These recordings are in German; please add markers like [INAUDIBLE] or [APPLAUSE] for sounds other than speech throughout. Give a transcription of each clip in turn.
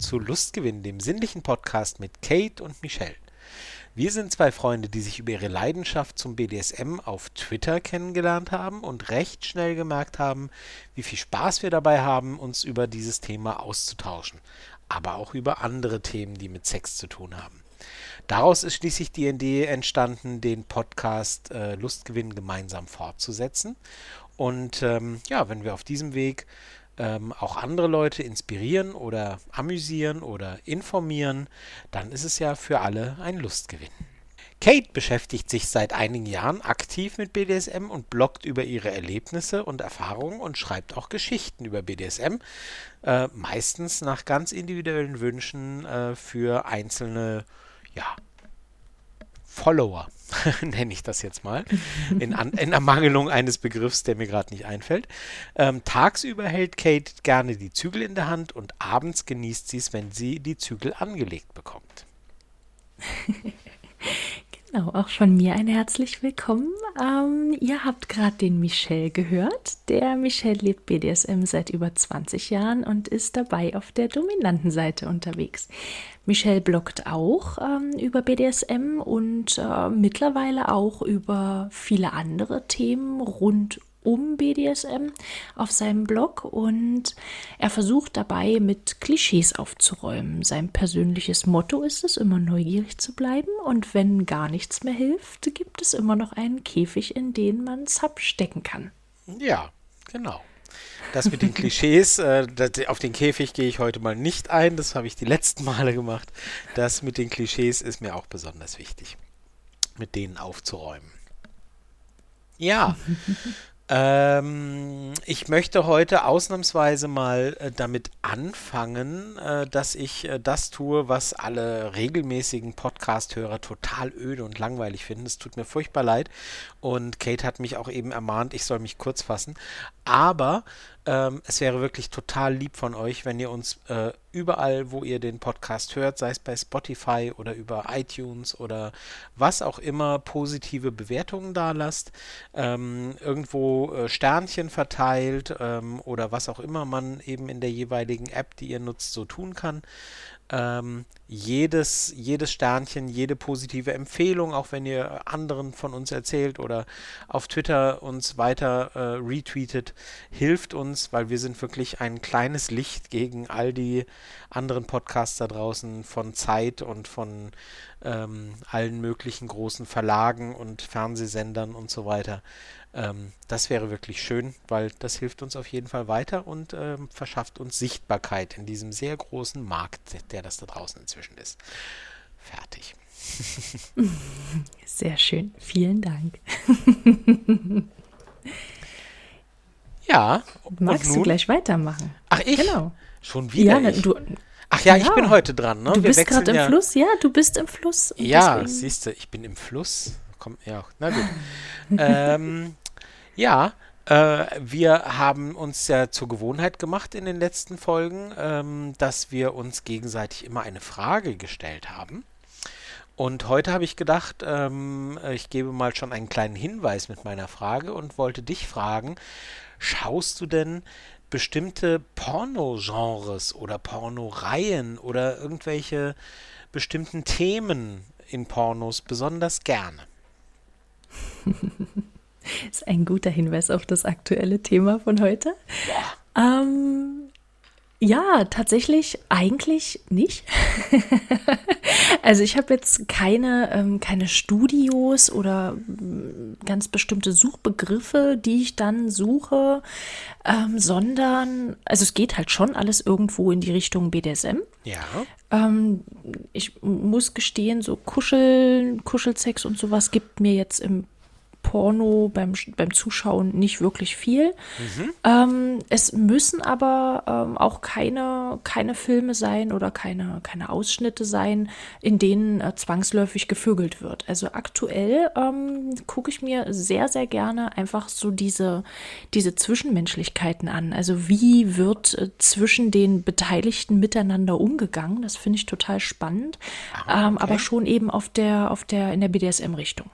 zu Lustgewinn, dem sinnlichen Podcast mit Kate und Michelle. Wir sind zwei Freunde, die sich über ihre Leidenschaft zum BDSM auf Twitter kennengelernt haben und recht schnell gemerkt haben, wie viel Spaß wir dabei haben, uns über dieses Thema auszutauschen, aber auch über andere Themen, die mit Sex zu tun haben. Daraus ist schließlich die Idee entstanden, den Podcast äh, Lustgewinn gemeinsam fortzusetzen. Und ähm, ja, wenn wir auf diesem Weg ähm, auch andere Leute inspirieren oder amüsieren oder informieren, dann ist es ja für alle ein Lustgewinn. Kate beschäftigt sich seit einigen Jahren aktiv mit BDSM und bloggt über ihre Erlebnisse und Erfahrungen und schreibt auch Geschichten über BDSM, äh, meistens nach ganz individuellen Wünschen äh, für einzelne ja, Follower, [LAUGHS] nenne ich das jetzt mal, in, An in Ermangelung eines Begriffs, der mir gerade nicht einfällt. Ähm, tagsüber hält Kate gerne die Zügel in der Hand und abends genießt sie es, wenn sie die Zügel angelegt bekommt. [LAUGHS] Genau, auch von mir ein herzlich willkommen. Ähm, ihr habt gerade den Michel gehört. Der Michel lebt BDSM seit über 20 Jahren und ist dabei auf der dominanten Seite unterwegs. Michel bloggt auch ähm, über BDSM und äh, mittlerweile auch über viele andere Themen rund um BDSM auf seinem Blog und er versucht dabei mit Klischees aufzuräumen. Sein persönliches Motto ist es, immer neugierig zu bleiben und wenn gar nichts mehr hilft, gibt es immer noch einen Käfig, in den man Sub stecken kann. Ja, genau. Das mit den [LAUGHS] Klischees, äh, das, auf den Käfig gehe ich heute mal nicht ein, das habe ich die letzten Male gemacht. Das mit den Klischees ist mir auch besonders wichtig, mit denen aufzuräumen. Ja, [LAUGHS] Ähm, ich möchte heute ausnahmsweise mal äh, damit anfangen, äh, dass ich äh, das tue, was alle regelmäßigen Podcast-Hörer total öde und langweilig finden. Es tut mir furchtbar leid. Und Kate hat mich auch eben ermahnt, ich soll mich kurz fassen. Aber ähm, es wäre wirklich total lieb von euch, wenn ihr uns äh, überall, wo ihr den Podcast hört, sei es bei Spotify oder über iTunes oder was auch immer, positive Bewertungen da lasst, ähm, irgendwo äh, Sternchen verteilt ähm, oder was auch immer man eben in der jeweiligen App, die ihr nutzt, so tun kann. Ähm, jedes, jedes Sternchen, jede positive Empfehlung, auch wenn ihr anderen von uns erzählt oder auf Twitter uns weiter äh, retweetet, hilft uns, weil wir sind wirklich ein kleines Licht gegen all die anderen Podcasts da draußen von Zeit und von ähm, allen möglichen großen Verlagen und Fernsehsendern und so weiter. Ähm, das wäre wirklich schön, weil das hilft uns auf jeden Fall weiter und ähm, verschafft uns Sichtbarkeit in diesem sehr großen Markt, der das da draußen inzwischen ist. Fertig. [LAUGHS] Sehr schön. Vielen Dank. ja. [LAUGHS] Magst du gleich weitermachen? Ach, ich? Genau. Schon wieder? Ja? Du, Ach ja, ja, ich bin heute dran. Ne? Du Wir bist gerade im ja. Fluss, ja, du bist im Fluss. Ja, siehst du, ich bin im Fluss. Komm, ja, na gut. [LAUGHS] ähm, ja, äh, wir haben uns ja zur Gewohnheit gemacht in den letzten Folgen, ähm, dass wir uns gegenseitig immer eine Frage gestellt haben. Und heute habe ich gedacht, ähm, ich gebe mal schon einen kleinen Hinweis mit meiner Frage und wollte dich fragen, schaust du denn bestimmte Porno-Genres oder Pornoreihen oder irgendwelche bestimmten Themen in Pornos besonders gerne? [LAUGHS] [LAUGHS] ist ein guter Hinweis auf das aktuelle Thema von heute. Ähm, ja, tatsächlich eigentlich nicht. [LAUGHS] also ich habe jetzt keine, ähm, keine Studios oder mm, ganz bestimmte Suchbegriffe, die ich dann suche, ähm, sondern, also es geht halt schon alles irgendwo in die Richtung BDSM. Ja. Ähm, ich muss gestehen, so Kuscheln, Kuschelsex und sowas gibt mir jetzt im Porno beim, beim Zuschauen nicht wirklich viel. Mhm. Ähm, es müssen aber ähm, auch keine, keine Filme sein oder keine, keine Ausschnitte sein, in denen äh, zwangsläufig gevögelt wird. Also aktuell ähm, gucke ich mir sehr, sehr gerne einfach so diese, diese Zwischenmenschlichkeiten an. Also wie wird äh, zwischen den Beteiligten miteinander umgegangen? Das finde ich total spannend, ah, ähm, okay. aber schon eben auf der, auf der, in der BDSM-Richtung.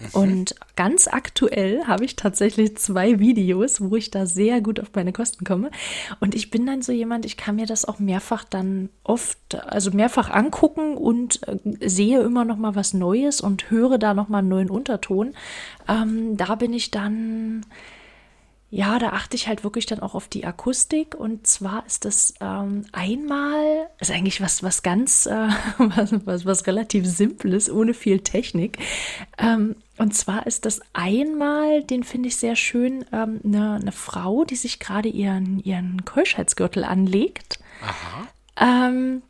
Mhm. Und ganz aktuell habe ich tatsächlich zwei Videos, wo ich da sehr gut auf meine Kosten komme. Und ich bin dann so jemand, ich kann mir das auch mehrfach dann oft, also mehrfach angucken und äh, sehe immer noch mal was Neues und höre da noch mal einen neuen Unterton. Ähm, da bin ich dann ja, da achte ich halt wirklich dann auch auf die Akustik. Und zwar ist das ähm, einmal, ist eigentlich was, was ganz, äh, [LAUGHS] was, was, was relativ Simples, ohne viel Technik. Ähm, und zwar ist das einmal, den finde ich sehr schön, ähm, eine, eine Frau, die sich gerade ihren, ihren Keuschheitsgürtel anlegt. Aha. Ähm,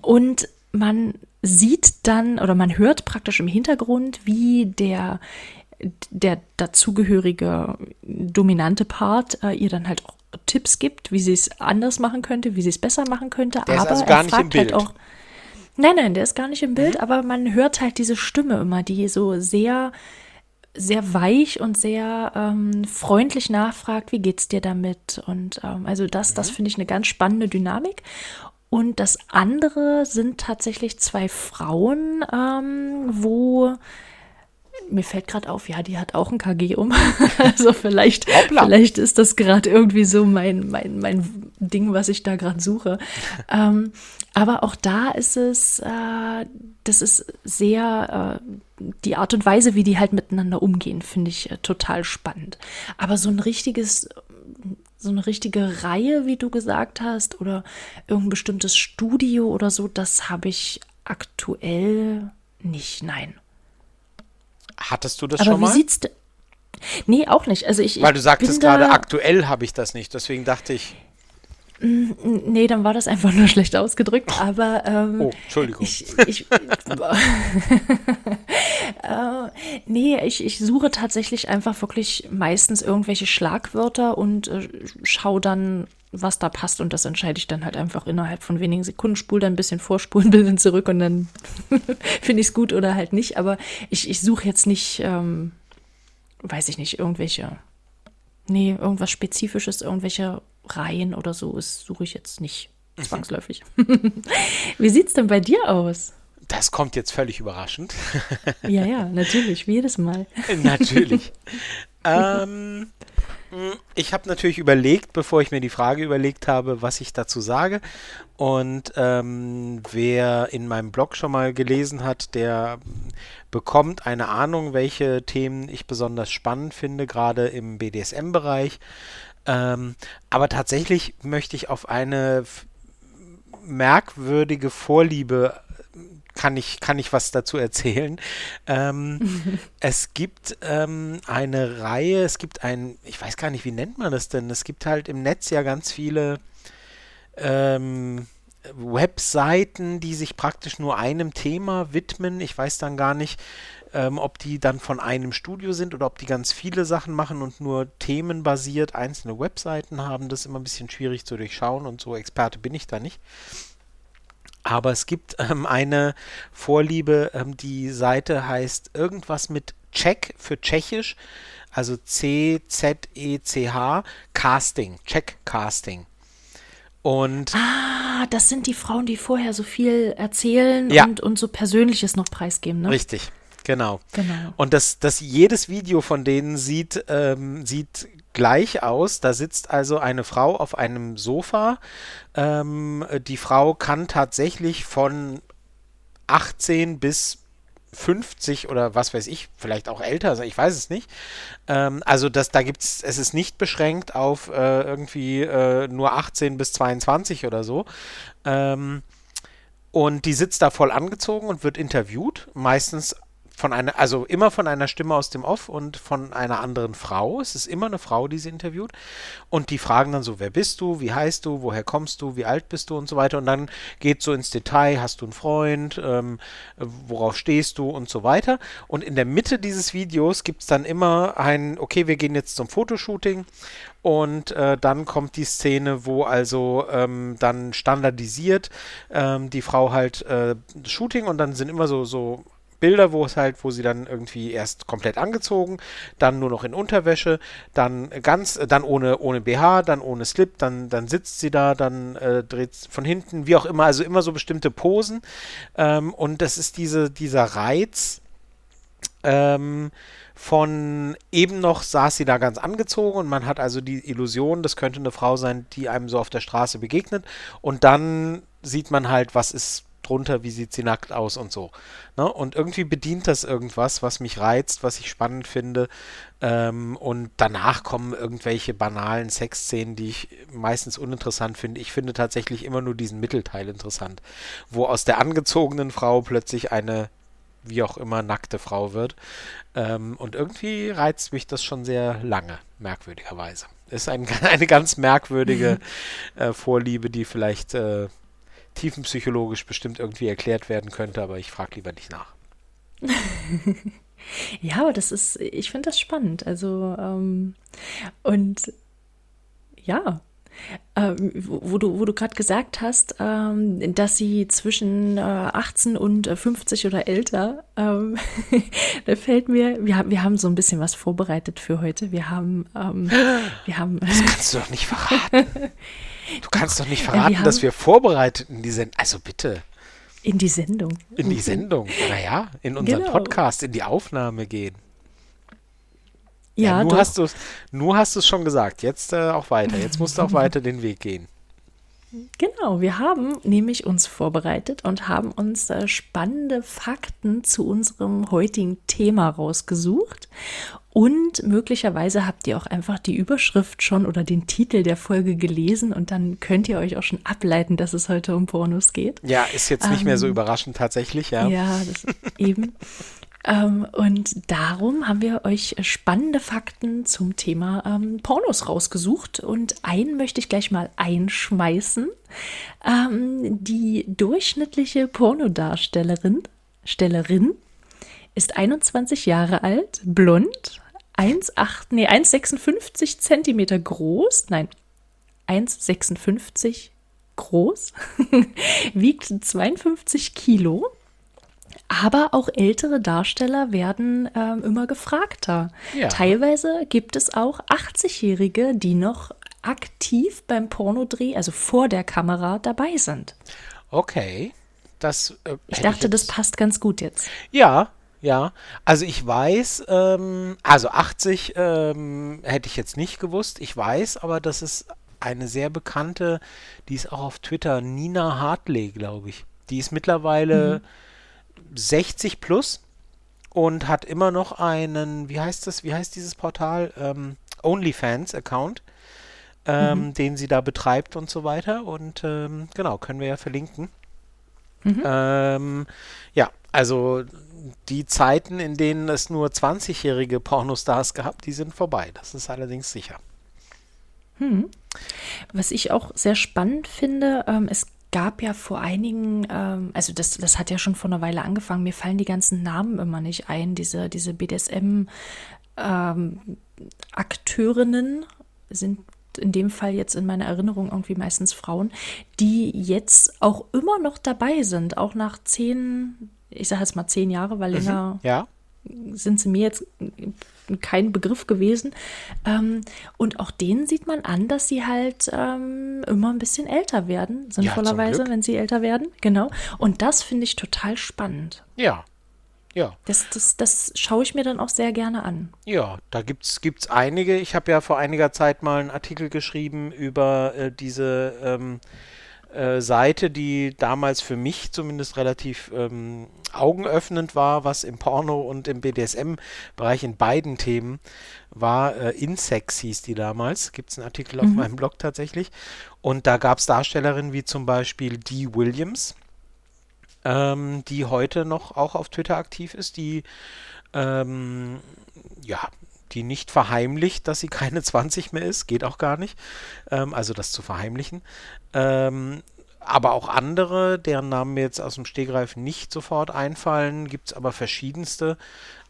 und man sieht dann oder man hört praktisch im Hintergrund, wie der der dazugehörige dominante Part äh, ihr dann halt auch Tipps gibt, wie sie es anders machen könnte, wie sie es besser machen könnte. Der aber ist also gar er fragt nicht im halt Bild. auch. Nein, nein, der ist gar nicht im Bild, mhm. aber man hört halt diese Stimme immer, die so sehr sehr weich und sehr ähm, freundlich nachfragt, wie geht's dir damit? Und ähm, also das, mhm. das finde ich eine ganz spannende Dynamik. Und das andere sind tatsächlich zwei Frauen, ähm, wo mir fällt gerade auf, ja, die hat auch ein KG um. [LAUGHS] also vielleicht, vielleicht ist das gerade irgendwie so mein, mein, mein Ding, was ich da gerade suche. [LAUGHS] ähm, aber auch da ist es, äh, das ist sehr, äh, die Art und Weise, wie die halt miteinander umgehen, finde ich äh, total spannend. Aber so ein richtiges, so eine richtige Reihe, wie du gesagt hast, oder irgendein bestimmtes Studio oder so, das habe ich aktuell nicht, nein. Hattest du das Aber schon mal? Wie sieht's Nee, auch nicht. Also ich, Weil du sagtest gerade, aktuell habe ich das nicht, deswegen dachte ich. Nee, dann war das einfach nur [LAUGHS] schlecht ausgedrückt, aber. Ähm, oh, Entschuldigung. Ich, ich, [LAUGHS] äh, nee, ich, ich suche tatsächlich einfach wirklich meistens irgendwelche Schlagwörter und äh, schaue dann, was da passt und das entscheide ich dann halt einfach innerhalb von wenigen Sekunden, spule dann ein bisschen vor, spule ein bisschen zurück und dann [LAUGHS] finde ich es gut oder halt nicht. Aber ich, ich suche jetzt nicht, ähm, weiß ich nicht, irgendwelche, nee, irgendwas Spezifisches, irgendwelche Reihen oder so, das suche ich jetzt nicht mhm. zwangsläufig. [LAUGHS] Wie sieht es denn bei dir aus? Das kommt jetzt völlig überraschend. ja, ja, natürlich, wie jedes Mal. [LAUGHS] natürlich. ähm, ich habe natürlich überlegt, bevor ich mir die Frage überlegt habe, was ich dazu sage. Und ähm, wer in meinem Blog schon mal gelesen hat, der bekommt eine Ahnung, welche Themen ich besonders spannend finde, gerade im BDSM-Bereich. Ähm, aber tatsächlich möchte ich auf eine merkwürdige Vorliebe kann ich, kann ich was dazu erzählen. Ähm, [LAUGHS] es gibt ähm, eine Reihe, es gibt ein, ich weiß gar nicht, wie nennt man das denn? Es gibt halt im Netz ja ganz viele ähm, Webseiten, die sich praktisch nur einem Thema widmen. Ich weiß dann gar nicht, ähm, ob die dann von einem Studio sind oder ob die ganz viele Sachen machen und nur themenbasiert einzelne Webseiten haben. Das ist immer ein bisschen schwierig zu durchschauen und so Experte bin ich da nicht. Aber es gibt ähm, eine Vorliebe, ähm, die Seite heißt irgendwas mit Czech für Tschechisch, also C-Z-E-C-H, Casting, Czech Casting. Und ah, das sind die Frauen, die vorher so viel erzählen ja. und, und so Persönliches noch preisgeben, ne? Richtig, genau. genau. Und das, das jedes Video von denen sieht, ähm, sieht gleich aus. Da sitzt also eine Frau auf einem Sofa. Ähm, die Frau kann tatsächlich von 18 bis 50 oder was weiß ich, vielleicht auch älter, also ich weiß es nicht. Ähm, also das, da gibt's, es ist nicht beschränkt auf äh, irgendwie äh, nur 18 bis 22 oder so. Ähm, und die sitzt da voll angezogen und wird interviewt, meistens von einer, also immer von einer Stimme aus dem Off und von einer anderen Frau. Es ist immer eine Frau, die sie interviewt. Und die fragen dann so, wer bist du, wie heißt du, woher kommst du, wie alt bist du und so weiter. Und dann geht so ins Detail, hast du einen Freund, ähm, worauf stehst du und so weiter. Und in der Mitte dieses Videos gibt es dann immer ein, okay, wir gehen jetzt zum Fotoshooting und äh, dann kommt die Szene, wo also ähm, dann standardisiert ähm, die Frau halt äh, Shooting und dann sind immer so, so Bilder, wo es halt, wo sie dann irgendwie erst komplett angezogen, dann nur noch in Unterwäsche, dann ganz, dann ohne, ohne BH, dann ohne Slip, dann, dann sitzt sie da, dann äh, dreht von hinten, wie auch immer, also immer so bestimmte Posen. Ähm, und das ist diese, dieser Reiz, Ähm, von eben noch saß sie da ganz angezogen und man hat also die Illusion, das könnte eine Frau sein, die einem so auf der Straße begegnet. Und dann sieht man halt, was ist drunter, wie sieht sie nackt aus und so. Ne? Und irgendwie bedient das irgendwas, was mich reizt, was ich spannend finde. Ähm, und danach kommen irgendwelche banalen Sexszenen, die ich meistens uninteressant finde. Ich finde tatsächlich immer nur diesen Mittelteil interessant, wo aus der angezogenen Frau plötzlich eine wie auch immer nackte Frau wird. Ähm, und irgendwie reizt mich das schon sehr lange, merkwürdigerweise. Ist ein, [LAUGHS] eine ganz merkwürdige [LAUGHS] äh, Vorliebe, die vielleicht äh, tiefenpsychologisch bestimmt irgendwie erklärt werden könnte, aber ich frage lieber nicht nach. [LAUGHS] ja, aber das ist, ich finde das spannend. Also, ähm, und ja, ähm, wo, wo, du, wo du gerade gesagt hast, ähm, dass sie zwischen äh, 18 und 50 äh, oder älter, ähm, [LAUGHS] da fällt mir, wir, wir haben so ein bisschen was vorbereitet für heute. Wir haben, ähm, [GASPS] wir haben. Das kannst du doch nicht verraten. [LAUGHS] Du kannst doch nicht verraten, wir dass wir vorbereitet in die Sendung. Also bitte. In die Sendung. In die Sendung. Naja, in unseren genau. Podcast, in die Aufnahme gehen. Ja, ja nur, hast du's, nur hast du es schon gesagt. Jetzt äh, auch weiter. Jetzt musst du auch weiter den Weg gehen. Genau, wir haben nämlich uns vorbereitet und haben uns äh, spannende Fakten zu unserem heutigen Thema rausgesucht. Und möglicherweise habt ihr auch einfach die Überschrift schon oder den Titel der Folge gelesen und dann könnt ihr euch auch schon ableiten, dass es heute um Pornos geht. Ja, ist jetzt nicht ähm, mehr so ähm, überraschend tatsächlich, ja. Ja, das, [LAUGHS] eben. Ähm, und darum haben wir euch spannende Fakten zum Thema ähm, Pornos rausgesucht. Und einen möchte ich gleich mal einschmeißen. Ähm, die durchschnittliche Pornodarstellerin Stellerin ist 21 Jahre alt, blond, 1,8, nee, 1,56 Zentimeter groß, nein, 1,56 groß, [LAUGHS] wiegt 52 Kilo aber auch ältere Darsteller werden ähm, immer gefragter. Ja. Teilweise gibt es auch 80-Jährige, die noch aktiv beim Pornodreh, also vor der Kamera, dabei sind. Okay. Das, äh, ich dachte, ich das passt ganz gut jetzt. Ja, ja. Also ich weiß, ähm, also 80 ähm, hätte ich jetzt nicht gewusst. Ich weiß aber, dass es eine sehr bekannte, die ist auch auf Twitter, Nina Hartley, glaube ich. Die ist mittlerweile. Mhm 60 plus und hat immer noch einen, wie heißt das, wie heißt dieses Portal? Ähm, OnlyFans-Account, ähm, mhm. den sie da betreibt und so weiter. Und ähm, genau, können wir ja verlinken. Mhm. Ähm, ja, also die Zeiten, in denen es nur 20-jährige Pornostars gab, die sind vorbei. Das ist allerdings sicher. Hm. Was ich auch sehr spannend finde, ähm, es gab ja vor einigen, ähm, also das, das hat ja schon vor einer Weile angefangen, mir fallen die ganzen Namen immer nicht ein, diese, diese BDSM-Akteurinnen ähm, sind in dem Fall jetzt in meiner Erinnerung irgendwie meistens Frauen, die jetzt auch immer noch dabei sind, auch nach zehn, ich sage jetzt mal zehn Jahre, weil mhm. länger ja. sind sie mir jetzt kein Begriff gewesen. Ähm, und auch denen sieht man an, dass sie halt ähm, immer ein bisschen älter werden, sinnvollerweise, ja, wenn sie älter werden. Genau. Und das finde ich total spannend. Ja. Ja. Das, das, das schaue ich mir dann auch sehr gerne an. Ja, da gibt es einige. Ich habe ja vor einiger Zeit mal einen Artikel geschrieben über äh, diese ähm, äh, Seite, die damals für mich zumindest relativ ähm, augenöffnend war, was im Porno und im BDSM-Bereich in beiden Themen war. Äh, Insex hieß die damals. Gibt es einen Artikel auf mhm. meinem Blog tatsächlich. Und da gab es Darstellerinnen wie zum Beispiel Dee Williams, ähm, die heute noch auch auf Twitter aktiv ist, die ähm, ja, die nicht verheimlicht, dass sie keine [LAUGHS] 20 mehr ist, geht auch gar nicht, ähm, also das zu verheimlichen. Ähm, aber auch andere, deren Namen mir jetzt aus dem Stegreif nicht sofort einfallen, gibt es aber verschiedenste.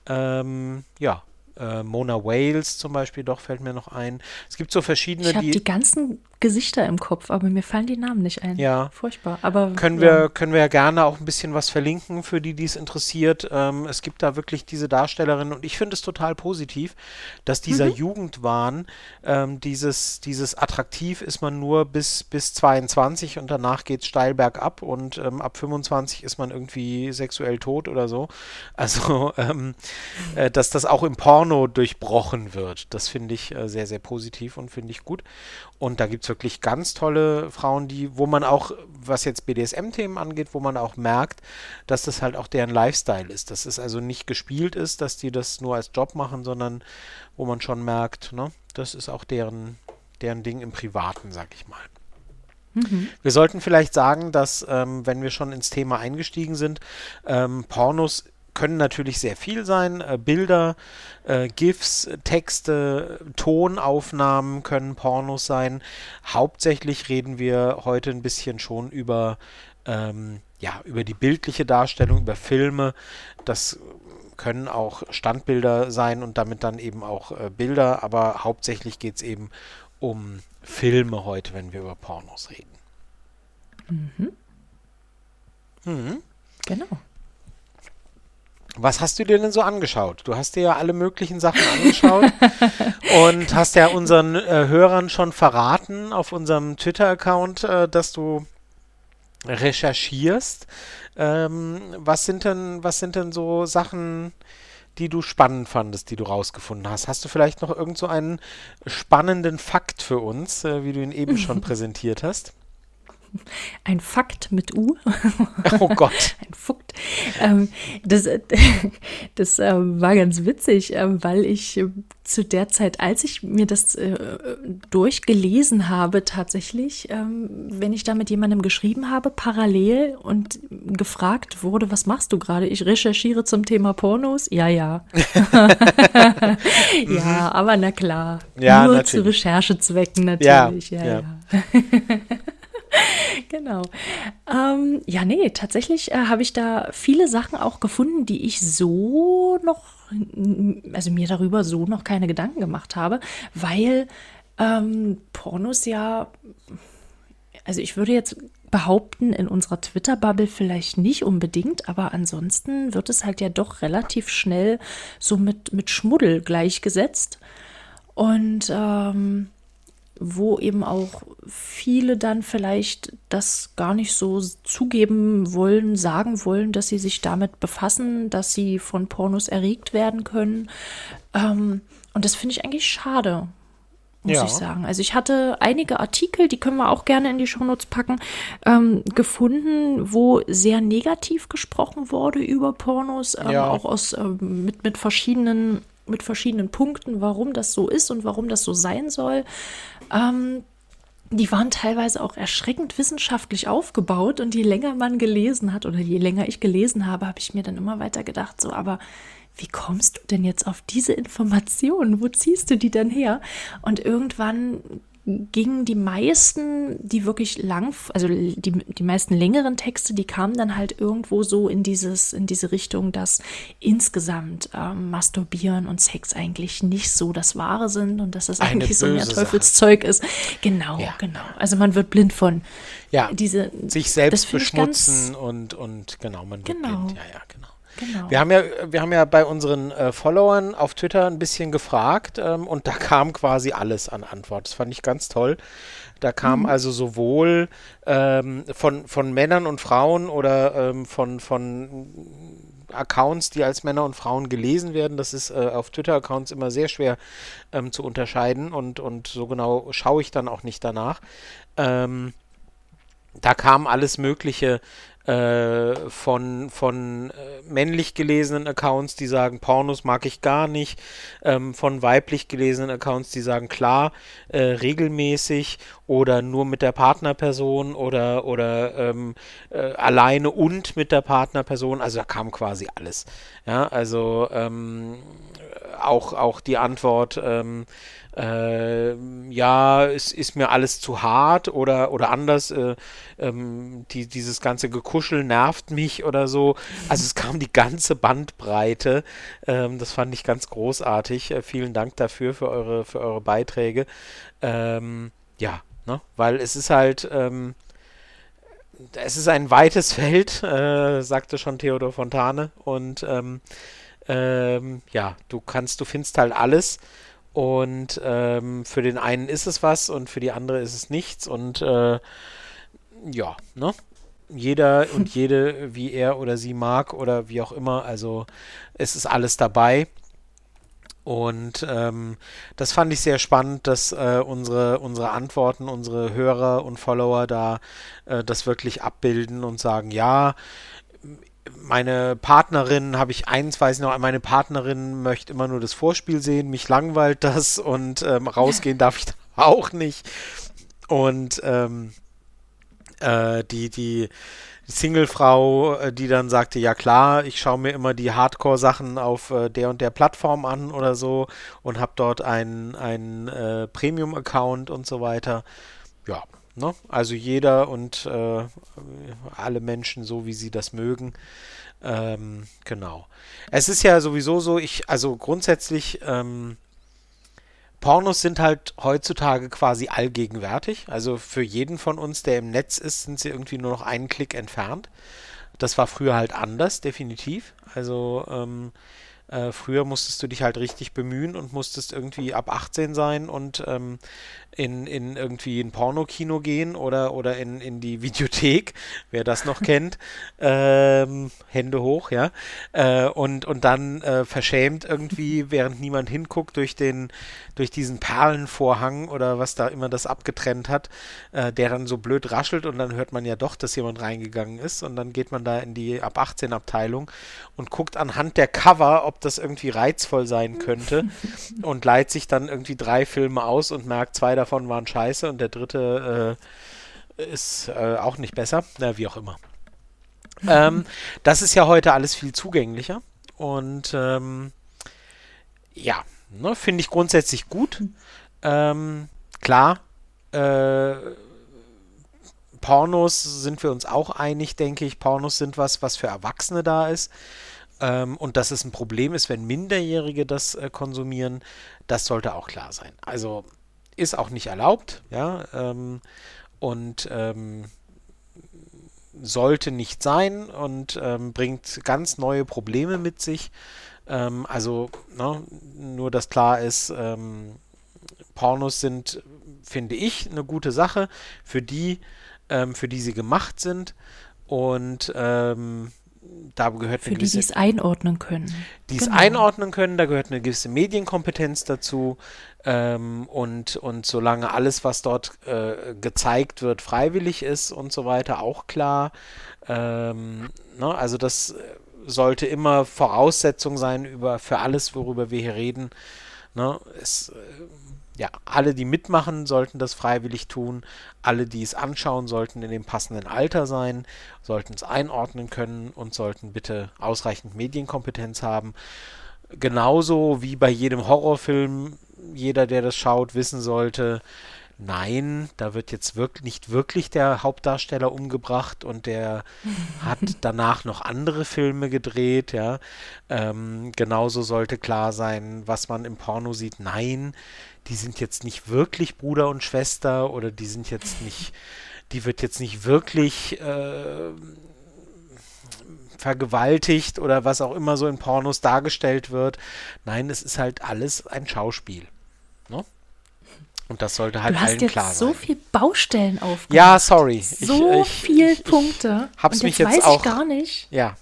Ähm, ja, äh, Mona Wales zum Beispiel, doch fällt mir noch ein. Es gibt so verschiedene, ich die. die ganzen Gesichter im Kopf, aber mir fallen die Namen nicht ein. Ja. Furchtbar. Aber können ja. wir können wir ja gerne auch ein bisschen was verlinken für die, die es interessiert. Ähm, es gibt da wirklich diese Darstellerin und ich finde es total positiv, dass dieser Mhm. Jugendwahn, ähm, dieses dieses attraktiv ist man nur bis bis 22 und danach geht es steil bergab und ähm, ab 25 ist man irgendwie sexuell tot oder so. [LAUGHS] Also ähm, äh, dass das auch im Porno durchbrochen wird, das finde ich äh, sehr sehr positiv und finde ich gut. Und da gibt es wirklich ganz tolle Frauen, die, wo man auch, was jetzt BDSM-Themen angeht, wo man auch merkt, dass das halt auch deren Lifestyle ist. Dass es also nicht gespielt ist, dass die das nur als Job machen, sondern wo man schon merkt, ne, das ist auch deren, deren Ding im Privaten, sag ich mal. Mhm. Wir sollten vielleicht sagen, dass, ähm, wenn wir schon ins Thema eingestiegen sind, ähm, Pornos können natürlich sehr viel sein. Äh, Bilder, äh, GIFs, Texte, Tonaufnahmen können Pornos sein. Hauptsächlich reden wir heute ein bisschen schon über, ähm, ja, über die bildliche Darstellung, über Filme. Das können auch Standbilder sein und damit dann eben auch äh, Bilder, aber hauptsächlich geht es eben um Filme heute, wenn wir über Pornos reden. Mhm. Mhm. Genau. Was hast du dir denn so angeschaut? Du hast dir ja alle möglichen Sachen angeschaut [LAUGHS] und hast ja unseren äh, Hörern schon verraten auf unserem Twitter-Account, äh, dass du recherchierst. Ähm, was sind denn, was sind denn so Sachen, die du spannend fandest, die du rausgefunden hast? Hast du vielleicht noch irgend so einen spannenden Fakt für uns, äh, wie du ihn eben schon [LAUGHS] präsentiert hast? Ein Fakt mit U. [LAUGHS] Oh Gott. Ein Fukt. Ähm, das [LAUGHS] das äh, war ganz witzig, äh, weil ich äh, zu der Zeit, als ich mir das durchgelesen habe, tatsächlich, ähm, wenn ich da mit jemandem geschrieben habe, parallel und gefragt wurde, was machst du gerade? Ich recherchiere zum Thema Pornos. Ja, ja. [LAUGHS] ja, aber na klar. Ja, Nur natürlich. zu Recherchezwecken Ja, natürlich. Ja, ja. ja. [LAUGHS] Genau. Ähm, ja, nee, tatsächlich äh, habe ich da viele Sachen auch gefunden, die ich so noch, also mir darüber so noch keine Gedanken gemacht habe, weil ähm, Pornos ja, also ich würde jetzt behaupten, in unserer Twitter-Bubble vielleicht nicht unbedingt, aber ansonsten wird es halt ja doch relativ schnell so mit, mit Schmuddel gleichgesetzt. Und ähm, wo eben auch viele dann vielleicht das gar nicht so zugeben wollen, sagen wollen, dass sie sich damit befassen, dass sie von Pornos erregt werden können. Ähm, und das finde ich eigentlich schade, muss Ja. ich sagen. Also ich hatte einige Artikel, die können wir auch gerne in die Shownotes packen, ähm, gefunden, wo sehr negativ gesprochen wurde über Pornos, ähm, Ja. auch aus ähm, mit, mit verschiedenen mit verschiedenen Punkten, warum das so ist und warum das so sein soll. Ähm, die waren teilweise auch erschreckend wissenschaftlich aufgebaut und je länger man gelesen hat oder je länger ich gelesen habe, habe ich mir dann immer weiter gedacht, so, aber wie kommst du denn jetzt auf diese Informationen? Wo ziehst du die denn her? Und irgendwann gingen die meisten, die wirklich lang, also die, die meisten längeren Texte, die kamen dann halt irgendwo so in dieses, in diese Richtung, dass insgesamt ähm, Masturbieren und Sex eigentlich nicht so das Wahre sind und dass das Eine eigentlich so mehr böse Sache. Teufelszeug ist. Genau, Ja. genau. Also man wird blind von Ja, diese sich selbst beschmutzen und, und genau, man wird Genau. blind. Ja, ja, genau. Genau. Wir haben ja, wir haben ja bei unseren äh, Followern auf Twitter ein bisschen gefragt ähm, und da kam quasi alles an Antwort. Das fand ich ganz toll. Da kam Mhm. also sowohl ähm, von, von Männern und Frauen oder ähm, von, von Accounts, die als Männer und Frauen gelesen werden. Das ist äh, auf Twitter-Accounts immer sehr schwer ähm, zu unterscheiden und, und so genau schaue ich dann auch nicht danach. Ähm, da kam alles Mögliche äh, von, von äh, männlich gelesenen Accounts, die sagen, Pornos mag ich gar nicht, ähm, von weiblich gelesenen Accounts, die sagen, klar, äh, regelmäßig oder nur mit der Partnerperson oder, oder ähm, äh, alleine und mit der Partnerperson. Also da kam quasi alles. Ja, also ähm, auch, auch die Antwort, ähm, äh, ja, es ist mir alles zu hart oder, oder anders, äh, ähm, die, dieses ganze Gekuschel nervt mich oder so. Also es kam die ganze Bandbreite. Ähm, das fand ich ganz großartig. Äh, vielen Dank dafür, für eure, für eure Beiträge. Ähm, ja, Ne? Weil es ist halt, ähm, es ist ein weites [LAUGHS] Feld, äh, sagte schon Theodor Fontane. Und ähm, ähm, ja, du kannst, du findest halt alles. Und ähm, für den einen ist es was und für die andere ist es nichts. Und äh, ja, ne? Jeder und [LAUGHS] jede, wie er oder sie mag oder wie auch immer. Also es ist alles dabei. Und ähm, das fand ich sehr spannend, dass äh, unsere, unsere Antworten, unsere Hörer und Follower da äh, das wirklich abbilden und sagen, ja, meine Partnerin, habe ich eins, weiß ich noch, meine Partnerin möchte immer nur das Vorspiel sehen, mich langweilt das und ähm, rausgehen darf ich [LAUGHS] auch nicht. Und ähm, äh, die, die, Singlefrau, äh, die dann sagte, ja klar, ich schaue mir immer die Hardcore-Sachen auf äh, der und der Plattform an oder so und habe dort einen, einen äh, Premium-Account und so weiter. Ja, ne? Also jeder und äh, alle Menschen so, wie sie das mögen. Ähm, genau. Es ist ja sowieso so, ich, also grundsätzlich ähm, Pornos sind halt heutzutage quasi allgegenwärtig. Also für jeden von uns, der im Netz ist, sind sie irgendwie nur noch einen Klick entfernt. Das war früher halt anders, definitiv. Also ähm, äh, früher musstest du dich halt richtig bemühen und musstest irgendwie ab 18 sein und ähm, in, in irgendwie ein Pornokino gehen oder, oder in, in die Videothek, wer das noch [LAUGHS] kennt. Ähm, Hände hoch, ja. Äh, und, und dann äh, verschämt irgendwie, [LAUGHS] während niemand hinguckt, durch den, durch diesen Perlenvorhang oder was da immer das abgetrennt hat, äh, der dann so blöd raschelt und dann hört man ja doch, dass jemand reingegangen ist und dann geht man da in die ab 18 Abteilung und guckt anhand der Cover, ob das irgendwie reizvoll sein könnte [LAUGHS] und leiht sich dann irgendwie drei Filme aus und merkt, zwei davon waren scheiße und der dritte äh, ist äh, auch nicht besser. Na, wie auch immer. ähm, das ist ja heute alles viel zugänglicher und ähm, ja, ne, finde ich grundsätzlich gut. Ähm, klar, äh, Pornos sind wir uns auch einig, denke ich. Pornos sind was, was für Erwachsene da ist. Ähm, und dass es ein Problem ist, wenn Minderjährige das äh, konsumieren, das sollte auch klar sein. Also ist auch nicht erlaubt, ja, ähm, und ähm, sollte nicht sein und ähm, bringt ganz neue Probleme mit sich. Ähm, also, ne, nur dass klar ist, ähm, Pornos sind, finde ich, eine gute Sache für die, ähm, für die sie gemacht sind. Und da gehört Für die, die es einordnen können. Die es genau. einordnen können, da gehört eine gewisse Medienkompetenz dazu. Ähm, und, und solange alles, was dort äh, gezeigt wird, freiwillig ist und so weiter, auch klar. Ähm, ne, also das sollte immer Voraussetzung sein über, für alles, worüber wir hier reden. Ne, es, äh, ja, alle, die mitmachen, sollten das freiwillig tun. Alle, die es anschauen, sollten in dem passenden Alter sein, sollten es einordnen können und sollten bitte ausreichend Medienkompetenz haben. Genauso wie bei jedem Horrorfilm, jeder, der das schaut, wissen sollte, nein, da wird jetzt wirklich nicht wirklich der Hauptdarsteller umgebracht und der [LAUGHS] hat danach noch andere Filme gedreht, ja. Ähm, genauso sollte klar sein, was man im Porno sieht. Nein, die sind jetzt nicht wirklich Bruder und Schwester oder die sind jetzt nicht, die wird jetzt nicht wirklich äh, vergewaltigt oder was auch immer so in Pornos dargestellt wird. Nein, es ist halt alles ein Schauspiel. Ne? Und das sollte halt allen klar sein. Du hast jetzt so viele Baustellen aufgemacht. Ja, sorry. So ich, ich, viele ich, Punkte. Hab's Und mich jetzt, jetzt weiß auch. Ich gar nicht. Ja.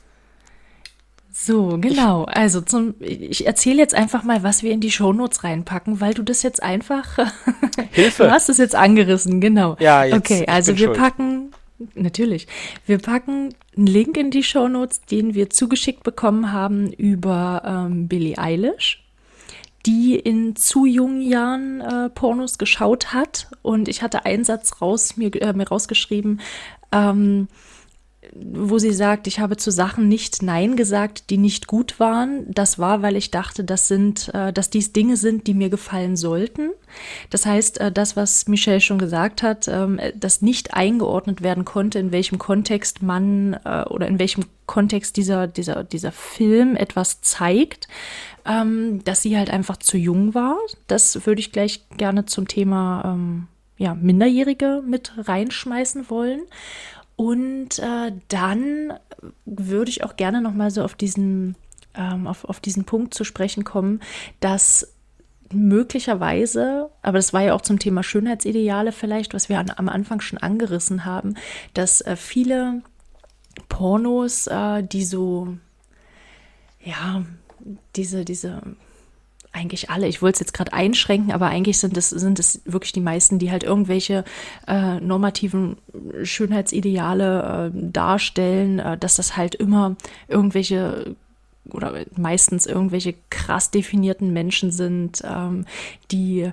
So, genau. Also zum, ich erzähle jetzt einfach mal, was wir in die Shownotes reinpacken, weil du das jetzt einfach. [LAUGHS] Hilfe. du hast es jetzt angerissen, genau. Ja, jetzt. Okay, also wir schuld. packen. Natürlich. Wir packen einen Link in die Shownotes, den wir zugeschickt bekommen haben über ähm, Billie Eilish, die in zu jungen Jahren äh, Pornos geschaut hat. Und ich hatte einen Satz raus, mir, äh, mir rausgeschrieben, ähm, wo sie sagt, ich habe zu Sachen nicht Nein gesagt, die nicht gut waren. Das war, weil ich dachte, das sind, äh, dass dies Dinge sind, die mir gefallen sollten. Das heißt, äh, das, was Michelle schon gesagt hat, ähm, dass nicht eingeordnet werden konnte, in welchem Kontext man äh, oder in welchem Kontext dieser, dieser, dieser Film etwas zeigt, ähm, dass sie halt einfach zu jung war. Das würde ich gleich gerne zum Thema ähm, ja, Minderjährige mit reinschmeißen wollen. Und äh, dann würde ich auch gerne noch mal so auf diesen, ähm, auf, auf diesen Punkt zu sprechen kommen, dass möglicherweise, aber das war ja auch zum Thema Schönheitsideale vielleicht, was wir an, am Anfang schon angerissen haben, dass äh, viele Pornos, äh, die so, ja, diese, diese eigentlich alle, ich wollte es jetzt gerade einschränken, aber eigentlich sind es, sind es wirklich die meisten, die halt irgendwelche äh, normativen Schönheitsideale äh, darstellen, äh, dass das halt immer irgendwelche oder meistens irgendwelche krass definierten Menschen sind, ähm, die äh,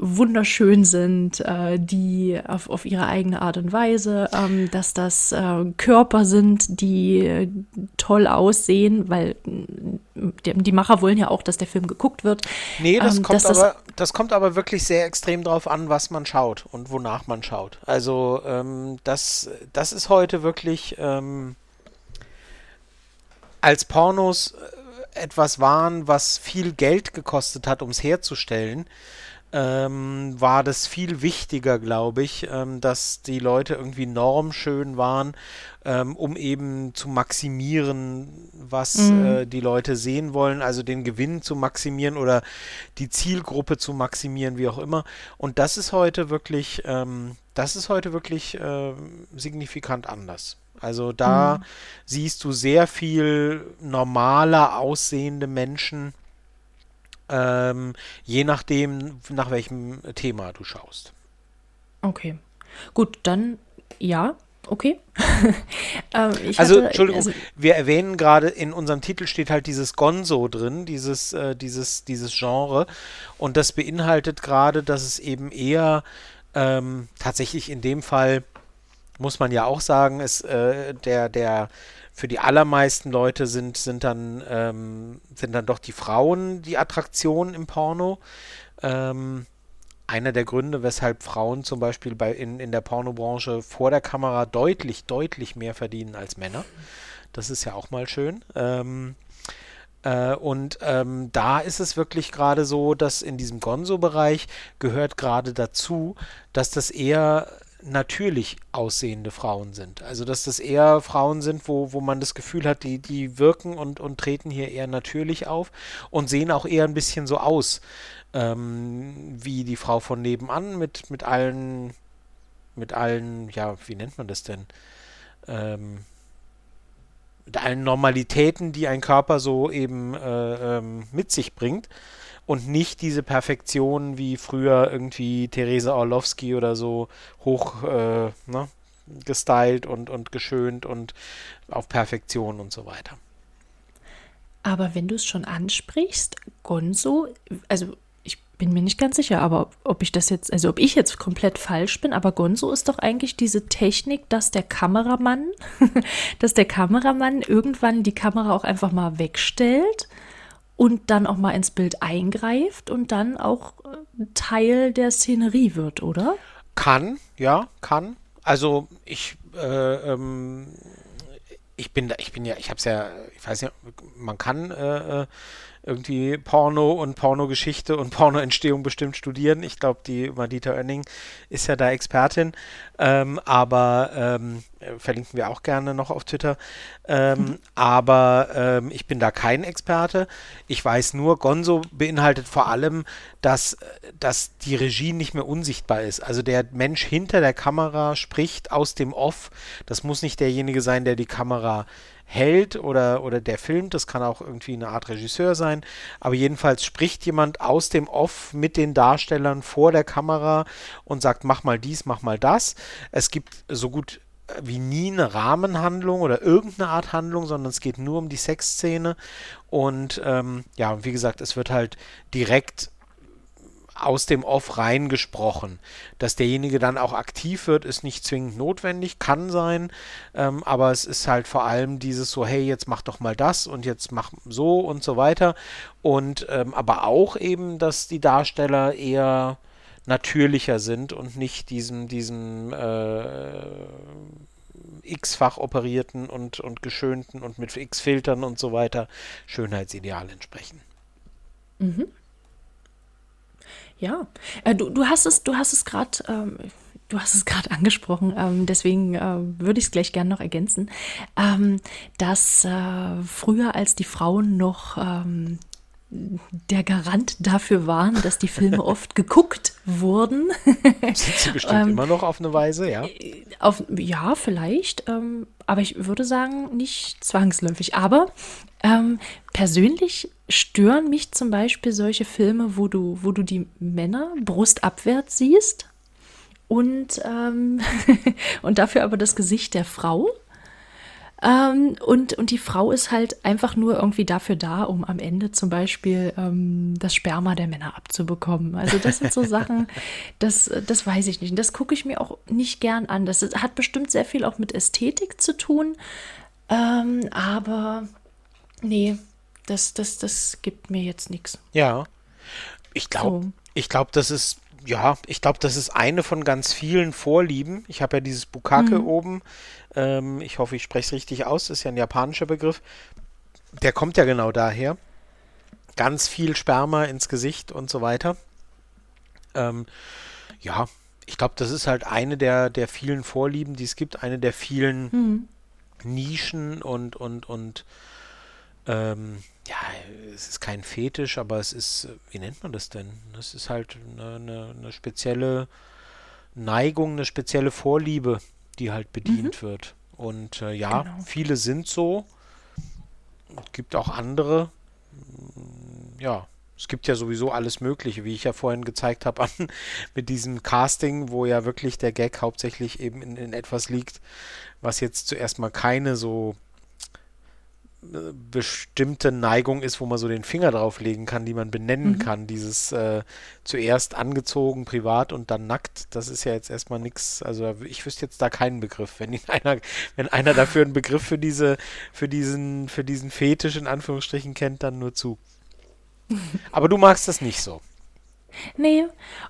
wunderschön sind, äh, die auf, auf ihre eigene Art und Weise, ähm, dass das äh, Körper sind, die toll aussehen, weil die, die, Macher wollen ja auch, dass der Film geguckt wird. Nee, das, ähm, kommt aber, das kommt aber wirklich sehr extrem drauf an, was man schaut und wonach man schaut. Also ähm, das, das ist heute wirklich ähm, als Pornos äh, etwas waren, was viel Geld gekostet hat, um es herzustellen, ähm, war das viel wichtiger, glaube ich, ähm, dass die Leute irgendwie normschön waren, ähm, um eben zu maximieren, was mhm. äh, die Leute sehen wollen, also den Gewinn zu maximieren oder die Zielgruppe zu maximieren, wie auch immer. Und das ist heute wirklich, ähm, das ist heute wirklich äh, signifikant anders. Also da mhm. siehst du sehr viel normaler aussehende Menschen, ähm, je nachdem, nach welchem Thema du schaust. Okay. Gut, dann ja, okay. [LAUGHS] ähm, also, hatte, Entschuldigung, also, wir erwähnen gerade, in unserem Titel steht halt dieses Gonzo drin, dieses, äh, dieses, dieses Genre. Und das beinhaltet gerade, dass es eben eher ähm, tatsächlich in dem Fall, muss man ja auch sagen, ist äh, der, der für die allermeisten Leute sind, sind, dann, ähm, sind dann doch die Frauen die Attraktion im Porno. Ähm, einer der Gründe, weshalb Frauen zum Beispiel bei, in, in der Pornobranche vor der Kamera deutlich, deutlich mehr verdienen als Männer. Das ist ja auch mal schön. Ähm, äh, und ähm, da ist es wirklich gerade so, dass in diesem Gonzo-Bereich gehört gerade dazu, dass das eher natürlich aussehende Frauen sind. Also dass das eher Frauen sind, wo, wo man das Gefühl hat, die, die wirken und, und treten hier eher natürlich auf und sehen auch eher ein bisschen so aus ähm, wie die Frau von nebenan mit, mit allen, mit allen, ja, wie nennt man das denn? Ähm, mit allen Normalitäten, die ein Körper so eben äh, ähm, mit sich bringt und nicht diese Perfektion wie früher irgendwie Theresa Orlowski oder so hoch äh, ne, gestylt und, und geschönt und auf Perfektion und so weiter. Aber wenn du es schon ansprichst, Gonzo, also ich bin mir nicht ganz sicher, aber ob, ob ich das jetzt, also ob ich jetzt komplett falsch bin, aber Gonzo ist doch eigentlich diese Technik, dass der Kameramann, [LAUGHS] dass der Kameramann irgendwann die Kamera auch einfach mal wegstellt und dann auch mal ins Bild eingreift und dann auch äh, Teil der Szenerie wird, oder? Kann, ja, kann. Also ich, äh, ähm, ich bin da, ich bin ja, ich habe es ja, ich weiß ja, man kann äh, äh irgendwie Porno und Pornogeschichte und Pornoentstehung bestimmt studieren. Ich glaube, die Madita Oenning ist ja da Expertin, ähm, aber ähm, verlinken wir auch gerne noch auf Twitter. Ähm, mhm. Aber ähm, ich bin da kein Experte. Ich weiß nur, Gonzo beinhaltet vor allem, dass, dass die Regie nicht mehr unsichtbar ist. Also der Mensch hinter der Kamera spricht aus dem Off. Das muss nicht derjenige sein, der die Kamera hält oder, oder der filmt. Das kann auch irgendwie eine Art Regisseur sein. Aber jedenfalls spricht jemand aus dem Off mit den Darstellern vor der Kamera und sagt, mach mal dies, mach mal das. Es gibt so gut wie nie eine Rahmenhandlung oder irgendeine Art Handlung, sondern es geht nur um die Sexszene. Und ähm, ja, wie gesagt, es wird halt direkt aus dem Off reingesprochen. Dass derjenige dann auch aktiv wird, ist nicht zwingend notwendig, kann sein, ähm, aber es ist halt vor allem dieses so, hey, jetzt mach doch mal das und jetzt mach so und so weiter. Und ähm, aber auch eben, dass die Darsteller eher natürlicher sind und nicht diesem, diesem äh, x-fach operierten und, und geschönten und mit x-Filtern und so weiter Schönheitsideal entsprechen. Mhm. Ja, äh, du, du hast es, du hast es gerade, ähm, du hast es gerade [LAUGHS] angesprochen, ähm, deswegen äh, würde ich es gleich gerne noch ergänzen, ähm, dass äh, früher als die Frauen noch ähm, der Garant dafür waren, dass die Filme [LAUGHS] oft geguckt wurden. Sind sie bestimmt [LAUGHS] ähm, immer noch auf eine Weise, ja? Auf, ja, vielleicht. Ähm, aber ich würde sagen, nicht zwangsläufig. Aber ähm, persönlich stören mich zum Beispiel solche Filme, wo du, wo du die Männer brustabwärts siehst und, ähm, [LAUGHS] und dafür aber das Gesicht der Frau. Ähm, und, und die Frau ist halt einfach nur irgendwie dafür da, um am Ende zum Beispiel ähm, das Sperma der Männer abzubekommen. Also das sind so Sachen, [LAUGHS] das, das weiß ich nicht. Und das gucke ich mir auch nicht gern an. Das hat bestimmt sehr viel auch mit Ästhetik zu tun. Ähm, aber nee, das, das, das gibt mir jetzt nichts. Ja. Ich glaube, so. ich glaube, das ist ja, ich glaube, das ist eine von ganz vielen Vorlieben. Ich habe ja dieses Bukake mhm. oben. Ähm, ich hoffe, ich spreche es richtig aus. Das ist ja ein japanischer Begriff. Der kommt ja genau daher. Ganz viel Sperma ins Gesicht und so weiter. Ähm, ja, ich glaube, das ist halt eine der, der vielen Vorlieben, die es gibt. Eine der vielen mhm. Nischen und, und, und ähm, ja, es ist kein Fetisch, aber es ist, wie nennt man das denn? Es ist halt eine, eine, eine spezielle Neigung, eine spezielle Vorliebe, die halt bedient mhm. wird. Und äh, ja, genau. viele sind so. Es gibt auch andere. Ja, es gibt ja sowieso alles Mögliche, wie ich ja vorhin gezeigt habe, [LAUGHS] mit diesem Casting, wo ja wirklich der Gag hauptsächlich eben in, in etwas liegt, was jetzt zuerst mal keine so bestimmte Neigung ist, wo man so den Finger drauflegen kann, die man benennen mhm. kann. Dieses äh, zuerst angezogen, privat und dann nackt, das ist ja jetzt erstmal nichts. Also ich wüsste jetzt da keinen Begriff. Wenn [LAUGHS] einer, wenn einer dafür einen Begriff für diese, für diesen, für diesen Fetisch in Anführungsstrichen kennt, dann nur zu. [LAUGHS] Aber du magst das nicht so. Nee,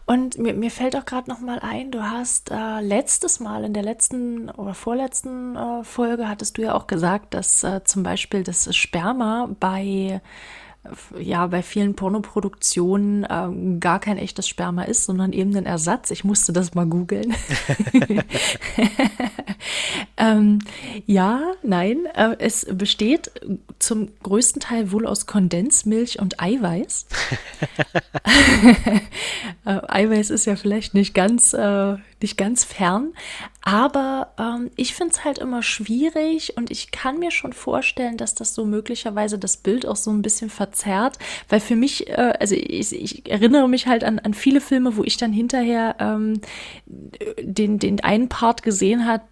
und mir, mir fällt auch gerade noch mal ein, du hast äh, letztes Mal in der letzten oder vorletzten äh, Folge hattest du ja auch gesagt, dass äh, zum Beispiel das Sperma bei ja bei vielen Pornoproduktionen äh, gar kein echtes Sperma ist, sondern eben ein Ersatz. Ich musste das mal googeln. [LAUGHS] ähm, ja, nein, äh, es besteht zum größten Teil wohl aus Kondensmilch und Eiweiß. [LAUGHS] [LAUGHS] äh, Eiweiß ist ja vielleicht nicht ganz, äh, nicht ganz fern, aber ähm, ich finde es halt immer schwierig und ich kann mir schon vorstellen, dass das so möglicherweise das Bild auch so ein bisschen verzerrt, weil für mich, äh, also ich, ich, erinnere mich halt an, an viele Filme, wo ich dann hinterher ähm, den, den einen Part gesehen habe,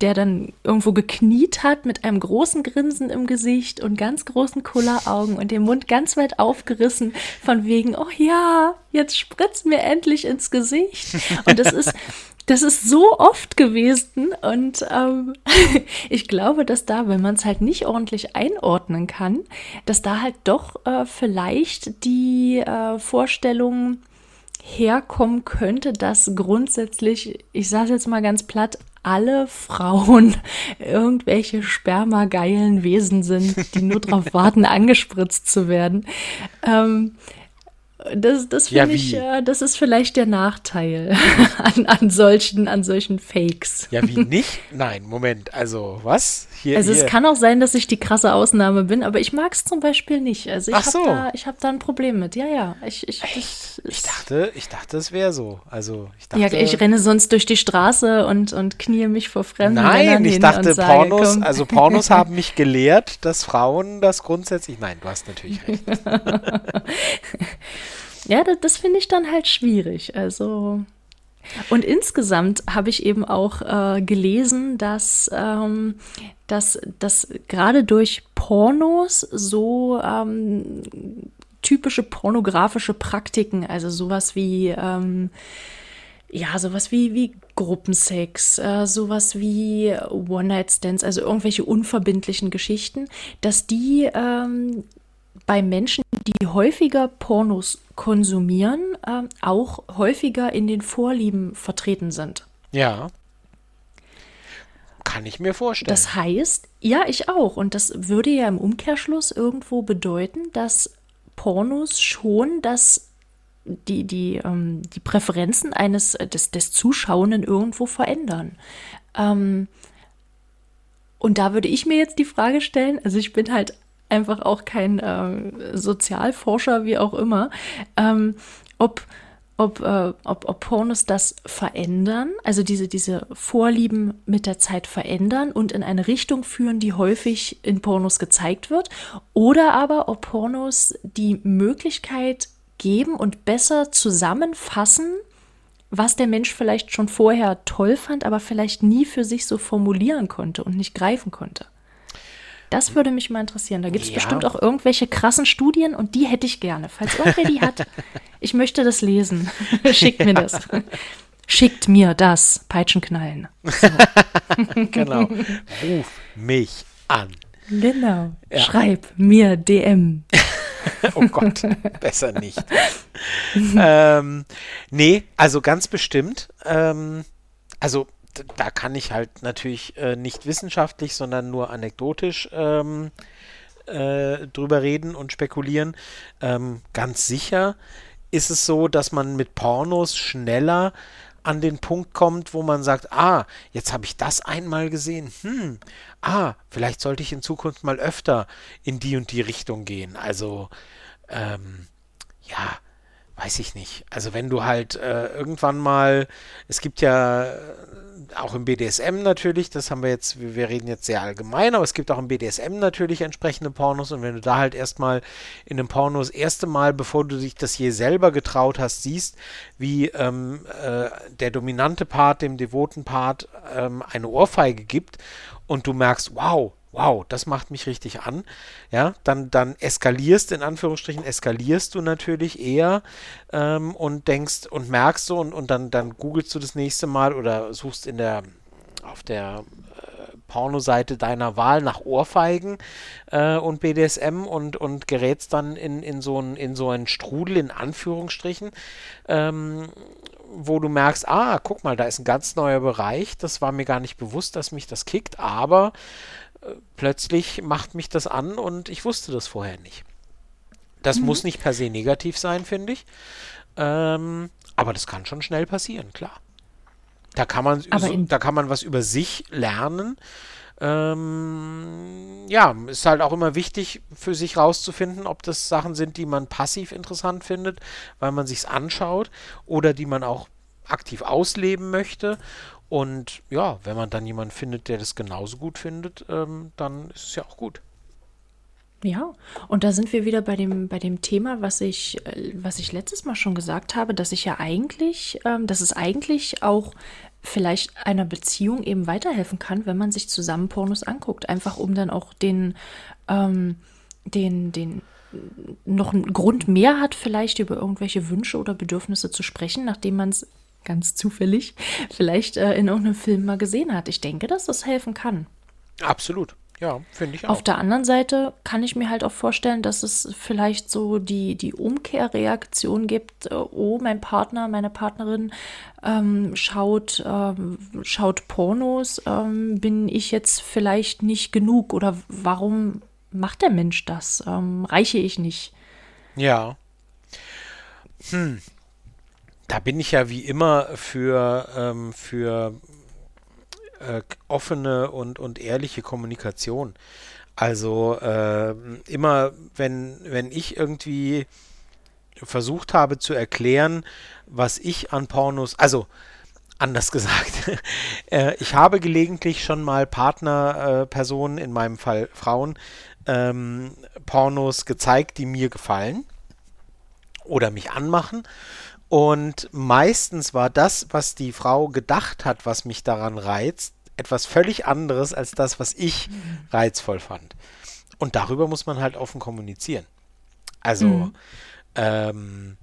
der dann irgendwo gekniet hat mit einem großen Grinsen im Gesicht und ganz großen Kulleraugen und den Mund ganz weit aufgerissen von wegen, oh ja, jetzt spritzt mir endlich ins Gesicht. Und das ist, das ist so oft gewesen und ähm, [LAUGHS] ich glaube, dass da, wenn man es halt nicht ordentlich einordnen kann, dass da halt doch äh, vielleicht die äh, Vorstellung herkommen könnte, dass grundsätzlich, ich sage jetzt mal ganz platt, alle Frauen [LAUGHS] irgendwelche spermageilen Wesen sind, die nur darauf warten, [LAUGHS] angespritzt zu werden. Ähm, das, das finde ja, ich, äh, das ist vielleicht der Nachteil [LAUGHS] an, an, solchen, an solchen Fakes. Ja, wie nicht? Nein, Moment, also was? Hier, also hier. es kann auch sein, dass ich die krasse Ausnahme bin, aber ich mag es zum Beispiel nicht. Also ich habe so. da, hab da ein Problem mit. Ja, ja. Ich, ich, das, ich dachte, ich dachte, es wäre so. Also ich dachte, ja, ich renne sonst durch die Straße und, und knie mich vor fremden Nein, Männern ich dachte, sage, Pornos, komm. also Pornos [LAUGHS] haben mich gelehrt, dass Frauen das grundsätzlich. Nein, du hast natürlich recht. [LAUGHS] ja, das, das finde ich dann halt schwierig. Also und insgesamt habe ich eben auch äh, gelesen, dass, ähm, dass, dass gerade durch Pornos so ähm, typische pornografische Praktiken, also sowas wie ähm, ja, sowas wie, wie Gruppensex, äh, sowas wie One-Night-Stands, also irgendwelche unverbindlichen Geschichten, dass die ähm, bei Menschen, die häufiger Pornos konsumieren, äh, auch häufiger in den Vorlieben vertreten sind. Ja. Kann ich mir vorstellen. Das heißt, ja, ich auch. Und das würde ja im Umkehrschluss irgendwo bedeuten, dass Pornos schon das die, die, ähm, die Präferenzen eines des, des Zuschauenden irgendwo verändern. Ähm, und da würde ich mir jetzt die Frage stellen, also ich bin halt einfach auch kein äh, Sozialforscher, wie auch immer, ähm, ob, ob, äh, ob, ob Pornos das verändern, also diese, diese Vorlieben mit der Zeit verändern und in eine Richtung führen, die häufig in Pornos gezeigt wird, oder aber ob Pornos die Möglichkeit geben und besser zusammenfassen, was der Mensch vielleicht schon vorher toll fand, aber vielleicht nie für sich so formulieren konnte und nicht greifen konnte. Das würde mich mal interessieren. Da gibt es ja. bestimmt auch irgendwelche krassen Studien und die hätte ich gerne. Falls irgendwer die hat, [LAUGHS] ich möchte das lesen. [LAUGHS] Schickt mir das. Schickt mir das. Peitschenknallen. So. [LAUGHS] genau. Ruf mich an. Genau. Ja. Schreib mir DM. oh Gott, besser nicht. ähm, nee, also ganz bestimmt. Ähm, also da kann ich halt natürlich äh, nicht wissenschaftlich, sondern nur anekdotisch ähm, äh, drüber reden und spekulieren. Ähm, ganz sicher ist es so, dass man mit Pornos schneller an den Punkt kommt, wo man sagt, ah, jetzt habe ich das einmal gesehen. Hm, ah, vielleicht sollte ich in Zukunft mal öfter in die und die Richtung gehen. Also, ähm, ja, weiß ich nicht. Also wenn du halt äh, irgendwann mal, es gibt ja auch im BDSM natürlich, das haben wir jetzt, wir reden jetzt sehr allgemein, aber es gibt auch im BDSM natürlich entsprechende Pornos und wenn du da halt erstmal in einem Porno das erste Mal, bevor du dich das je selber getraut hast, siehst, wie ähm, äh, der dominante Part dem devoten Part ähm, eine Ohrfeige gibt und du merkst, wow, wow, das macht mich richtig an, ja, dann, dann eskalierst, in Anführungsstrichen, eskalierst du natürlich eher ähm, und denkst und merkst so und, und dann, dann googelst du das nächste Mal oder suchst in der, auf der äh, Pornoseite deiner Wahl nach Ohrfeigen äh, und BDSM und, und gerätst dann in, in, so ein, in so einen Strudel, in Anführungsstrichen, ähm, wo du merkst, ah, guck mal, da ist ein ganz neuer Bereich, das war mir gar nicht bewusst, dass mich das kickt, aber plötzlich macht mich das an und ich wusste das vorher nicht. Das mhm. muss nicht per se negativ sein, finde ich. Ähm, aber das kann schon schnell passieren, klar. Da kann man, so, da kann man was über sich lernen. Ähm, ja, ist halt auch immer wichtig für sich rauszufinden, ob das Sachen sind, die man passiv interessant findet, weil man sich's anschaut oder die man auch aktiv ausleben möchte und ja, wenn man dann jemanden findet, der das genauso gut findet, ähm, dann ist es ja auch gut. Ja, und da sind wir wieder bei dem, bei dem Thema, was ich, äh, was ich letztes Mal schon gesagt habe, dass ich ja eigentlich, ähm, dass es eigentlich auch vielleicht einer Beziehung eben weiterhelfen kann, wenn man sich zusammen Pornos anguckt. Einfach um dann auch den, ähm, den, den noch einen Grund mehr hat, vielleicht über irgendwelche Wünsche oder Bedürfnisse zu sprechen, nachdem man es ganz zufällig vielleicht äh, in irgendeinem Film mal gesehen hat. Ich denke, dass das helfen kann. Absolut. Ja, finde ich auch. Auf der anderen Seite kann ich mir halt auch vorstellen, dass es vielleicht so die, die Umkehrreaktion gibt, äh, oh, mein Partner, meine Partnerin ähm, schaut, ähm, schaut Pornos, ähm, bin ich jetzt vielleicht nicht genug oder warum macht der Mensch das? Ähm, reiche ich nicht? Ja. Hm, da bin ich ja wie immer für, ähm, für äh, offene und, und ehrliche Kommunikation. Also äh, immer, wenn, wenn ich irgendwie versucht habe zu erklären, was ich an Pornos, also anders [LAUGHS] gesagt, äh, ich habe gelegentlich schon mal Partnerpersonen, in meinem Fall Frauen, ähm, Pornos gezeigt, die mir gefallen oder mich anmachen. Und meistens war das, was die Frau gedacht hat, was mich daran reizt, etwas völlig anderes als das, was ich mhm. reizvoll fand. Und darüber muss man halt offen kommunizieren. Also, mhm. ähm,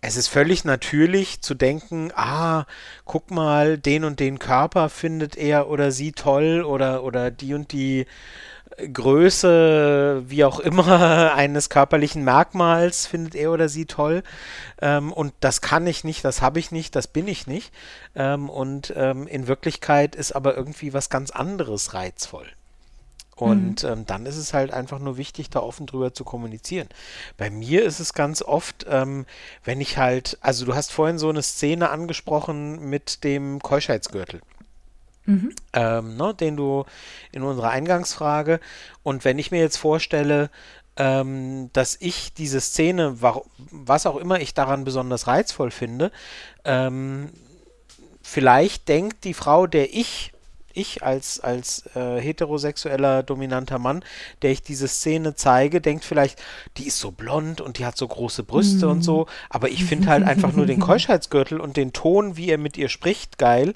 es ist völlig natürlich zu denken, ah, guck mal, den und den Körper findet er oder sie toll oder, oder die und die Größe, wie auch immer, [LAUGHS] eines körperlichen Merkmals findet er oder sie toll. Ähm, und das kann ich nicht, das habe ich nicht, das bin ich nicht. Ähm, und ähm, in Wirklichkeit ist aber irgendwie was ganz anderes reizvoll. Und mhm. ähm, dann ist es halt einfach nur wichtig, da offen drüber zu kommunizieren. Bei mir ist es ganz oft, ähm, wenn ich halt, also du hast vorhin so eine Szene angesprochen mit dem Keuschheitsgürtel. Mhm. Ähm, ne, den du in unserer Eingangsfrage. Und wenn ich mir jetzt vorstelle, ähm, dass ich diese Szene, was auch immer ich daran besonders reizvoll finde, ähm, vielleicht denkt die Frau, der ich ich als, als äh, heterosexueller dominanter Mann, der ich diese Szene zeige, denkt vielleicht, die ist so blond und die hat so große Brüste mm. und so, aber ich finde halt einfach nur den [LAUGHS] Keuschheitsgürtel und den Ton, wie er mit ihr spricht, geil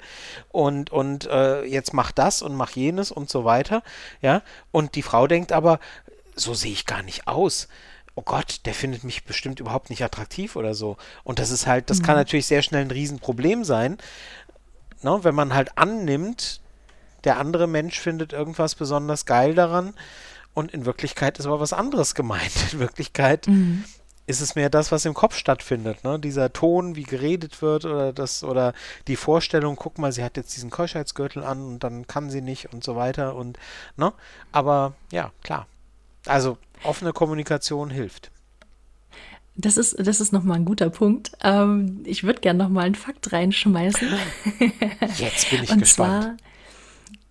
und, und äh, jetzt mach das und mach jenes und so weiter, ja, und die Frau denkt aber, so sehe ich gar nicht aus oh Gott, der findet mich bestimmt überhaupt nicht attraktiv oder so. Und das ist halt, das mhm. kann natürlich sehr schnell ein Riesenproblem sein, ne, wenn man halt annimmt, der andere Mensch findet irgendwas besonders geil daran und in Wirklichkeit ist aber was anderes gemeint. In Wirklichkeit mhm. ist es mehr das, was im Kopf stattfindet, ne? Dieser Ton, wie geredet wird oder das oder die Vorstellung, guck mal, sie hat jetzt diesen Keuschheitsgürtel an und dann kann sie nicht und so weiter und ne? Aber ja, klar. Also offene Kommunikation hilft. Das ist, das ist nochmal ein guter Punkt. Ähm, ich würde gerne nochmal einen Fakt reinschmeißen. Jetzt bin ich und gespannt. Zwar,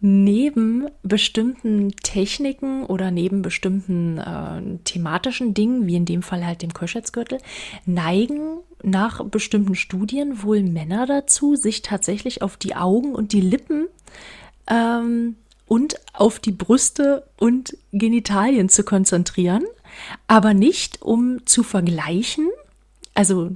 neben bestimmten Techniken oder neben bestimmten äh, thematischen Dingen, wie in dem Fall halt dem Köschetzgürtel, neigen nach bestimmten Studien wohl Männer dazu, sich tatsächlich auf die Augen und die Lippen ähm, und auf die Brüste und Genitalien zu konzentrieren, aber nicht um zu vergleichen, also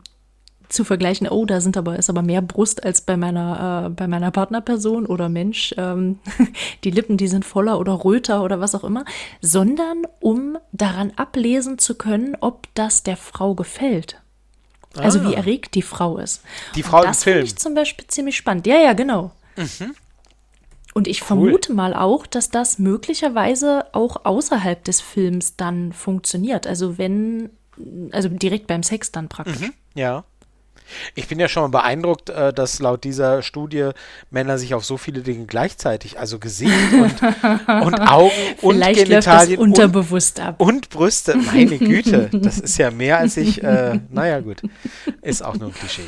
zu vergleichen, oh, da sind aber, ist aber mehr Brust als bei meiner, äh, bei meiner Partnerperson oder Mensch, ähm, [LAUGHS] die Lippen, die sind voller oder röter oder was auch immer, sondern um daran ablesen zu können, ob das der Frau gefällt. Also ah. wie erregt die Frau ist. Die Frau Und das finde ich zum Beispiel ziemlich spannend. Ja, ja, genau. Mhm. Und ich cool. vermute mal auch, dass das möglicherweise auch außerhalb des Films dann funktioniert. Also wenn, also direkt beim Sex dann praktisch. Mhm. Ja. Ich bin ja schon mal beeindruckt, äh, dass laut dieser Studie Männer sich auf so viele Dinge gleichzeitig, also Gesicht [LAUGHS] und, und Augen und Genitalien unterbewusst und, ab. und Brüste. Meine [LAUGHS] Güte, das ist ja mehr als ich. Äh, naja, gut, ist auch nur ein Klischee.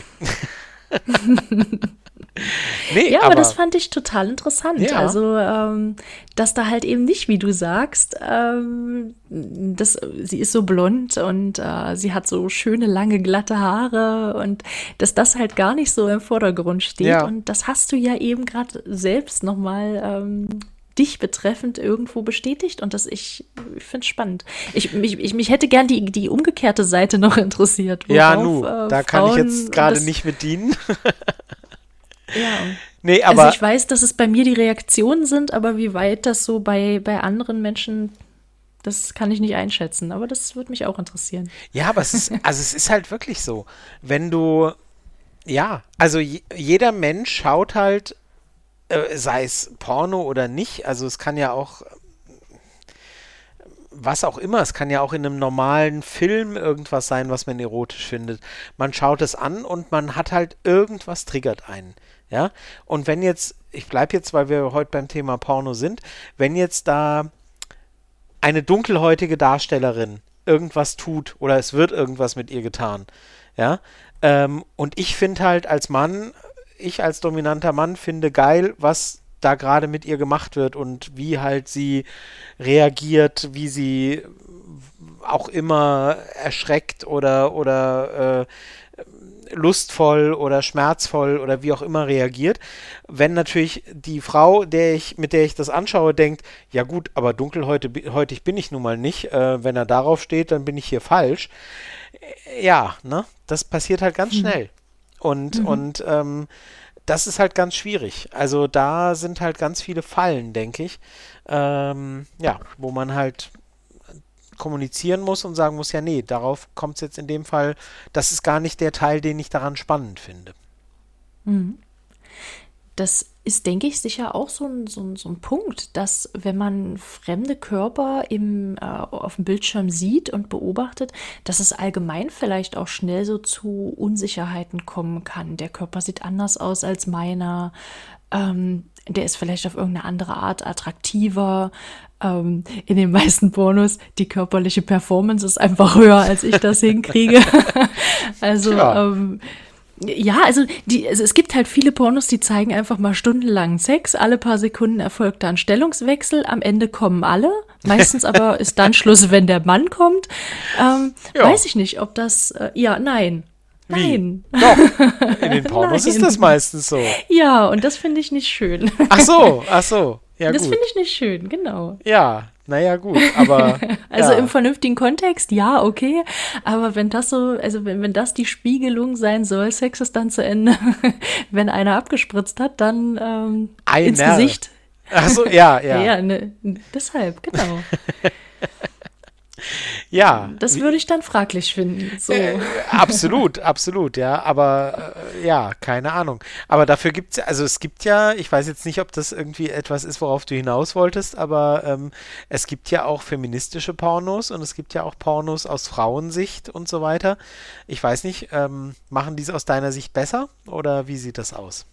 [LAUGHS] nee, ja, aber, aber, das fand ich total interessant. Ja. Also, ähm, dass da halt eben nicht, wie du sagst, ähm, das, sie ist so blond und äh, sie hat so schöne, lange, glatte Haare und dass das halt gar nicht so im Vordergrund steht. Ja. Und das hast du ja eben gerade selbst nochmal ähm, dich betreffend irgendwo bestätigt und das ich, ich finde es spannend. Ich, mich, ich, mich hätte gern die, die umgekehrte Seite noch interessiert. Ja, nu, äh, da kann ich jetzt gerade nicht mit dienen. Ja. [LAUGHS] Nee, aber also ich weiß, dass es bei mir die Reaktionen sind, aber wie weit das so bei, bei anderen Menschen, das kann ich nicht einschätzen. Aber das würde mich auch interessieren. Ja, aber es ist, [LAUGHS] also es ist halt wirklich so. Wenn du, ja, also jeder Mensch schaut halt, äh, sei es Porno oder nicht, also es kann ja auch was auch immer. Es kann ja auch in einem normalen Film irgendwas sein, was man erotisch findet. Man schaut es an und man hat halt irgendwas triggert einen. Ja, und wenn jetzt, ich bleibe jetzt, weil wir heute beim Thema Porno sind, wenn jetzt da eine dunkelhäutige Darstellerin irgendwas tut oder es wird irgendwas mit ihr getan, ja, ähm, und ich finde halt als Mann, ich als dominanter Mann finde geil, was da gerade mit ihr gemacht wird und wie halt sie reagiert, wie sie auch immer erschreckt oder oder äh, lustvoll oder schmerzvoll oder wie auch immer reagiert. Wenn natürlich die Frau, der ich, mit der ich das anschaue, denkt, ja gut, aber dunkelhäutig bin ich nun mal nicht. Äh, wenn er darauf steht, dann bin ich hier falsch. Äh, ja, ne? Das passiert halt ganz mhm. schnell. Und, mhm. und ähm, das ist halt ganz schwierig. Also da sind halt ganz viele Fallen, denke ich. Ähm, ja, wo man halt kommunizieren muss und sagen muss, ja, nee, darauf kommt es jetzt in dem Fall, das ist gar nicht der Teil, den ich daran spannend finde. Mhm. Das ist, denke ich, sicher auch so ein, so ein, so ein Punkt, dass wenn man fremde Körper im, äh, auf dem Bildschirm sieht und beobachtet, dass es allgemein vielleicht auch schnell so zu Unsicherheiten kommen kann. Der Körper sieht anders aus als meiner. Ähm, der ist vielleicht auf irgendeine andere Art attraktiver. Ähm, in den meisten Pornos, die körperliche Performance ist einfach höher, als ich das hinkriege. [LAUGHS] also, ja. ähm, ja, also, die, also es gibt halt viele Pornos, die zeigen einfach mal stundenlangen Sex. Alle paar Sekunden erfolgt da ein Stellungswechsel. Am Ende kommen alle. Meistens aber [LAUGHS] ist dann Schluss, wenn der Mann kommt. Ähm, ja. Weiß ich nicht, ob das. Äh, ja, nein. Nein. Wie? Doch. [LAUGHS] In den Pornos ist das meistens so. Ja, und das finde ich nicht schön. Ach so, [LAUGHS] ach so. Ja, das finde ich nicht schön, genau. Ja, naja, gut, aber. [LAUGHS] also ja. im vernünftigen Kontext, ja, okay. Aber wenn das so, also wenn, wenn das die Spiegelung sein soll, Sex ist dann zu Ende, [LAUGHS] wenn einer abgespritzt hat, dann ähm, ins Gesicht. Ach so, ja, [LAUGHS] ja. ja, ne, deshalb, genau. Ja. Das würde ich dann fraglich finden. So. Äh, absolut, absolut, ja. Aber äh, ja, keine Ahnung. Aber dafür gibt es, also es gibt ja, ich weiß jetzt nicht, ob das irgendwie etwas ist, worauf du hinaus wolltest, aber ähm, es gibt ja auch feministische Pornos und es gibt ja auch Pornos aus Frauensicht und so weiter. Ich weiß nicht, ähm, machen diese aus deiner Sicht besser oder wie sieht das aus?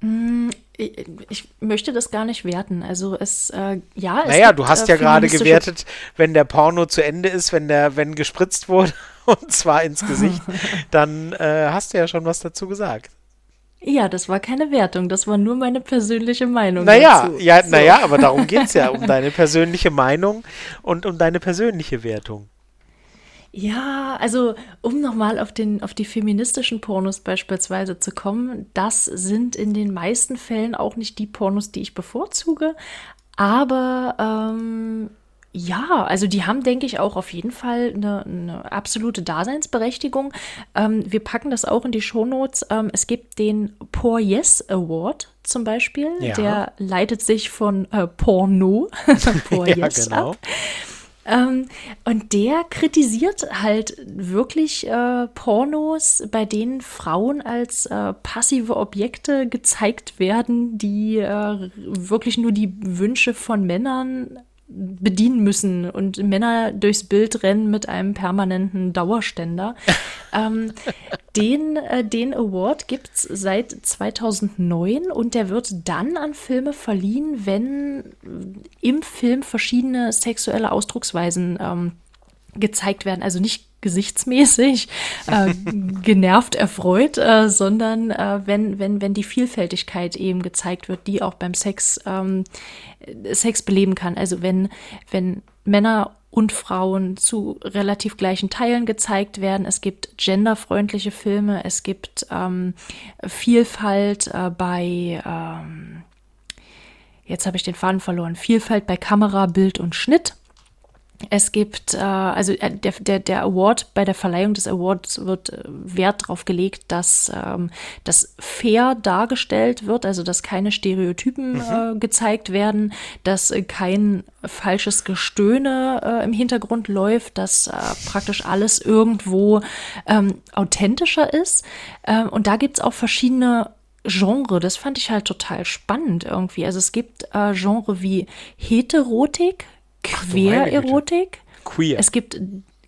Mm, ich möchte das gar nicht werten. Also es, äh, ja. Es naja, gibt, du hast äh, ja gerade gewertet, wenn der Porno zu Ende ist, wenn der, wenn gespritzt wurde [LAUGHS] und zwar ins Gesicht, [LAUGHS] dann äh, hast du ja schon was dazu gesagt. Ja, das war keine Wertung, das war nur meine persönliche Meinung. Naja, dazu. ja, so. naja, aber darum geht es ja, um deine persönliche Meinung und um deine persönliche Wertung. Ja, also um nochmal auf, auf die feministischen Pornos beispielsweise zu kommen, das sind in den meisten Fällen auch nicht die Pornos, die ich bevorzuge, aber ähm, ja, also die haben, denke ich, auch auf jeden Fall eine, eine absolute Daseinsberechtigung. Ähm, wir packen das auch in die Shownotes. Ähm, es gibt den Poor Yes Award zum Beispiel. Ja. Der leitet sich von äh, Porno, [LAUGHS] Poor ja, Yes genau. ab. Ähm, und der kritisiert halt wirklich äh, Pornos, bei denen Frauen als äh, passive Objekte gezeigt werden, die äh, wirklich nur die Wünsche von Männern bedienen müssen und Männer durchs Bild rennen mit einem permanenten Dauerständer. [LAUGHS] ähm, den, äh, den Award gibt es seit 2009 und der wird dann an Filme verliehen, wenn im Film verschiedene sexuelle Ausdrucksweisen ähm, gezeigt werden. Also nicht gesichtsmäßig [LAUGHS] äh, genervt erfreut, äh, sondern äh, wenn, wenn, wenn die Vielfältigkeit eben gezeigt wird, die auch beim Sex, ähm, Sex beleben kann. Also wenn, wenn Männer und Frauen zu relativ gleichen Teilen gezeigt werden. Es gibt genderfreundliche Filme, es gibt ähm, Vielfalt äh, bei, ähm, jetzt habe ich den Faden verloren, Vielfalt bei Kamera, Bild und Schnitt. Es gibt, äh, also äh, der, der, der Award, bei der Verleihung des Awards wird äh, Wert darauf gelegt, dass ähm, das fair dargestellt wird, also dass keine Stereotypen mhm. äh, gezeigt werden, dass äh, kein falsches Gestöhne äh, im Hintergrund läuft, dass äh, praktisch alles irgendwo ähm, authentischer ist. Ähm, und da gibt's auch verschiedene Genre, das fand ich halt total spannend irgendwie. Also es gibt äh, Genre wie Heterotik, Queer-Erotik. Queer. Es gibt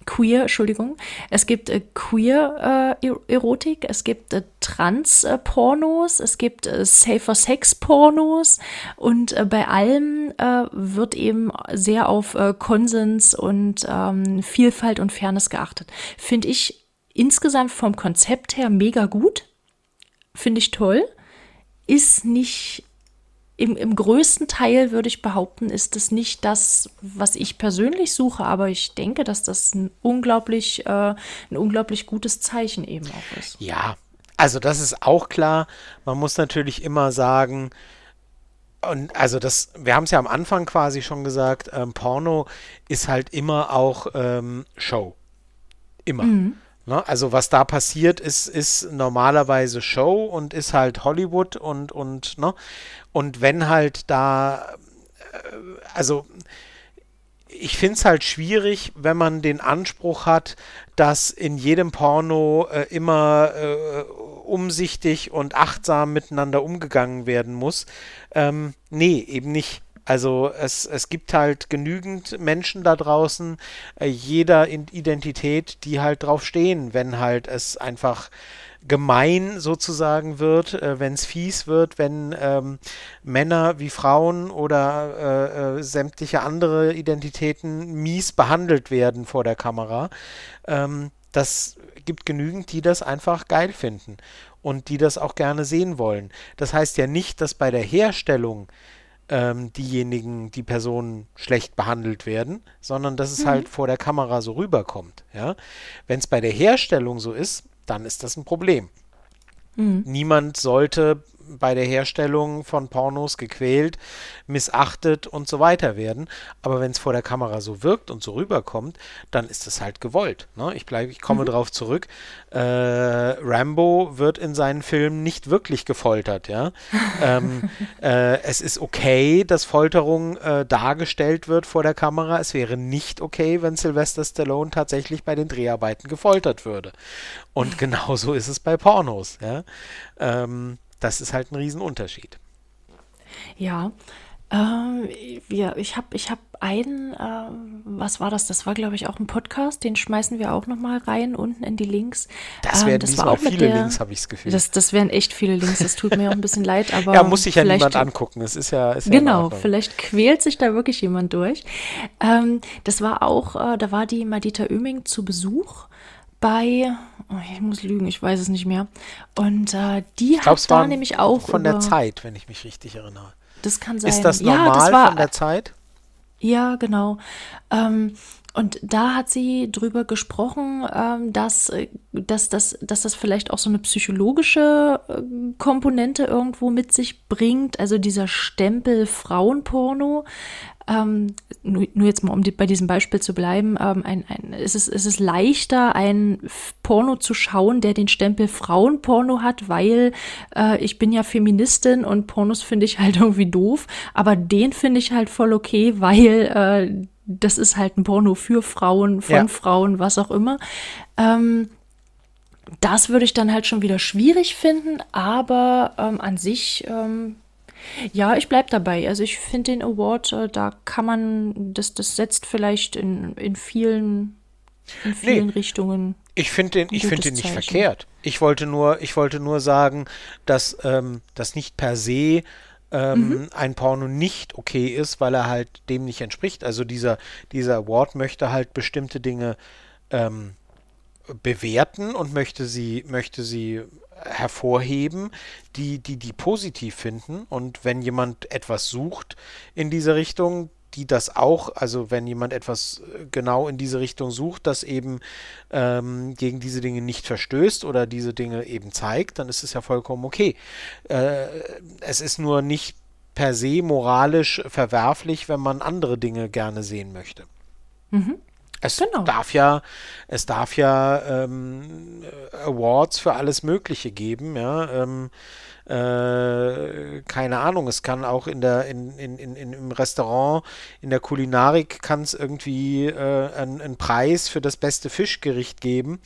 Queer, Entschuldigung. Es gibt äh, Queer-Erotik, äh, es gibt äh, Trans-Pornos, es gibt äh, Safer-Sex-Pornos und äh, bei allem äh, wird eben sehr auf Konsens und ähm, Vielfalt und Fairness geachtet. Finde ich insgesamt vom Konzept her mega gut. Finde ich toll. Ist nicht im, im größten Teil würde ich behaupten, ist es nicht das, was ich persönlich suche, aber ich denke, dass das ein unglaublich, äh, ein unglaublich gutes Zeichen eben auch ist. Ja, also das ist auch klar. Man muss natürlich immer sagen, und also das, wir haben es ja am Anfang quasi schon gesagt, ähm, Porno ist halt immer auch ähm, Show. Immer. Mhm. Ne? Also was da passiert, ist, ist normalerweise Show und ist halt Hollywood und, und, ne? Und wenn halt da, äh, also ich finde es halt schwierig, wenn man den Anspruch hat, dass in jedem Porno äh, immer äh, umsichtig und achtsam miteinander umgegangen werden muss. Ähm, nee, eben nicht. Also es, es gibt halt genügend Menschen da draußen, äh, jeder Identität, die halt drauf stehen, wenn halt es einfach gemein sozusagen wird, äh, wenn es fies wird, wenn ähm, Männer wie Frauen oder äh, äh, sämtliche andere Identitäten mies behandelt werden vor der Kamera. Ähm, das gibt genügend, die das einfach geil finden und die das auch gerne sehen wollen. Das heißt ja nicht, dass bei der Herstellung ähm, diejenigen, die Personen schlecht behandelt werden, sondern dass es mhm. halt vor der Kamera so rüberkommt. Ja? Wenn es bei der Herstellung so ist, dann ist das ein Problem. Mhm. Niemand sollte bei der Herstellung von Pornos gequält, missachtet und so weiter werden. Aber wenn es vor der Kamera so wirkt und so rüberkommt, dann ist es halt gewollt. Ne? Ich, bleib, ich komme mhm. darauf zurück. Äh, Rambo wird in seinen Filmen nicht wirklich gefoltert. Ja? [LAUGHS] ähm, äh, es ist okay, dass Folterung äh, dargestellt wird vor der Kamera. Es wäre nicht okay, wenn Sylvester Stallone tatsächlich bei den Dreharbeiten gefoltert würde. Und [LAUGHS] genauso ist es bei Pornos. Ja? Ähm, das ist halt ein Riesenunterschied. Ja, ähm, ja, ich habe ich hab einen, äh, was war das? Das war, glaube ich, auch ein Podcast, den schmeißen wir auch nochmal rein, unten in die Links. Das werden ähm, das war auch viele der, Links, habe ich das Gefühl. Das, das wären echt viele Links, das tut mir auch ein bisschen [LAUGHS] leid, aber. Ja, muss sich ja niemand angucken, es ist ja. Ist ja genau, vielleicht quält sich da wirklich jemand durch. Ähm, das war auch, äh, da war die Madita Oeming zu Besuch bei, oh, ich muss lügen, ich weiß es nicht mehr. Und äh, die ich glaub, hat da nämlich auch von über, der Zeit, wenn ich mich richtig erinnere. Das kann sein. Ist das normal ja, das war, von der Zeit? Ja, genau. Ähm, und da hat sie drüber gesprochen, ähm, dass, äh, dass, dass, dass das vielleicht auch so eine psychologische äh, Komponente irgendwo mit sich bringt. Also dieser Stempel Frauenporno, ähm, nur, nur, jetzt mal, um die, bei diesem Beispiel zu bleiben, ähm, ein, ein, ist es, ist es leichter, ein Porno zu schauen, der den Stempel Frauenporno hat, weil äh, ich bin ja Feministin und Pornos finde ich halt [LAUGHS] irgendwie doof, aber den finde ich halt voll okay, weil äh, das ist halt ein Porno für Frauen, von ja. Frauen, was auch immer. Ähm, das würde ich dann halt schon wieder schwierig finden, aber ähm, an sich ähm, ja, ich bleibe dabei. Also ich finde den Award, äh, da kann man, das, das setzt vielleicht in, in vielen, in vielen nee, Richtungen. Ich finde den, ich finde den nicht Zeichen. verkehrt. Ich wollte nur, ich wollte nur sagen, dass ähm, das nicht per se ähm, mhm. ein Porno nicht okay ist, weil er halt dem nicht entspricht. Also dieser, dieser Award möchte halt bestimmte Dinge ähm, bewerten und möchte sie, möchte sie hervorheben, die, die die positiv finden. Und wenn jemand etwas sucht in diese Richtung, die das auch, also wenn jemand etwas äh, genau in diese Richtung sucht, das eben ähm, gegen diese Dinge nicht verstößt oder diese Dinge eben zeigt, dann ist es ja vollkommen okay. Äh, es ist nur nicht per se moralisch verwerflich, wenn man andere Dinge gerne sehen möchte. Mhm. Es genau. darf ja, es darf ja ähm, Awards für alles Mögliche geben, ja. Ähm, äh, keine Ahnung, es kann auch in der, in, in, in, im Restaurant, in der Kulinarik kann es irgendwie äh, einen, Preis für das beste Fischgericht geben.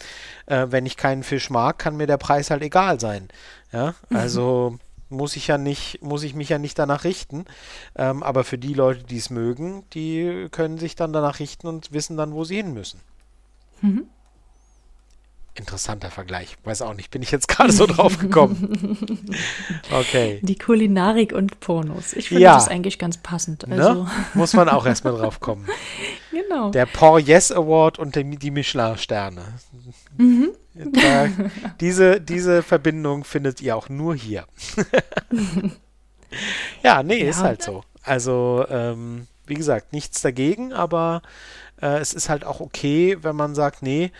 Äh, wenn ich keinen Fisch mag, kann mir der Preis halt egal sein. Ja, [LAUGHS] also. Mhm muss ich ja nicht, muss ich mich ja nicht danach richten. Ähm, aber für die Leute, die es mögen, die können sich dann danach richten und wissen dann, wo sie hin müssen. Mhm. Interessanter Vergleich. Weiß auch nicht, bin ich jetzt gerade so drauf gekommen. [LAUGHS] Okay. Die Kulinarik und Pornos. Ich finde ja. das eigentlich ganz passend. Ne? Also. Ne? Muss man auch erstmal drauf kommen. [LAUGHS] Genau. Der Por Yes Award und die Michelin-Sterne. Mhm. Da, diese, diese Verbindung findet ihr auch nur hier. [LAUGHS] ja, nee, ja. ist halt so. Also, ähm, wie gesagt, nichts dagegen, aber äh, es ist halt auch okay, wenn man sagt, nee,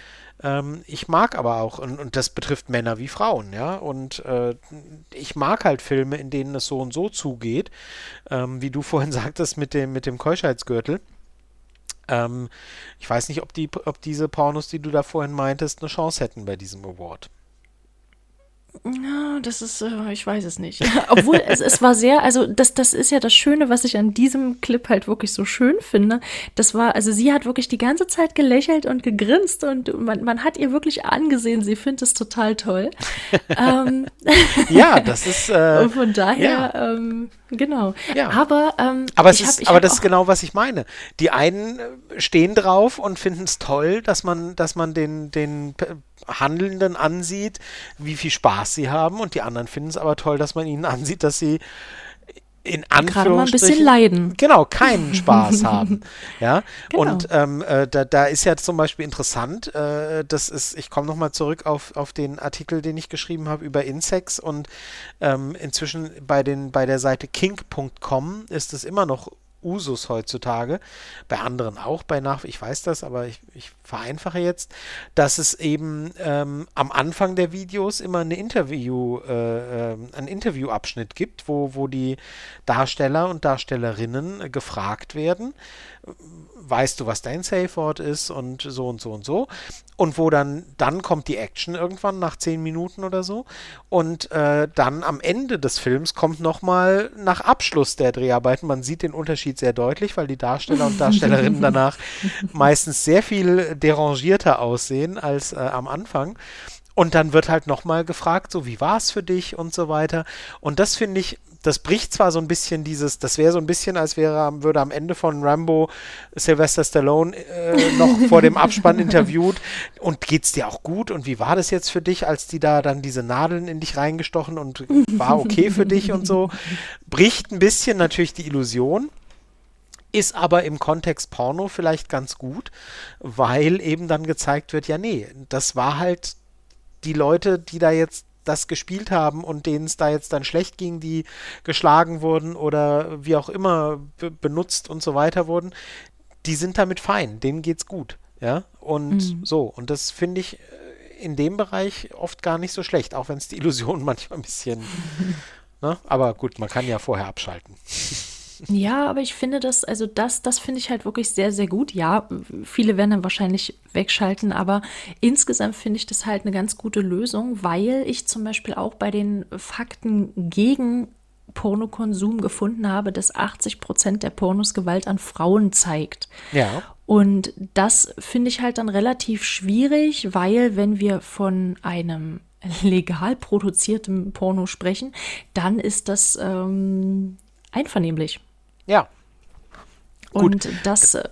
ähm, ich mag aber auch, und, und, das betrifft Männer wie Frauen, ja, und äh, ich mag halt Filme, in denen es so und so zugeht, ähm, wie du [LAUGHS] vorhin sagtest mit dem, mit dem Keuschheitsgürtel. Ähm, ich weiß nicht, ob, die, ob diese Pornos, die du da vorhin meintest, eine Chance hätten bei diesem Award. Ja, das ist, äh, ich weiß es nicht. [LAUGHS] Obwohl es, es war sehr, also das, das ist ja das Schöne, was ich an diesem Clip halt wirklich so schön finde. Das war, also sie hat wirklich die ganze Zeit gelächelt und gegrinst und man, man hat ihr wirklich angesehen, sie findet es total toll. [LAUGHS] ähm, ja, das ist. Äh, [LAUGHS] und von daher, ja. ähm, genau. Ja. Aber, ähm, aber, es ist, hab, aber das ist genau, was ich meine. Die einen stehen drauf und finden es toll, dass man, dass man den, den Handelnden ansieht, wie viel Spaß sie haben und die anderen finden es aber toll, dass man ihnen ansieht, dass sie in Anführungsstrichen mal ein bisschen leiden. Genau, keinen Spaß [LAUGHS] haben. Ja. Genau. Und ähm, äh, da, da ist ja zum Beispiel interessant, äh, das ist, ich komme nochmal zurück auf, auf den Artikel, den ich geschrieben habe über Insects und ähm, inzwischen bei den bei der Seite kink.com ist es immer noch Usus heutzutage, bei anderen auch bei nach, ich weiß das, aber ich, ich vereinfache jetzt, dass es eben ähm, am Anfang der Videos immer eine Interview, äh, ähm, einen Interviewabschnitt gibt, wo, wo die Darsteller und Darstellerinnen gefragt werden, weißt du, was dein Safe Word ist und so und so und so. Und wo dann, dann kommt die Action irgendwann nach zehn Minuten oder so. Und äh, dann am Ende des Films kommt nochmal nach Abschluss der Dreharbeiten, man sieht den Unterschied sehr deutlich, weil die Darsteller und Darstellerinnen [LAUGHS] danach meistens sehr viel derangierter aussehen als äh, am Anfang. Und dann wird halt nochmal gefragt, so wie war es für dich und so weiter. Und das finde ich das bricht zwar so ein bisschen dieses, das wäre so ein bisschen, als wäre, würde am Ende von Rambo Sylvester Stallone äh, noch vor dem Abspann [LAUGHS] interviewt. Und geht's dir auch gut? Und wie war das jetzt für dich, als die da dann diese Nadeln in dich reingestochen und war okay für dich und so, bricht ein bisschen natürlich die Illusion ist aber im Kontext Porno vielleicht ganz gut, weil eben dann gezeigt wird, ja nee, das war halt die Leute, die da jetzt das gespielt haben und denen es da jetzt dann schlecht ging, die geschlagen wurden oder wie auch immer benutzt und so weiter wurden, die sind damit fein, denen geht's gut. Ja, und mhm. so, und das finde ich äh, in dem Bereich oft gar nicht so schlecht, auch wenn es die [LAUGHS] Illusion manchmal ein bisschen, ne? aber gut, man kann ja vorher abschalten. [LAUGHS] Ja, aber ich finde das, also das, das finde ich halt wirklich sehr, sehr gut. Ja, viele werden dann wahrscheinlich wegschalten, aber insgesamt finde ich das halt eine ganz gute Lösung, weil ich zum Beispiel auch bei den Fakten gegen Pornokonsum gefunden habe, dass 80 Prozent der Pornos Gewalt an Frauen zeigt. Ja. Und das finde ich halt dann relativ schwierig, weil wenn wir von einem legal produzierten Porno sprechen, dann ist das ähm, einvernehmlich. Ja. Und Gut. das, äh,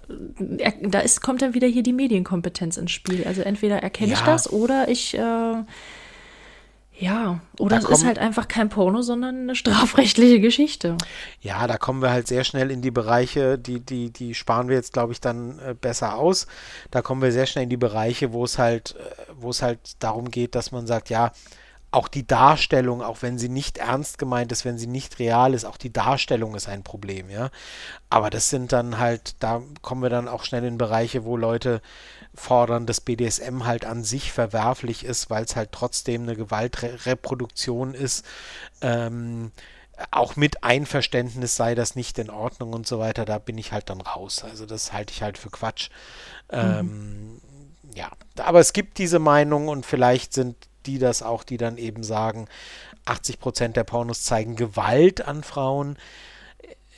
da ist, kommt dann wieder hier die Medienkompetenz ins Spiel. Also entweder erkenne ja. ich das oder ich, äh, ja, oder da es ist halt einfach kein Porno, sondern eine strafrechtliche Geschichte. Ja, da kommen wir halt sehr schnell in die Bereiche, die, die, die sparen wir jetzt, glaube ich, dann äh, besser aus. Da kommen wir sehr schnell in die Bereiche, wo es halt, äh, wo es halt darum geht, dass man sagt, ja, auch die Darstellung, auch wenn sie nicht ernst gemeint ist, wenn sie nicht real ist, auch die Darstellung ist ein Problem, ja. Aber das sind dann halt, da kommen wir dann auch schnell in Bereiche, wo Leute fordern, dass BDSM halt an sich verwerflich ist, weil es halt trotzdem eine Gewaltreproduktion ist. Ähm, auch mit Einverständnis sei das nicht in Ordnung und so weiter, da bin ich halt dann raus. Also das halte ich halt für Quatsch. Mhm. Ähm, ja, aber es gibt diese Meinung und vielleicht sind die das auch, die dann eben sagen, 80 Prozent der Pornos zeigen Gewalt an Frauen.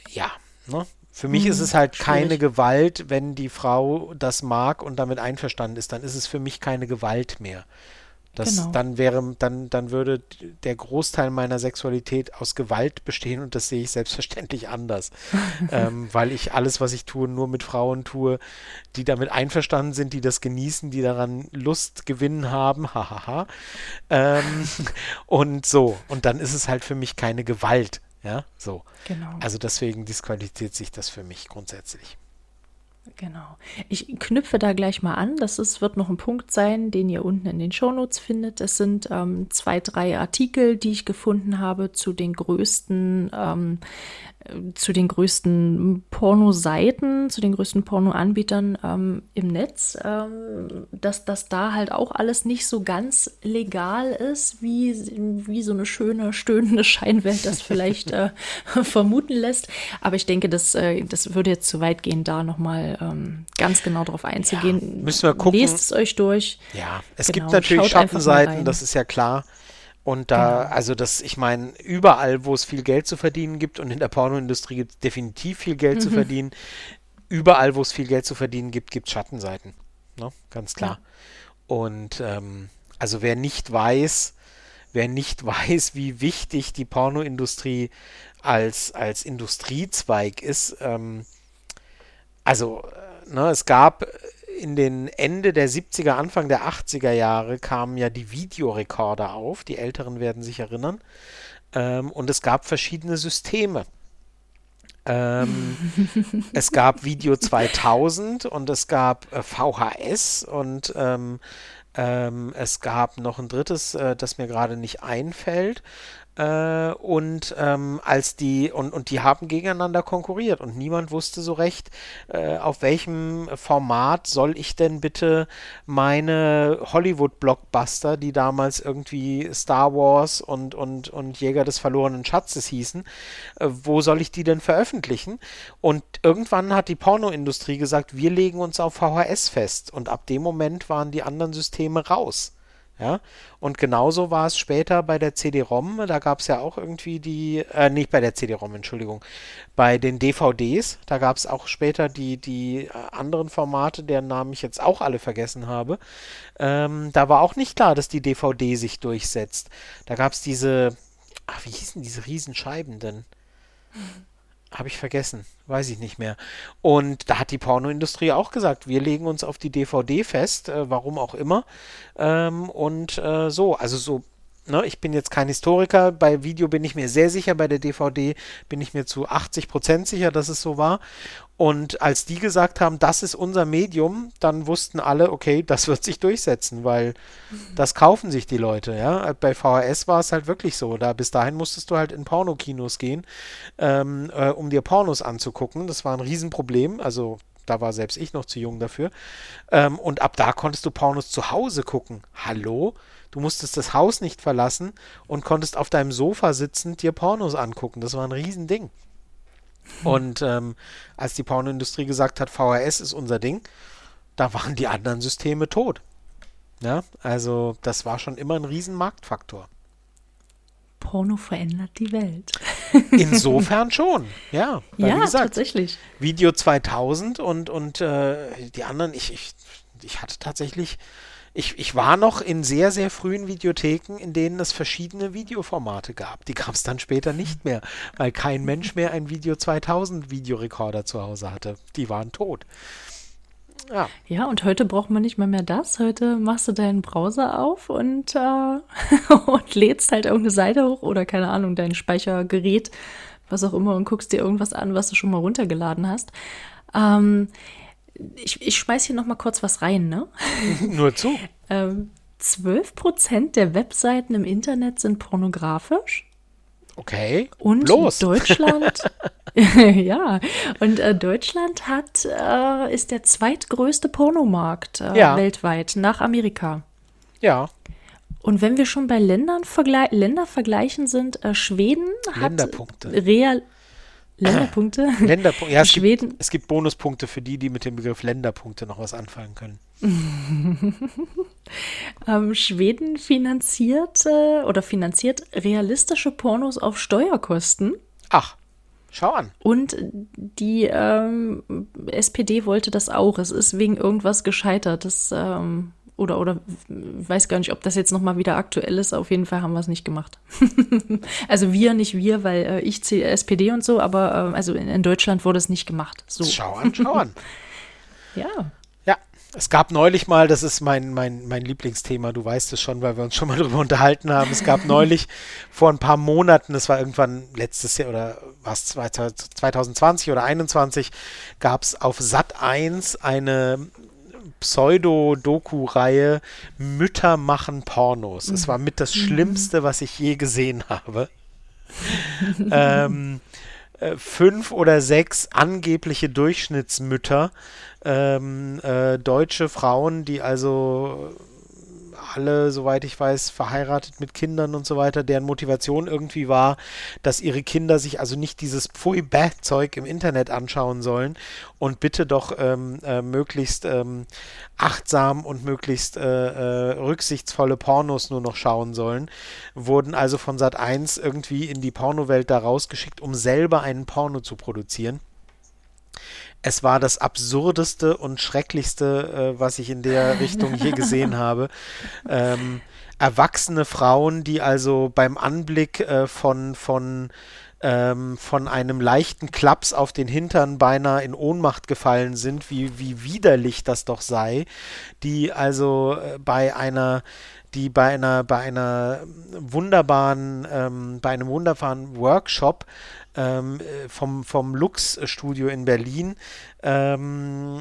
Ja, ne? Für mich ist mhm, es halt keine Schwierig. Gewalt, wenn die Frau das mag und damit einverstanden ist, dann ist es für mich keine Gewalt mehr. Das, genau. Dann wäre, dann, dann würde der Großteil meiner Sexualität aus Gewalt bestehen und das sehe ich selbstverständlich anders. [LAUGHS] ähm, weil ich alles, was ich tue, nur mit Frauen tue, die damit einverstanden sind, die das genießen, die daran Lust gewinnen haben, hahaha. ähm, [LAUGHS] und so. Und dann ist es halt für mich keine Gewalt. Ja, so. Genau. Also deswegen disqualifiziert sich das für mich grundsätzlich. Genau. Ich knüpfe da gleich mal an. Das ist, wird noch ein Punkt sein, den ihr unten in den Shownotes findet. Es sind ähm, zwei, drei Artikel, die ich gefunden habe zu den größten ähm, zu den größten Porno-Seiten, zu den größten Porno-Anbietern ähm, im Netz, ähm, dass das da halt auch alles nicht so ganz legal ist, wie, wie so eine schöne, stöhnende Scheinwelt das vielleicht äh, [LAUGHS] vermuten lässt. Aber ich denke, das, äh, das würde jetzt zu weit gehen, da nochmal ähm, ganz genau drauf einzugehen. Ja, müssen wir gucken. Lest es euch durch. Ja, es genau, gibt natürlich Schattenseiten, das ist ja klar. Und da, genau. also das, ich meine, überall, wo es viel Geld zu verdienen gibt und in der Pornoindustrie gibt es definitiv viel Geld mhm. zu verdienen, überall, wo es viel Geld zu verdienen gibt, gibt es Schattenseiten. Ne? Ganz klar. Ja. Und ähm, also wer nicht weiß, wer nicht [LAUGHS] weiß, wie wichtig die Pornoindustrie als, als Industriezweig ist, ähm, also äh, ne, es gab in den Ende der 70er, Anfang der 80er Jahre kamen ja die Videorekorder auf. Die Älteren werden sich erinnern. Ähm, und es gab verschiedene Systeme. Ähm, [LAUGHS] es gab Video 2000 und es gab äh, VHS und ähm, ähm, es gab noch ein drittes, äh, das mir gerade nicht einfällt. Äh, und ähm, als die und, und die haben gegeneinander konkurriert und niemand wusste so recht, äh, auf welchem Format soll ich denn bitte meine Hollywood-Blockbuster, die damals irgendwie Star Wars und, und, und Jäger des verlorenen Schatzes hießen, äh, wo soll ich die denn veröffentlichen? Und irgendwann hat die Pornoindustrie gesagt, wir legen uns auf VHS fest und ab dem Moment waren die anderen Systeme raus. Ja, und genauso war es später bei der CD-ROM. Da gab es ja auch irgendwie die, äh, nicht bei der CD-ROM, Entschuldigung, bei den DVDs. Da gab es auch später die, die äh, anderen Formate, deren Namen ich jetzt auch alle vergessen habe. Ähm, da war auch nicht klar, dass die DVD sich durchsetzt. Da gab es diese, ach, wie hießen diese Riesenscheiben denn? [LAUGHS] Habe ich vergessen, weiß ich nicht mehr. Und da hat die Pornoindustrie auch gesagt, wir legen uns auf die DVD fest, äh, warum auch immer. Ähm, und äh, so, also so Ne, ich bin jetzt kein Historiker, bei Video bin ich mir sehr sicher, bei der DVD bin ich mir zu 80 Prozent sicher, dass es so war. Und als die gesagt haben, das ist unser Medium, dann wussten alle, okay, das wird sich durchsetzen, weil das kaufen sich die Leute. Ja? Bei VHS war es halt wirklich so. Da bis dahin musstest du halt in Pornokinos gehen, ähm, äh, um dir Pornos anzugucken. Das war ein Riesenproblem. Also da war selbst ich noch zu jung dafür. Ähm, und ab da konntest du Pornos zu Hause gucken. Hallo? Du musstest das Haus nicht verlassen und konntest auf deinem Sofa sitzend dir Pornos angucken. Das war ein Riesending. Und ähm, als die Pornoindustrie gesagt hat, VHS ist unser Ding, da waren die anderen Systeme tot. Ja, also das war schon immer ein Riesenmarktfaktor. Porno verändert die Welt. Insofern [LAUGHS] schon, ja. Weil, ja, gesagt, tatsächlich. Video 2000 und, und äh, die anderen, ich, ich, ich hatte tatsächlich ich, ich war noch in sehr, sehr frühen Videotheken, in denen es verschiedene Videoformate gab. Die gab es dann später nicht mehr, weil kein Mensch mehr ein Video 2000 Videorekorder zu Hause hatte. Die waren tot. Ja. ja, und heute braucht man nicht mal mehr das. Heute machst du deinen Browser auf und, äh, [LAUGHS] und lädst halt irgendeine Seite hoch oder keine Ahnung, dein Speichergerät, was auch immer, und guckst dir irgendwas an, was du schon mal runtergeladen hast. Ähm, ich, ich schmeiß hier noch mal kurz was rein, ne? [LAUGHS] Nur zu. ähm, 12% der Webseiten im Internet sind pornografisch. Okay. Und Los. Deutschland, [LAUGHS] [LAUGHS] ja, und äh, Deutschland hat, äh, ist der zweitgrößte Pornomarkt äh, ja. weltweit nach Amerika. Ja. Und wenn wir schon bei Ländern vergle Ländervergleichen sind, äh, Schweden hat real Länderpunkte? [CLEARS THROAT] Länderpunkte. Ja, es gibt, es gibt Bonuspunkte für die, die mit dem Begriff Länderpunkte noch was anfangen können. [LAUGHS] ähm, Schweden finanziert äh, oder finanziert realistische Pornos auf Steuerkosten. Ach. Schau an. Und die ähm, SPD wollte das auch. Es ist wegen irgendwas gescheitert. Das ähm, oder, oder weiß gar nicht, ob das jetzt nochmal wieder aktuell ist. Auf jeden Fall haben wir es nicht gemacht. [LAUGHS] also wir, nicht wir, weil äh, ich zähle SPD und so, aber äh, also in, in, Deutschland wurde es nicht gemacht. So. Schau an, schau an. [LAUGHS] ja. Ja, es gab neulich mal, das ist mein, mein, mein Lieblingsthema, du weißt es schon, weil wir uns schon mal darüber unterhalten haben. Es gab neulich [LAUGHS] vor ein paar Monaten, das war irgendwann letztes Jahr oder was, 2020 oder 2021, gab es auf Sat 1 eine Pseudo-Doku-Reihe Mütter machen Pornos. Es war mit das mhm. Schlimmste, was ich je gesehen habe. [LAUGHS] ähm, äh, fünf oder sechs angebliche Durchschnittsmütter, ähm, äh, deutsche Frauen, die also alle, soweit ich weiß, verheiratet mit Kindern und so weiter, deren Motivation irgendwie war, dass ihre Kinder sich also nicht dieses Pfui-Bäh-Zeug im Internet anschauen sollen und bitte doch ähm, äh, möglichst ähm, achtsam und möglichst äh, äh, rücksichtsvolle Pornos nur noch schauen sollen, wurden also von Sat 1 irgendwie in die Pornowelt da rausgeschickt, um selber einen Porno zu produzieren. Es war das absurdeste und schrecklichste, äh, was ich in der [LAUGHS] Richtung je gesehen habe. Ähm, erwachsene Frauen, die also beim Anblick äh, von, von, ähm, von einem leichten Klaps auf den Hintern beinahe in Ohnmacht gefallen sind, wie, wie widerlich das doch sei, die also äh, bei einer die bei einer bei einer wunderbaren ähm, bei einem wunderbaren Workshop ähm, äh, vom, vom Lux-Studio in Berlin, ähm,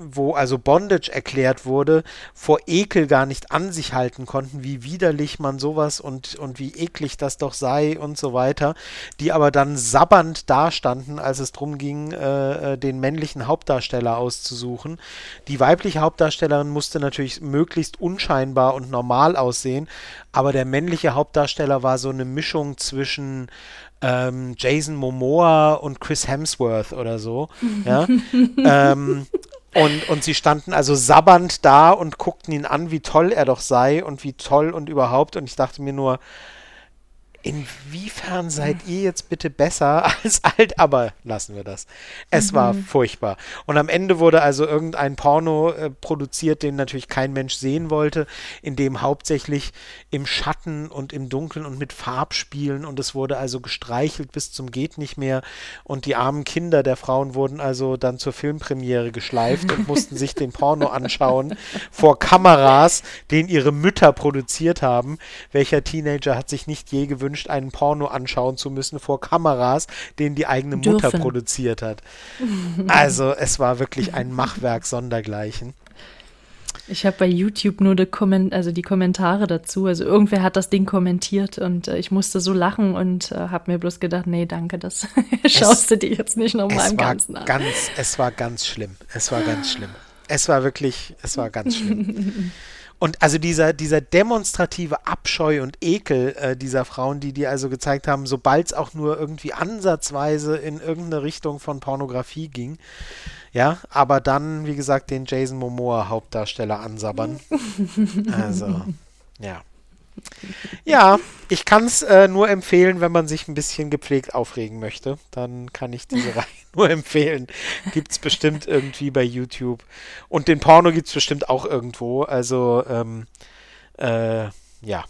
wo also Bondage erklärt wurde, vor Ekel gar nicht an sich halten konnten, wie widerlich man sowas und, und wie eklig das doch sei und so weiter, die aber dann sabbernd dastanden, als es darum ging, äh, äh, den männlichen Hauptdarsteller auszusuchen. Die weibliche Hauptdarstellerin musste natürlich möglichst unscheinbar und normal aussehen, aber der männliche Hauptdarsteller war so eine Mischung zwischen ähm, Jason Momoa und Chris Hemsworth oder so. ja. [LAUGHS] ähm, und, und sie standen also sabbernd da und guckten ihn an, wie toll er doch sei und wie toll und überhaupt. Und ich dachte mir nur, Inwiefern seid ihr jetzt bitte besser [LAUGHS] als alt? Aber lassen wir das. Es mhm. war furchtbar. Und am Ende wurde also irgendein Porno äh, produziert, den natürlich kein Mensch sehen wollte, in dem hauptsächlich im Schatten und im Dunkeln und mit Farbspielen und es wurde also gestreichelt bis zum geht nicht mehr. Und die armen Kinder der Frauen wurden also dann zur Filmpremiere geschleift und mussten sich den Porno [LAUGHS] anschauen vor Kameras, den ihre Mütter produziert haben. Welcher Teenager hat sich nicht je gewünscht, gewünscht, einen Porno anschauen zu müssen vor Kameras, den die eigene Mutter Dürfen. produziert hat. Also es war wirklich ein [LAUGHS] Machwerk sondergleichen. Ich habe bei YouTube nur die, Komment also die Kommentare dazu. Also irgendwer hat das Ding kommentiert und äh, ich musste so lachen und äh, habe mir bloß gedacht, nee, danke, das [LAUGHS] schaust du dir jetzt nicht nochmal im Ganzen an. Ganz, es war ganz schlimm. Es war ganz schlimm. Es war wirklich, es war ganz schlimm. [LAUGHS] Und also dieser, dieser demonstrative Abscheu und Ekel äh, dieser Frauen, die die also gezeigt haben, sobald es auch nur irgendwie ansatzweise in irgendeine Richtung von Pornografie ging. Ja, aber dann, wie gesagt, den Jason Momoa Hauptdarsteller ansabbern. [LAUGHS] also, ja. Ja, ich kann es äh, nur empfehlen, wenn man sich ein bisschen gepflegt aufregen möchte. Dann kann ich diese [LAUGHS] Reihe nur empfehlen. Gibt es bestimmt irgendwie bei YouTube. Und den Porno gibt es bestimmt auch irgendwo. Also, ähm, äh, ja.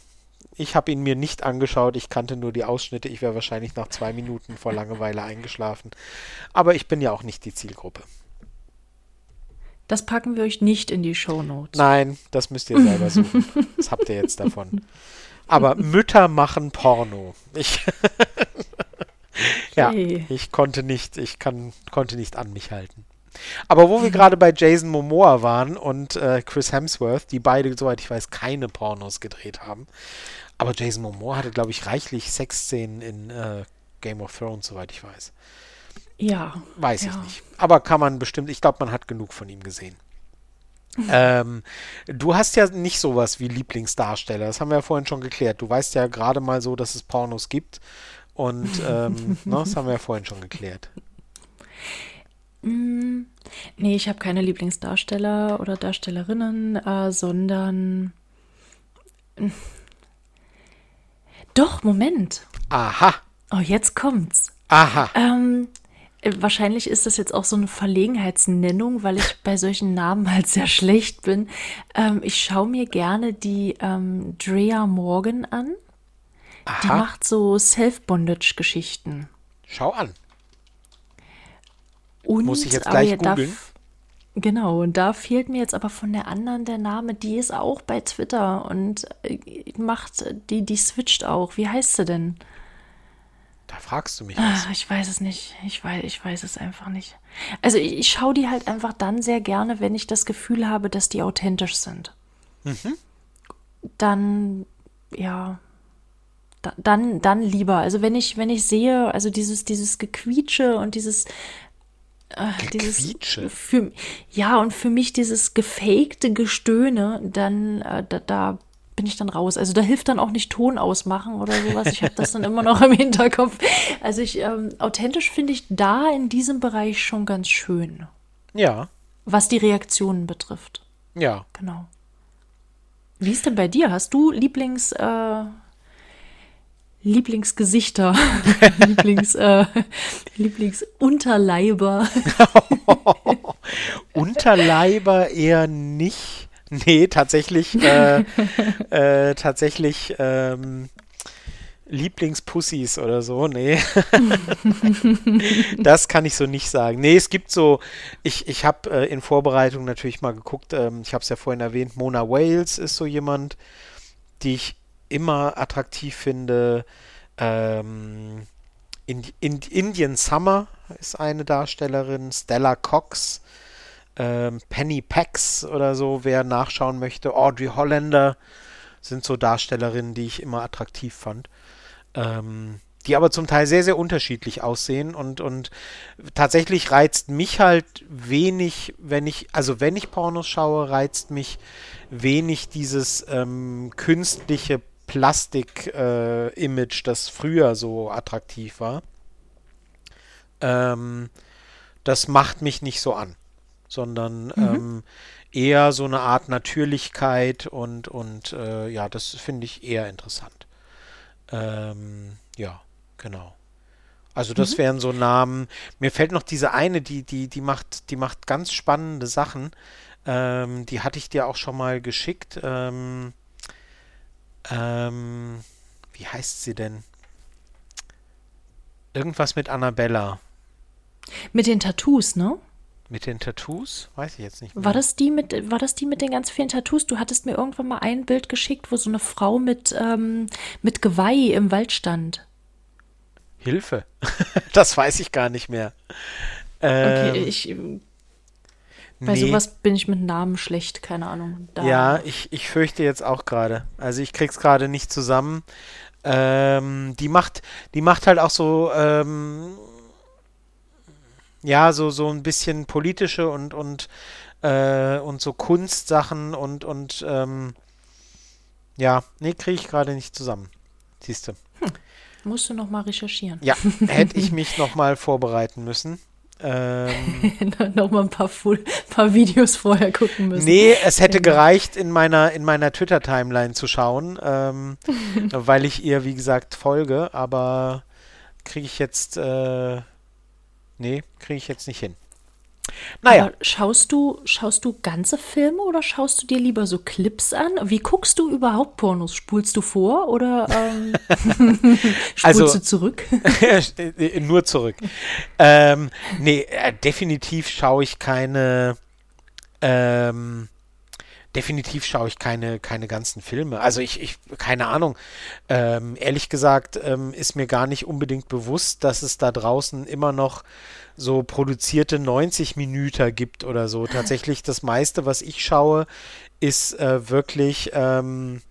Ich habe ihn mir nicht angeschaut. Ich kannte nur die Ausschnitte. Ich wäre wahrscheinlich nach zwei Minuten vor Langeweile eingeschlafen. Aber ich bin ja auch nicht die Zielgruppe. Das packen wir euch nicht in die Show Notes. Nein, das müsst ihr selber [LAUGHS] suchen. das habt ihr jetzt davon. Aber Mütter machen Porno. Ich [LAUGHS] ja, ich konnte nicht, ich kann, konnte nicht an mich halten. Aber wo wir gerade bei Jason Momoa waren und äh, Chris Hemsworth, die beide, soweit ich weiß, keine Pornos gedreht haben. Aber Jason Momoa hatte, glaube ich, reichlich Sexszenen in äh, Game of Thrones, soweit ich weiß. Ja. Weiß ja. ich nicht. Aber kann man bestimmt, ich glaube, man hat genug von ihm gesehen. ähm, du hast ja nicht sowas wie Lieblingsdarsteller, das haben wir ja vorhin schon geklärt. Du weißt ja gerade mal so, dass es Pornos gibt. Und ähm, [LAUGHS] ne, das haben wir ja vorhin schon geklärt. Mm, nee, ich habe keine Lieblingsdarsteller oder Darstellerinnen, äh, sondern. Doch, Moment. Aha. Oh, jetzt kommt's. Aha. Ähm, Wahrscheinlich ist das jetzt auch so eine Verlegenheitsnennung, weil ich bei solchen Namen halt sehr schlecht bin. Ähm, ich schaue mir gerne die ähm, Drea Morgan an. Aha. Die macht so Self-Bondage-Geschichten. Schau an. Und, Muss ich jetzt gleich googeln? Genau, und da fehlt mir jetzt aber von der anderen der Name. Die ist auch bei Twitter und äh, macht, die, die switcht auch. Wie heißt sie denn? Fragst du mich was. Ah, ich weiß es nicht. Ich weiß, ich weiß es einfach nicht. Also ich, ich schaue die halt einfach dann sehr gerne, wenn ich das Gefühl habe, dass die authentisch sind. Mhm. Dann, ja, da, dann, dann lieber. Also wenn ich, wenn ich sehe, also dieses, dieses Gequietsche und dieses äh, dieses für, ja und für mich dieses gefakte Gestöhne, dann äh, da, da bin ich dann raus. Also da hilft dann auch nicht Ton ausmachen oder sowas. Ich habe das dann immer noch im [LAUGHS] Hinterkopf. Also ich ähm, authentisch finde ich da in diesem Bereich schon ganz schön. Ja. Was die Reaktionen betrifft. Ja. Genau. Wie ist denn bei dir? Hast du Lieblings äh, Lieblingsgesichter, [LAUGHS] Lieblings, äh, Lieblingsunterleiber. [LAUGHS] Unterleiber eher nicht. [LAUGHS] Nee, tatsächlich, äh, äh, tatsächlich ähm, Lieblingspussys oder so, nee. [LAUGHS] das kann ich so nicht sagen. Nee, es gibt so, ich, ich habe äh, in Vorbereitung natürlich mal geguckt, ähm, ich habe es ja vorhin erwähnt, Mona Wales ist so jemand, die ich immer attraktiv finde. Ähm, in, in, Indian Summer ist eine Darstellerin, Stella Cox ähm, Penny Pax oder so, wer nachschauen möchte. Audrey Hollander sind so Darstellerinnen, die ich immer attraktiv fand. Ähm, die aber zum Teil sehr, sehr unterschiedlich aussehen und, und tatsächlich reizt mich halt wenig, wenn ich, also wenn ich Pornos schaue, reizt mich wenig dieses ähm, künstliche Plastik-Image, äh, das früher so attraktiv war. Ähm, das macht mich nicht so an sondern mhm. ähm, eher so eine Art Natürlichkeit und, und äh, ja, das finde ich eher interessant. Ähm, ja, genau. Also das mhm. wären so Namen. Mir fällt noch diese eine, die, die, die macht, die macht ganz spannende Sachen. Ähm, die hatte ich dir auch schon mal geschickt. Ähm, ähm, wie heißt sie denn? Irgendwas mit Annabella. Mit den Tattoos, ne? Mit den Tattoos? Weiß ich jetzt nicht mehr. War das die mit, war das die mit den ganz vielen Tattoos? Du hattest mir irgendwann mal ein Bild geschickt, wo so eine Frau mit, ähm, mit Geweih im Wald stand. Hilfe. [LAUGHS] das weiß ich gar nicht mehr. Ähm, okay, ich. Bei nee. sowas bin ich mit Namen schlecht, keine Ahnung. Da. Ja, ich, ich fürchte jetzt auch gerade. Also ich krieg's gerade nicht zusammen. Ähm, die macht, die macht halt auch so ähm, ja, so, so ein bisschen politische und, und, äh, und so Kunstsachen und, und ähm, ja, nee, kriege ich gerade nicht zusammen. Siehst du. Hm. Musst du nochmal recherchieren. Ja, [LAUGHS] hätte ich mich nochmal vorbereiten müssen. Ähm, [LAUGHS] nochmal ein paar, Full, paar Videos vorher gucken müssen. Nee, es hätte gereicht, in meiner, in meiner Twitter-Timeline zu schauen, ähm, [LAUGHS] weil ich ihr, wie gesagt, folge, aber kriege ich jetzt äh, nee, kriege ich jetzt nicht hin. Naja. Aber schaust du, schaust du ganze Filme oder schaust du dir lieber so Clips an? Wie guckst du überhaupt Pornos? Spulst du vor oder ähm, [LAUGHS] spulst also, du zurück? [LAUGHS] nur zurück. ähm, nee, äh, definitiv schaue ich keine ähm, definitiv schaue ich keine, keine ganzen Filme. Also ich, ich keine Ahnung. Ähm, ehrlich gesagt ähm, ist mir gar nicht unbedingt bewusst, dass es da draußen immer noch so produzierte 90 Minuten gibt oder so. Tatsächlich das meiste, was ich schaue, ist äh, wirklich, ähm,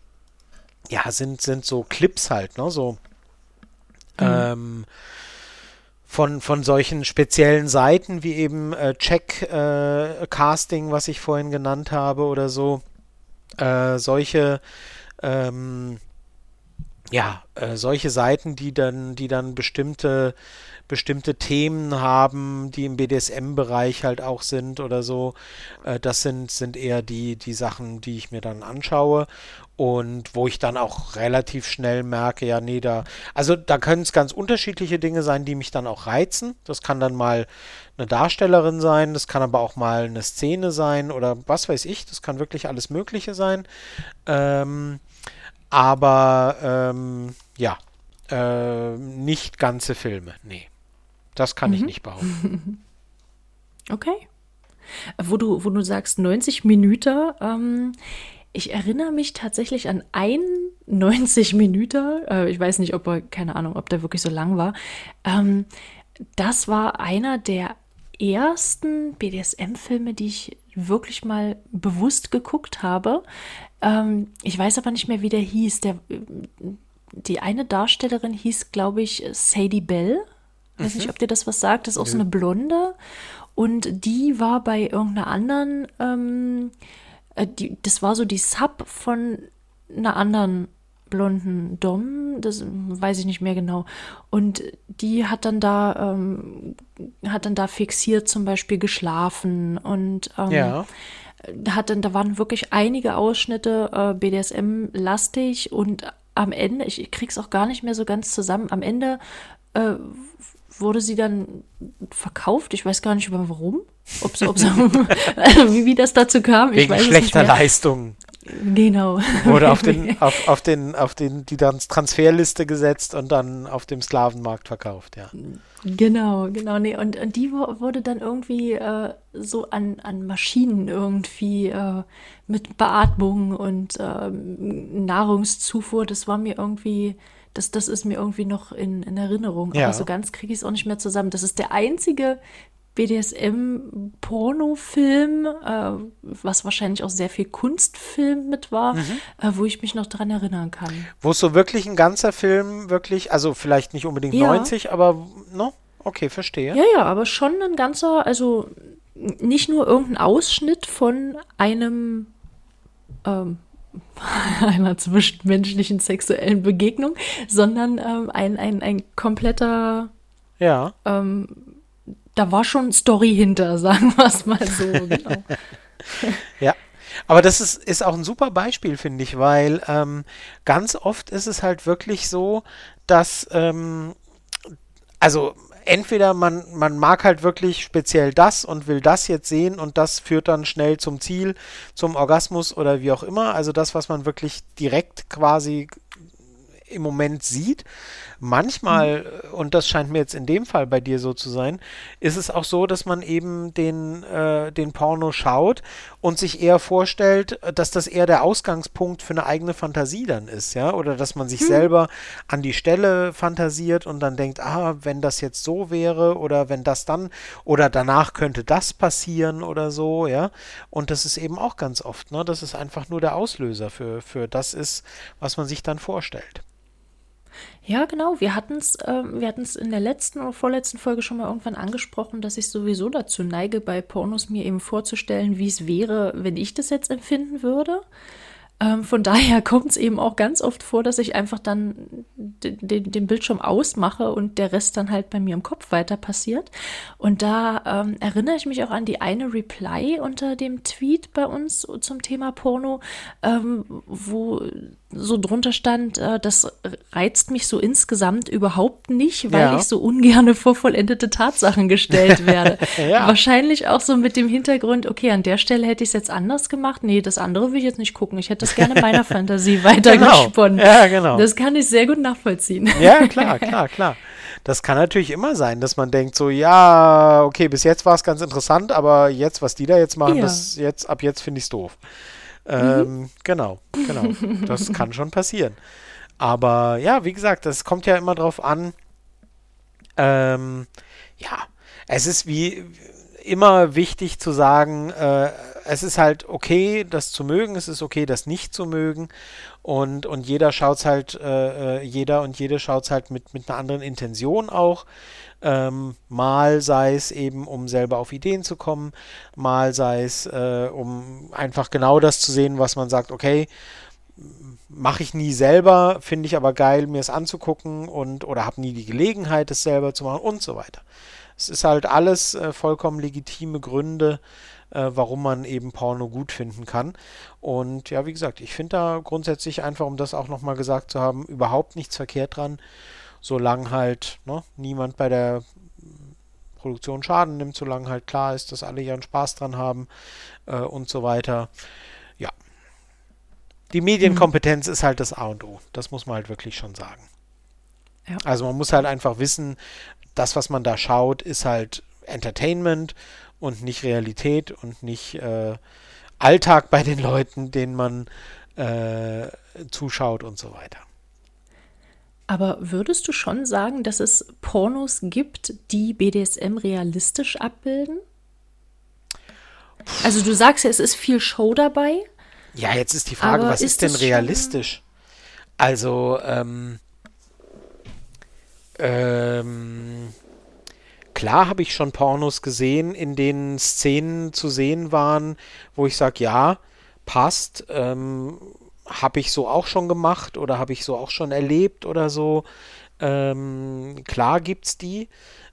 ja, sind, sind so Clips halt, ne? So. Mhm. Von, von solchen speziellen Seiten wie eben äh, Check äh, Casting, was ich vorhin genannt habe oder so. Äh, solche ähm, ja, äh, solche Seiten, die dann, die dann bestimmte bestimmte Themen haben, die im BDSM-Bereich halt auch sind oder so. Äh, das sind, sind eher die, die Sachen, die ich mir dann anschaue und wo ich dann auch relativ schnell merke, ja, nee, da, also da können es ganz unterschiedliche Dinge sein, die mich dann auch reizen. Das kann dann mal eine Darstellerin sein, das kann aber auch mal eine Szene sein oder was weiß ich, das kann wirklich alles Mögliche sein. Ähm, aber ähm, ja, äh, nicht ganze Filme, nee. Das kann mhm. ich nicht behaupten. [LAUGHS] Okay. Wo du, wo du sagst 90 Minuten, ähm, ich erinnere mich tatsächlich an ein 90 Minuten, äh, ich weiß nicht, ob er, keine Ahnung, ob der wirklich so lang war. Ähm, das war einer der ersten BDSM-Filme, die ich wirklich mal bewusst geguckt habe. Ähm, ich weiß aber nicht mehr, wie der hieß. Der, die eine Darstellerin hieß, glaube ich, Sadie Bell. Weiß mhm. nicht, ob dir das was sagt. Das ist auch so eine Blonde. und die war bei irgendeiner anderen, ähm, äh, die, das war so die Sub von einer anderen blonden Dom, das weiß ich nicht mehr genau. Und die hat dann da, ähm, hat dann da fixiert zum Beispiel geschlafen und ähm, Ja. hat dann, da waren wirklich einige Ausschnitte äh, BDSM-lastig und am Ende, ich, ich krieg's auch gar nicht mehr so ganz zusammen, am Ende äh, wurde sie dann verkauft. Ich weiß gar nicht warum. Ob's, ob's, [LAUGHS] also wie, wie das dazu kam. ich Wegen schlechter. Leistungen. Genau. Wurde auf [LAUGHS] den, auf, auf den, auf den, die dann Transferliste gesetzt und dann auf dem Sklavenmarkt verkauft, ja. Genau, genau. Nee, und, und die wurde dann irgendwie äh, so an, an Maschinen irgendwie äh, mit Beatmung und ähm, Nahrungszufuhr, das war mir irgendwie, das, das ist mir irgendwie noch in, in Erinnerung. Ja. Aber so ganz kriege ich es auch nicht mehr zusammen. Das ist der einzige BDSM-Pornofilm, äh, was wahrscheinlich auch sehr viel Kunstfilm mit war, Mhm. äh, wo ich mich noch dran erinnern kann. Wo es so wirklich ein ganzer Film wirklich, also vielleicht nicht unbedingt Ja. 90, aber, no? Okay, verstehe. Ja, ja, aber schon ein ganzer, also nicht nur irgendein Ausschnitt von einem ähm, [LAUGHS] einer zwischenmenschlichen sexuellen Begegnung, sondern ähm, ein, ein, ein kompletter, Ja. da war schon Story hinter, [LAUGHS] sagen wir es mal so. Genau. [LAUGHS] Ja. Aber das ist, ist auch ein super Beispiel, finde ich, weil ähm, ganz oft ist es halt wirklich so, dass, ähm, also entweder man, man mag halt wirklich speziell das und will das jetzt sehen und das führt dann schnell zum Ziel, zum Orgasmus oder wie auch immer. Also das, was man wirklich direkt quasi im Moment sieht. Manchmal, äh, und das scheint mir jetzt in dem Fall bei dir so zu sein, ist es auch so, dass man eben den, äh, den Porno schaut und sich eher vorstellt, äh, dass das eher der Ausgangspunkt für eine eigene Fantasie dann ist, ja, oder dass man sich selber an die Stelle fantasiert und dann denkt, ah, wenn das jetzt so wäre oder wenn das dann oder danach könnte das passieren oder so, ja, und das ist eben auch ganz oft, ne, dass es einfach nur der Auslöser für, für das ist, was man sich dann vorstellt. Ja, genau. Wir hatten es hatten's in der letzten oder vorletzten Folge schon mal irgendwann angesprochen, dass ich sowieso dazu neige, bei Pornos mir eben vorzustellen, wie es wäre, wenn ich das jetzt empfinden würde. Ähm, von daher [LAUGHS] kommt es eben auch ganz oft vor, dass ich einfach dann den Bildschirm ausmache und der Rest dann halt bei mir im Kopf weiter passiert. Und da ähm, erinnere ich mich auch an die eine Reply unter dem Tweet bei uns zum Thema Porno, ähm, wo so drunter stand, äh, das reizt mich so insgesamt überhaupt nicht, weil Ja. ich so ungerne vor vollendete Tatsachen gestellt [LAUGHS] werde. Ja. Wahrscheinlich auch so mit dem Hintergrund, okay, an der Stelle hätte ich es jetzt anders gemacht. Nee, das andere will ich jetzt nicht gucken. Ich hätte das gerne meiner [LAUGHS] Fantasie weitergesponnen. Ja, genau. Das kann ich sehr gut nachvollziehen. Ja, klar, [LAUGHS] klar, klar. Das kann natürlich immer sein, dass man denkt so, ja, okay, bis jetzt war es ganz interessant, aber jetzt, was die da jetzt machen, Ja. das jetzt, ab jetzt finde ich es doof. Ähm, Genau, genau. Das [LAUGHS] kann schon passieren. Aber ja, wie gesagt, das kommt ja immer drauf an. Ähm, ja, es ist wie immer wichtig zu sagen, äh, es ist halt okay, das zu mögen, es ist okay, das nicht zu mögen. Und, und jeder schaut halt, äh, äh, jeder und jede schaut halt mit, mit einer anderen Intention auch. Ähm, mal sei es eben, um selber auf Ideen zu kommen, mal sei es, äh, um einfach genau das zu sehen, was man sagt, okay, mache ich nie selber, finde ich aber geil, mir es anzugucken und oder habe nie die Gelegenheit, es selber zu machen und so weiter. Es ist halt alles äh, vollkommen legitime Gründe, äh, warum man eben Porno gut finden kann. Und ja, wie gesagt, ich finde da grundsätzlich einfach, um das auch nochmal gesagt zu haben, überhaupt nichts verkehrt dran, solange halt ne, niemand bei der Produktion Schaden nimmt, solange halt klar ist, dass alle ihren Spaß dran haben äh, und so weiter. Ja. Die Medienkompetenz ist halt das A und O. Das muss man halt wirklich schon sagen. Ja. Also man muss halt einfach wissen, das, was man da schaut, ist halt Entertainment und nicht Realität und nicht äh, Alltag bei den Leuten, denen man äh, zuschaut und so weiter. Aber würdest du schon sagen, dass es Pornos gibt, die BDSM realistisch abbilden? Also du sagst ja, es ist viel Show dabei. Ja, jetzt ist die Frage, was ist, ist denn realistisch? Also, ähm, ähm, klar habe ich schon Pornos gesehen, in denen Szenen zu sehen waren, wo ich sage, ja, passt, ähm, habe ich so auch schon gemacht oder habe ich so auch schon erlebt oder so. Ähm, klar gibt's die.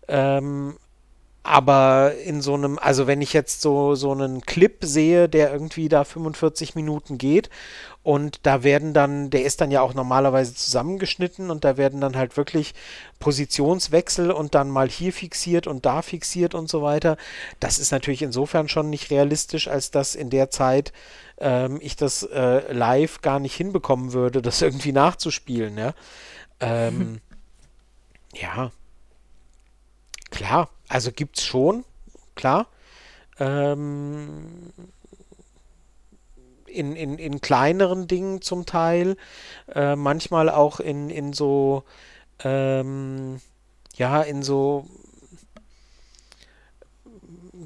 Ähm, aber in so einem, also wenn ich jetzt so, so einen Clip sehe, der irgendwie da 45 Minuten geht und da werden dann, der ist dann ja auch normalerweise zusammengeschnitten und da werden dann halt wirklich Positionswechsel und dann mal hier fixiert und da fixiert und so weiter. Das ist natürlich insofern schon nicht realistisch, als dass in der Zeit ähm, ich das äh, live gar nicht hinbekommen würde, das irgendwie nachzuspielen, ja. Ähm, [LAUGHS] ja. Klar, also gibt's schon, klar. Ähm, in, in, in kleineren Dingen zum Teil, äh, manchmal auch in, in so, ähm, ja, in so,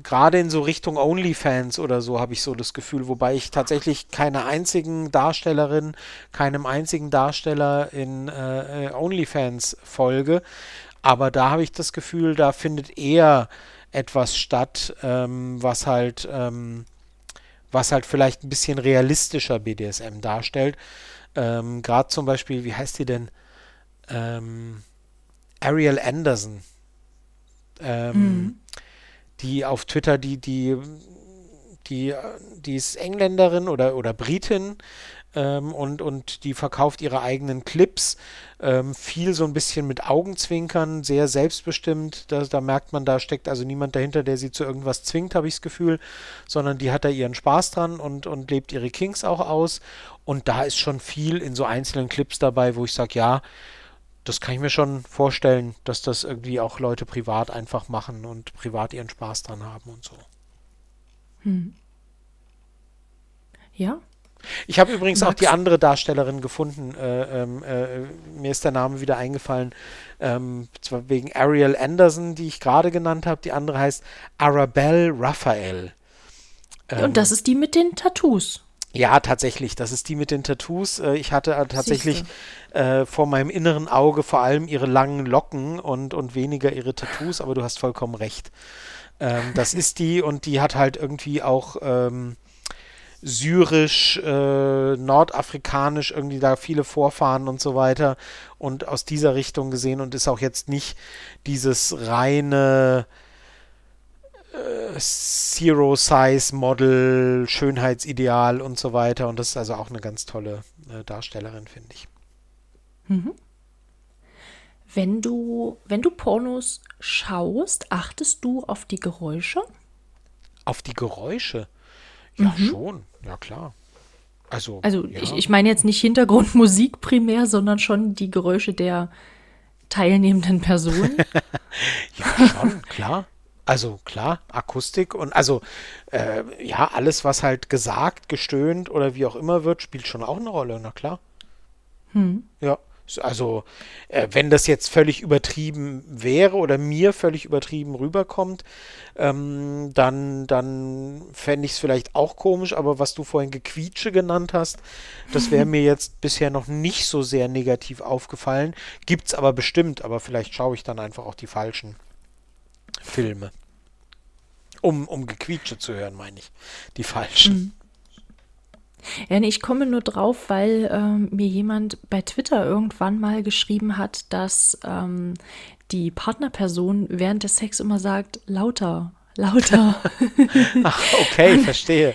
gerade in so Richtung OnlyFans oder so habe ich so das Gefühl, wobei ich tatsächlich keine einzigen Darstellerin, keinem einzigen Darsteller in äh, äh OnlyFans folge. Aber da habe ich das Gefühl, da findet eher etwas statt, ähm, was halt, ähm, was halt vielleicht ein bisschen realistischer BDSM darstellt. Ähm, Gerade zum Beispiel, wie heißt die denn? Ähm, Ariel Anderson. Ähm, mhm. Die auf Twitter, die, die, die, die ist Engländerin oder, oder Britin ähm, und, und die verkauft ihre eigenen Clips. Ähm, viel so ein bisschen mit Augenzwinkern, sehr selbstbestimmt. Da, da merkt man, da steckt also niemand dahinter, der sie zu irgendwas zwingt, habe ich das Gefühl, sondern die hat da ihren Spaß dran und, und lebt ihre Kings auch aus. Und da ist schon viel in so einzelnen Clips dabei, wo ich sage, ja, das kann ich mir schon vorstellen, dass das irgendwie auch Leute privat einfach machen und privat ihren Spaß dran haben und so. Hm. Ja, ich habe übrigens Max. auch die andere Darstellerin gefunden. Äh, ähm, äh, mir ist der Name wieder eingefallen. Ähm, zwar wegen Ariel Anderson, die ich gerade genannt habe. Die andere heißt Arabelle Raphael. Ähm, Und das ist die mit den Tattoos. Ja, tatsächlich. Das ist die mit den Tattoos. Äh, ich hatte äh, tatsächlich äh, vor meinem inneren Auge vor allem ihre langen Locken und, und weniger ihre Tattoos, aber du hast vollkommen recht. Ähm, das [LAUGHS] ist die und die hat halt irgendwie auch ähm, syrisch, äh, nordafrikanisch, irgendwie da viele Vorfahren und so weiter und aus dieser Richtung gesehen und ist auch jetzt nicht dieses reine äh, Zero-Size-Model, Schönheitsideal und so weiter und das ist also auch eine ganz tolle äh, Darstellerin, finde ich. Mhm. Wenn du, wenn du Pornos schaust, achtest du auf die Geräusche? Auf die Geräusche? Ja, mhm. schon. Ja, klar. Also, also ja. ich, ich meine jetzt nicht Hintergrundmusik primär, sondern schon die Geräusche der teilnehmenden Personen. [LAUGHS] ja, schon, klar. Also klar, Akustik und also äh, ja, alles, was halt gesagt, gestöhnt oder wie auch immer wird, spielt schon auch eine Rolle, na klar. Hm. Ja. Also, äh, wenn das jetzt völlig übertrieben wäre oder mir völlig übertrieben rüberkommt, ähm, dann, dann fände ich es vielleicht auch komisch, aber was du vorhin Gequietsche genannt hast, das wäre [LAUGHS] mir jetzt bisher noch nicht so sehr negativ aufgefallen. Gibt es aber bestimmt, aber vielleicht schaue ich dann einfach auch die falschen Filme. Um, um Gequietsche zu hören, meine ich. Die falschen. Mhm. Ja, nee, ich komme nur drauf, weil ähm, mir jemand bei Twitter irgendwann mal geschrieben hat, dass ähm, die Partnerperson während des Sex immer sagt, lauter, lauter. Ach, [LAUGHS] okay, verstehe.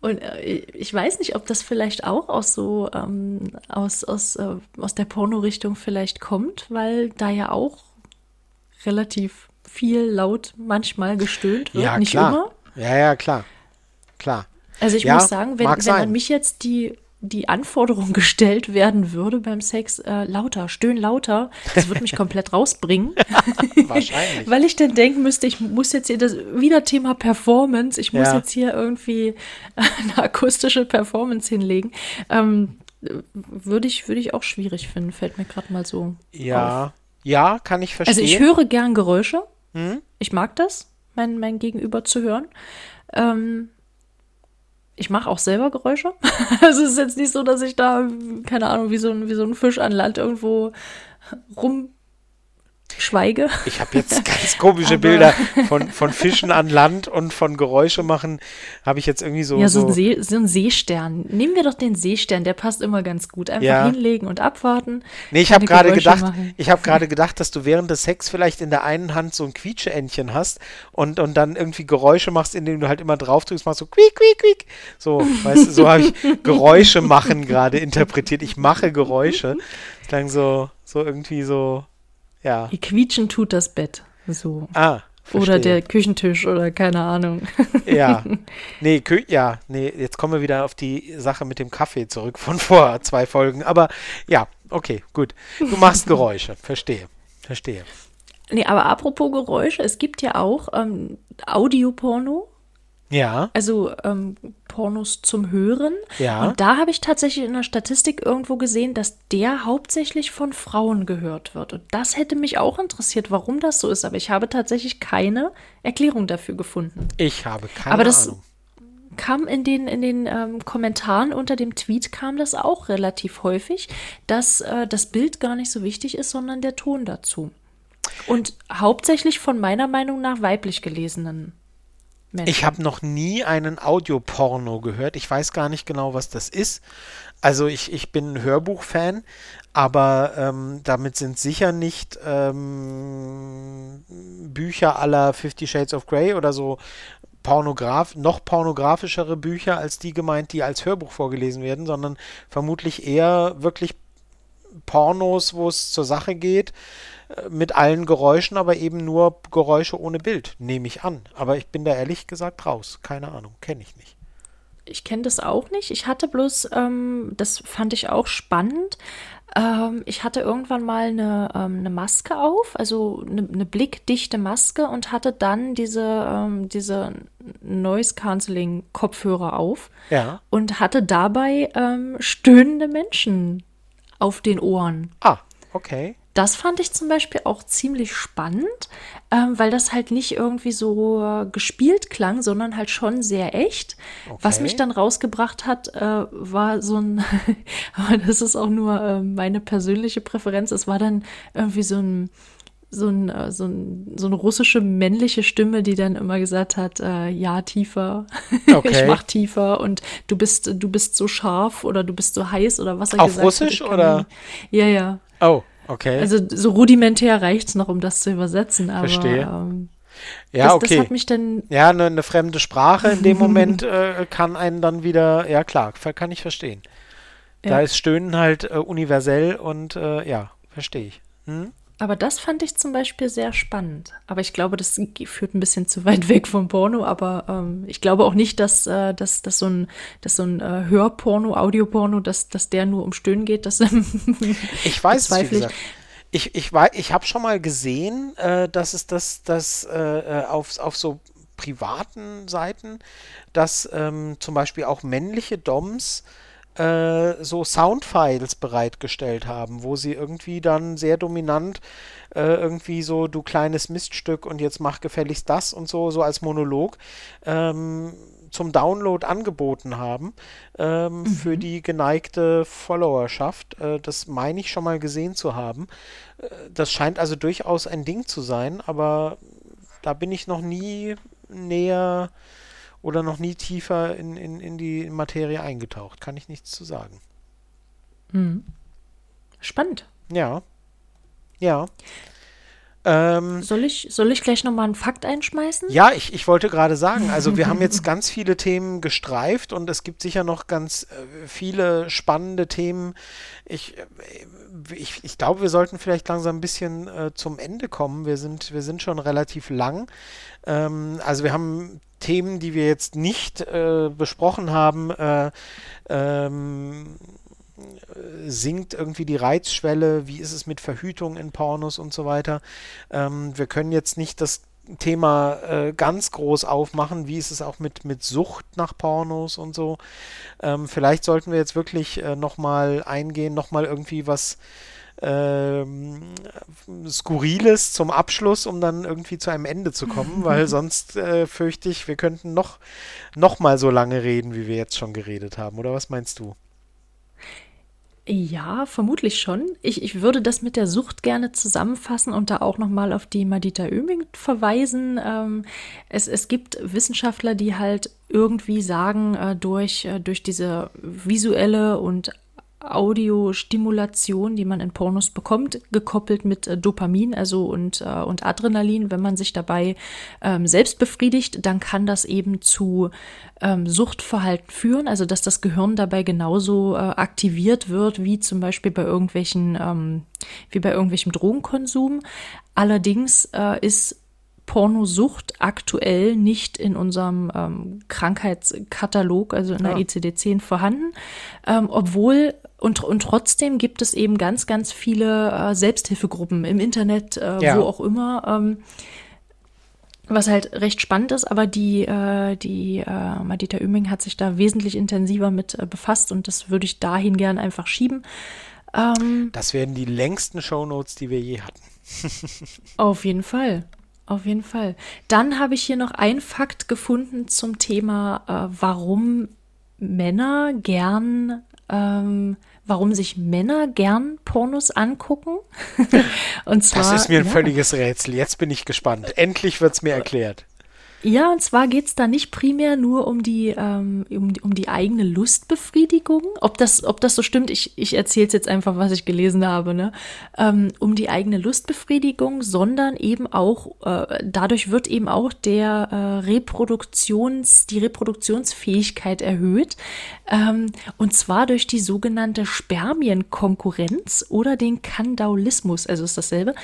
Und äh, ich weiß nicht, ob das vielleicht auch aus so ähm, aus, aus, äh, aus der Porno-Richtung vielleicht kommt, weil da ja auch relativ viel laut manchmal gestöhnt wird, ja, nicht klar. immer. Ja, ja, klar. Klar. Also ich ja, muss sagen, wenn, wenn an mich jetzt die, die Anforderung [LAUGHS] gestellt werden würde beim Sex, äh, lauter, stöhn lauter, das würde mich [LAUGHS] komplett rausbringen. [LAUGHS] Wahrscheinlich. Weil ich dann denken müsste, ich muss jetzt hier das wieder Thema Performance, ich muss ja. jetzt hier irgendwie eine akustische Performance hinlegen. Ähm, würde ich, würde ich auch schwierig finden, fällt mir gerade mal so. Ja, auf. ja, kann ich verstehen. Also ich höre gern Geräusche. Hm? Ich mag das, mein, mein Gegenüber zu hören. Ähm, ich mache auch selber Geräusche. [LAUGHS] also es ist jetzt nicht so, dass ich da, keine Ahnung, wie so ein, wie so ein Fisch an Land irgendwo schweige. Ich habe jetzt ganz komische Bilder von, von Fischen an Land und von Geräusche machen. Habe ich jetzt irgendwie so. Ja, so, ein See, so, ein Seestern. Nehmen wir doch den Seestern, der passt immer ganz gut. Einfach ja. hinlegen und abwarten. Nee, ich habe gerade gedacht, machen. ich habe gerade gedacht, dass du während des Sex vielleicht in der einen Hand so ein Quietscheentchen hast und, und dann irgendwie Geräusche machst, indem du halt immer drauf drückst, machst so quiek, quiek, quiek. So, weißt du, so habe ich [LAUGHS] Geräusche machen gerade interpretiert. Ich mache Geräusche. Das klang so, so irgendwie so ja. Quietschen tut das Bett. So. Ah. Verstehe. Oder der Küchentisch oder keine Ahnung. Ja. [LAUGHS] Nee, Kü ja, nee, jetzt kommen wir wieder auf die Sache mit dem Kaffee zurück von [LAUGHS] vor zwei Folgen. Aber ja, okay, gut. Du machst Geräusche. [LAUGHS] Verstehe. Verstehe. Nee, aber apropos Geräusche, es gibt ja auch ähm, Audioporno. Ja. Also ähm, Pornos zum Hören. Ja. Und da habe ich tatsächlich in der Statistik irgendwo gesehen, dass der hauptsächlich von Frauen gehört wird. Und das hätte mich auch interessiert, warum das so ist. Aber ich habe tatsächlich keine Erklärung dafür gefunden. Ich habe keine Aber das Ahnung. Kam in den, in den ähm, Kommentaren unter dem Tweet kam das auch relativ häufig, dass äh, das Bild gar nicht so wichtig ist, sondern der Ton dazu. Und hauptsächlich von meiner Meinung nach weiblich gelesenen Menschen. Ich habe noch nie einen Audioporno gehört. Ich weiß gar nicht genau, was das ist. Also ich, ich bin ein Hörbuchfan, aber ähm, damit sind sicher nicht ähm, Bücher aller Fifty Shades of Grey oder so Pornograf, noch pornografischere Bücher als die gemeint, die als Hörbuch vorgelesen werden, sondern vermutlich eher wirklich Pornos, wo es zur Sache geht, mit allen Geräuschen, aber eben nur Geräusche ohne Bild, nehme ich an. Aber ich bin da ehrlich gesagt raus. Keine Ahnung, kenne ich nicht. Ich kenne das auch nicht. Ich hatte bloß, ähm, das fand ich auch spannend. Ähm, ich hatte irgendwann mal eine, ähm, eine Maske auf, also eine, eine, blickdichte Maske und hatte dann diese, ähm, diese Noise Cancelling Kopfhörer auf. Ja. Und hatte dabei ähm, stöhnende Menschen auf den Ohren. Ah, okay. Das fand ich zum Beispiel auch ziemlich spannend, ähm, weil das halt nicht irgendwie so äh, gespielt klang, sondern halt schon sehr echt. Okay. Was mich dann rausgebracht hat, äh, war so ein, [LAUGHS] aber das ist auch nur äh, meine persönliche Präferenz, es war dann irgendwie so ein, so, ein, äh, so, ein, so eine russische männliche Stimme, die dann immer gesagt hat, äh, ja, tiefer, [LAUGHS] okay. ich mach tiefer und du bist, du bist so scharf oder du bist so heiß oder was er Auf gesagt Russisch hat. oder? Ja, ja. Oh. Okay. Also so rudimentär reicht es noch, um das zu übersetzen, aber Verstehe. Ähm, ja, das, okay. Das hat mich dann. Ja, eine, eine fremde Sprache in dem [LAUGHS] Moment äh, kann einen dann wieder, ja klar, kann ich verstehen. Ja. Da ist Stöhnen halt äh, universell und äh, ja, verstehe ich. Hm? Aber das fand ich zum Beispiel sehr spannend. Aber ich glaube, das führt ein bisschen zu weit [LAUGHS] weg vom Porno. Aber ähm, ich glaube auch nicht, dass, äh, dass, dass so ein, dass so ein äh, Hörporno, Audioporno, dass, dass der nur um Stöhnen geht. [LAUGHS] Das, ich weiß es, wie gesagt. Ich, ich, ich habe schon mal gesehen, äh, dass es das, das äh, äh, auf, auf so privaten Seiten, dass ähm, zum Beispiel auch männliche Doms äh, so Soundfiles bereitgestellt haben, wo sie irgendwie dann sehr dominant äh, irgendwie so, du kleines Miststück und jetzt mach gefälligst das und so, so als Monolog ähm, zum Download angeboten haben ähm, mhm. für die geneigte Followerschaft. Äh, das meine ich schon mal gesehen zu haben. Äh, das scheint also durchaus ein Ding zu sein, aber da bin ich noch nie näher oder noch nie tiefer in, in, in die Materie eingetaucht. Kann ich nichts zu sagen. Hm. Spannend. Ja. Ja. Ähm, soll, ich, soll ich gleich nochmal einen Fakt einschmeißen? Ja, ich, ich wollte gerade sagen, also wir haben [LAUGHS] jetzt ganz viele Themen gestreift und es gibt sicher noch ganz äh, viele spannende Themen. Ich, äh, ich, ich glaube, wir sollten vielleicht langsam ein bisschen äh, zum Ende kommen. Wir sind, wir sind schon relativ lang. Ähm, also wir haben Themen, die wir jetzt nicht äh, besprochen haben, äh, ähm, sinkt irgendwie die Reizschwelle, wie ist es mit Verhütung in Pornos und so weiter. Ähm, wir können jetzt nicht das Thema äh, ganz groß aufmachen, wie ist es auch mit, mit Sucht nach Pornos und so. Ähm, vielleicht sollten wir jetzt wirklich äh, nochmal eingehen, nochmal irgendwie was ähm, Skurriles zum Abschluss, um dann irgendwie zu einem Ende zu kommen, [LAUGHS] weil sonst äh, fürchte ich, wir könnten noch, noch mal so lange reden, wie wir jetzt schon geredet haben. Oder was meinst du? Ja, vermutlich schon. Ich, ich würde das mit der Sucht gerne zusammenfassen und da auch nochmal auf die Madita Oeming verweisen. Ähm, es, es gibt Wissenschaftler, die halt irgendwie sagen, äh, durch, äh, durch diese visuelle und Audiostimulation, die man in Pornos bekommt, gekoppelt mit äh, Dopamin, also und, äh, und Adrenalin, wenn man sich dabei ähm, selbst befriedigt, dann kann das eben zu ähm, Suchtverhalten führen, also dass das Gehirn dabei genauso äh, aktiviert wird, wie zum Beispiel bei irgendwelchen, ähm, wie bei irgendwelchem Drogenkonsum. Allerdings äh, ist Pornosucht aktuell nicht in unserem ähm, Krankheitskatalog, also in der ja. ICD-10 vorhanden, ähm, obwohl und, und trotzdem gibt es eben ganz, ganz viele äh, Selbsthilfegruppen im Internet, äh, ja. wo auch immer. Ähm, was halt recht spannend ist, aber die, äh, die äh, Madita Oeming hat sich da wesentlich intensiver mit äh, befasst und das würde ich dahin gern einfach schieben. Ähm, das werden die längsten Shownotes, die wir je hatten. [LAUGHS] auf jeden Fall. Auf jeden Fall. Dann habe ich hier noch einen Fakt gefunden zum Thema, äh, warum Männer gern ähm, warum sich Männer gern Pornos angucken. [LAUGHS] und zwar, das ist mir ein ja, völliges Rätsel. Jetzt bin ich gespannt. Endlich wird es mir erklärt. Ja, und zwar geht es da nicht primär nur um die, ähm, um, um die eigene Lustbefriedigung. Ob das, ob das so stimmt, ich, ich erzähle es jetzt einfach, was ich gelesen habe, ne? Ähm, um die eigene Lustbefriedigung, sondern eben auch, äh, dadurch wird eben auch der äh, Reproduktions, die Reproduktionsfähigkeit erhöht. Ähm, und zwar durch die sogenannte Spermienkonkurrenz oder den Kandaulismus, also ist dasselbe.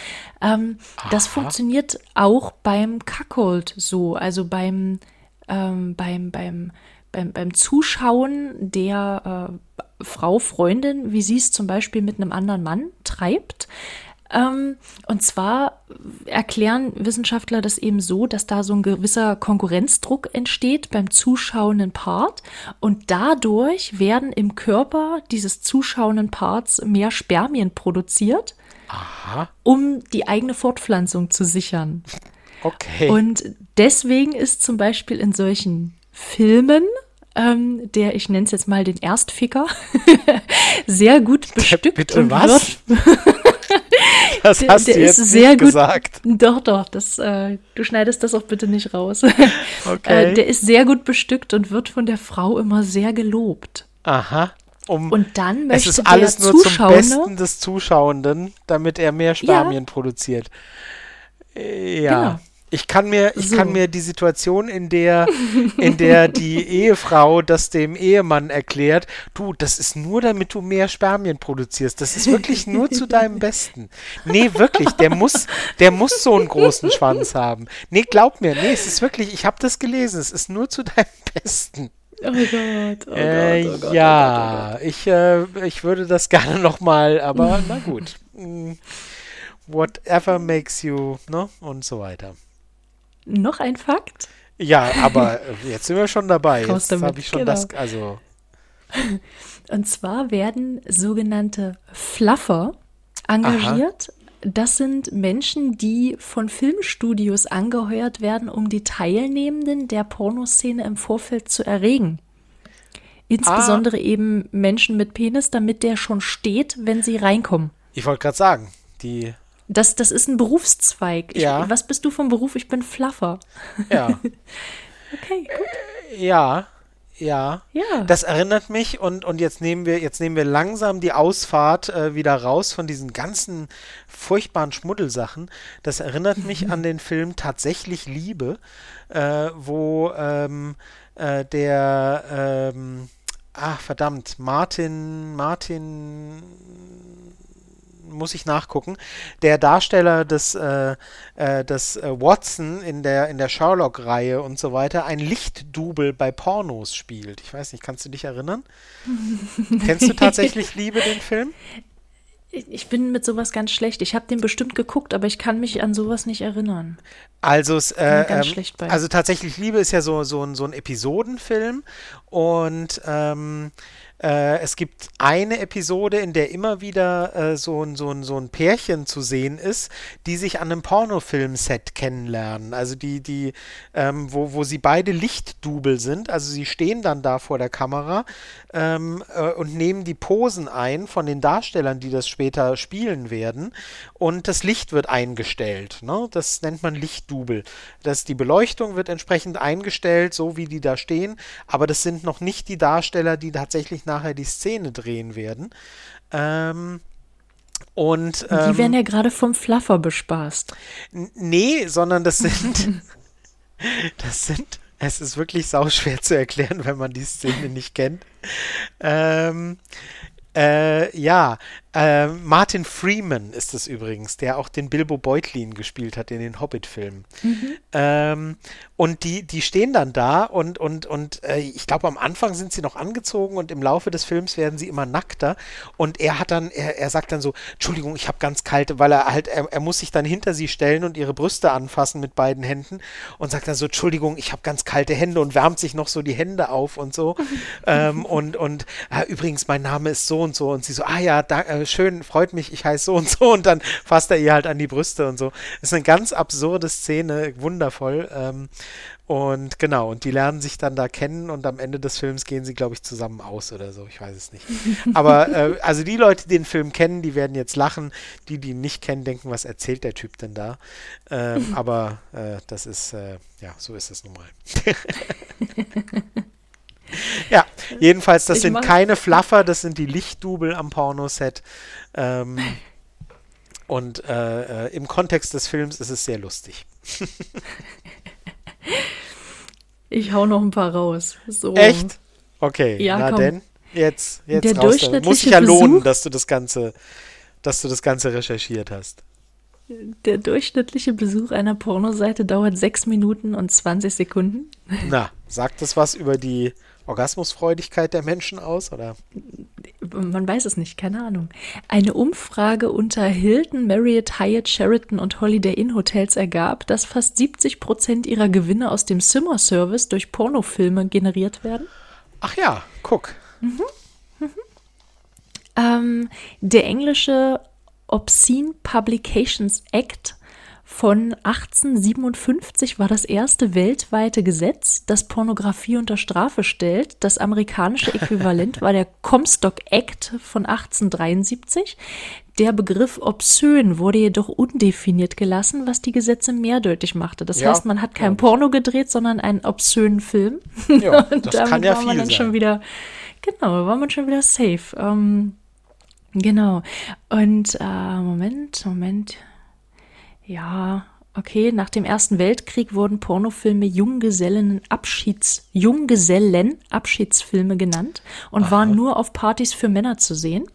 Ähm, das funktioniert auch beim Cuckold so also beim, ähm, beim, beim, beim, beim Zuschauen der äh, Frau, Freundin, wie sie es zum Beispiel mit einem anderen Mann treibt. Ähm, und zwar erklären Wissenschaftler das eben so, dass da so ein gewisser Konkurrenzdruck entsteht beim zuschauenden Part und dadurch werden im Körper dieses zuschauenden Parts mehr Spermien produziert, Aha. um die eigene Fortpflanzung zu sichern. Okay. Und deswegen ist zum Beispiel in solchen Filmen ähm, der, ich nenne es jetzt mal den Erstficker, [LAUGHS] sehr gut bestückt. Bitte und was? [LAUGHS] das der, hast der du jetzt ist sehr gut, gesagt. Doch, doch, das, äh, du schneidest das auch bitte nicht raus. [LAUGHS] Okay. Äh, der ist sehr gut bestückt und wird von der Frau immer sehr gelobt. Aha. Um, und dann möchte es ist alles nur zum Besten des Zuschauenden, damit er mehr Spermien ja. produziert. Äh, ja. Genau. Ich kann mir, ich so. kann mir die Situation, in der, in der die [LAUGHS] Ehefrau das dem Ehemann erklärt, du, das ist nur, damit du mehr Spermien produzierst. Das ist wirklich nur zu deinem Besten. Nee, wirklich, der muss, der muss so einen großen Schwanz haben. Nee, glaub mir, nee, es ist wirklich, ich habe das gelesen, es ist nur zu deinem Besten. Oh Gott, oh äh, Gott, oh Gott. Ja, oh Gott, oh ich, äh, ich würde das gerne nochmal, aber na gut. [LAUGHS] Mm, whatever makes you, ne? Und so weiter. Noch ein Fakt? Ja, aber jetzt sind wir schon dabei. [LAUGHS] Jetzt habe ich schon genau. das, also. [LAUGHS] Und zwar werden sogenannte Fluffer engagiert. Aha. Das sind Menschen, die von Filmstudios angeheuert werden, um die Teilnehmenden der Pornoszene im Vorfeld zu erregen. Insbesondere ah. eben Menschen mit Penis, damit der schon steht, wenn sie reinkommen. Ich wollte gerade sagen, die das, das ist ein Berufszweig. Ich, ja. Was bist du vom Beruf? Ich bin Fluffer. Ja. [LAUGHS] okay, gut. Ja, ja. Ja. Das erinnert mich und, und jetzt nehmen wir, jetzt nehmen wir langsam die Ausfahrt äh, wieder raus von diesen ganzen furchtbaren Schmuddelsachen. Das erinnert mich [LAUGHS] an den Film Tatsächlich Liebe, äh, wo ähm, äh, der ähm, ach verdammt, Martin, Martin muss ich nachgucken. Der Darsteller des, äh, äh, des äh, Watson in der, in der Sherlock-Reihe und so weiter ein Lichtdubel bei Pornos spielt. Ich weiß nicht, kannst du dich erinnern? [LAUGHS] Kennst du tatsächlich Liebe, den Film? Ich bin mit sowas ganz schlecht. Ich habe den bestimmt geguckt, aber ich kann mich an sowas nicht erinnern. Also, äh, ähm, also tatsächlich Liebe ist ja so, so, ein, so ein Episodenfilm und ähm, Äh, es gibt eine Episode, in der immer wieder äh, so, ein, so, ein, so ein Pärchen zu sehen ist, die sich an einem Pornofilmset kennenlernen. Also die, die, ähm, wo, wo sie beide Lichtdubel sind. Also sie stehen dann da vor der Kamera ähm, äh, und nehmen die Posen ein von den Darstellern, die das später spielen werden. Und das Licht wird eingestellt. Ne? Das nennt man Lichtdubel. Das, die Beleuchtung wird entsprechend eingestellt, so wie die da stehen. Aber das sind noch nicht die Darsteller, die tatsächlich nachher die Szene drehen werden. Ähm, und, ähm, die werden ja gerade vom Fluffer bespaßt. Nee, sondern das sind. [LAUGHS] das sind. Es ist wirklich sauschwer zu erklären, wenn man die Szene nicht kennt. Ähm, äh, ja, äh, Martin Freeman ist es übrigens, der auch den Bilbo Beutlin gespielt hat in den Hobbit-Filmen. Mhm. Ähm, und die, die stehen dann da und, und, und äh, ich glaube, am Anfang sind sie noch angezogen und im Laufe des Films werden sie immer nackter. Und er hat dann, er, er sagt dann so, Entschuldigung, ich habe ganz kalte, weil er halt, er, er muss sich dann hinter sie stellen und ihre Brüste anfassen mit beiden Händen und sagt dann so, Entschuldigung, ich habe ganz kalte Hände und wärmt sich noch so die Hände auf und so. [LAUGHS] ähm, und und äh, übrigens, mein Name ist so und so. Und sie so, ah ja, da, äh, schön, freut mich, ich heiße so und so. Und dann fasst er ihr halt an die Brüste und so. Das ist eine ganz absurde Szene, wundervoll. Ähm, und genau, und die lernen sich dann da kennen und am Ende des Films gehen sie, glaube ich, zusammen aus oder so. Ich weiß es nicht. [LAUGHS] Aber äh, also die Leute, die den Film kennen, die werden jetzt lachen. Die, die ihn nicht kennen, denken, was erzählt der Typ denn da? Ähm, [LAUGHS] aber äh, das ist, äh, ja, so ist es nun mal. [LAUGHS] [LAUGHS] ja, jedenfalls, das ich sind keine Fluffer, das sind die Lichtdubel am Pornoset. Ähm, und äh, äh, im Kontext des Films ist es sehr lustig. [LAUGHS] ich hau noch ein paar raus. So. Echt? Okay, ja, na komm. denn, jetzt, jetzt Der raus. Muss sich ja lohnen, dass du das Ganze, dass du das Ganze recherchiert hast. Der durchschnittliche Besuch einer Pornoseite dauert 6 Minuten und 20 Sekunden. Na, sagt das was über die Orgasmusfreudigkeit der Menschen aus, oder? Man weiß es nicht, keine Ahnung. Eine Umfrage unter Hilton, Marriott, Hyatt, Sheraton und Holiday Inn Hotels ergab, dass fast 70 Prozent ihrer Gewinne aus dem Zimmerservice durch Pornofilme generiert werden. Ach ja, guck. Mhm. Mhm. Ähm, der englische Obscene Publications Act von 1857 war das erste weltweite Gesetz, das Pornografie unter Strafe stellt. Das amerikanische Äquivalent war der Comstock Act von 1873. Der Begriff obszön wurde jedoch undefiniert gelassen, was die Gesetze mehrdeutig machte. Das ja, heißt, man hat kein Porno gedreht, sondern einen obszönen Film. Ja, [LAUGHS] Und das kann ja war man dann sein. schon wieder, genau, war man schon wieder safe. Ähm, genau. Und äh, Moment, Moment. Ja, okay. Nach dem Ersten Weltkrieg wurden Pornofilme Junggesellen-Abschieds, Junggesellen-Abschiedsfilme genannt und Aha. waren nur auf Partys für Männer zu sehen.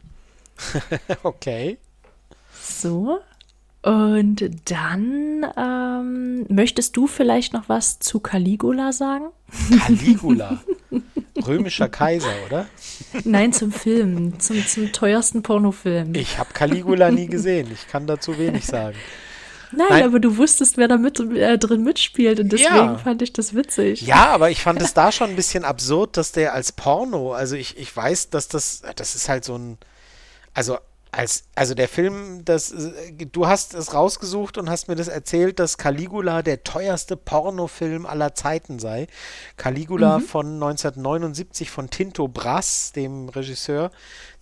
[LAUGHS] okay. So. Und dann ähm, möchtest du vielleicht noch was zu Caligula sagen? Caligula? [LAUGHS] Römischer Kaiser, oder? Nein, zum Film, zum, zum teuersten Pornofilm. Ich habe Caligula nie gesehen. Ich kann dazu wenig sagen. [LAUGHS] Nein, Nein, aber du wusstest, wer da mit, äh, drin mitspielt und deswegen ja. fand ich das witzig. Ja, aber ich fand es da schon ein bisschen absurd, dass der als Porno, also ich, ich weiß, dass das, das ist halt so ein, also als, also der Film, das, du hast es rausgesucht und hast mir das erzählt, dass Caligula der teuerste Pornofilm aller Zeiten sei. Caligula mhm. von 1979 von Tinto Brass, dem Regisseur,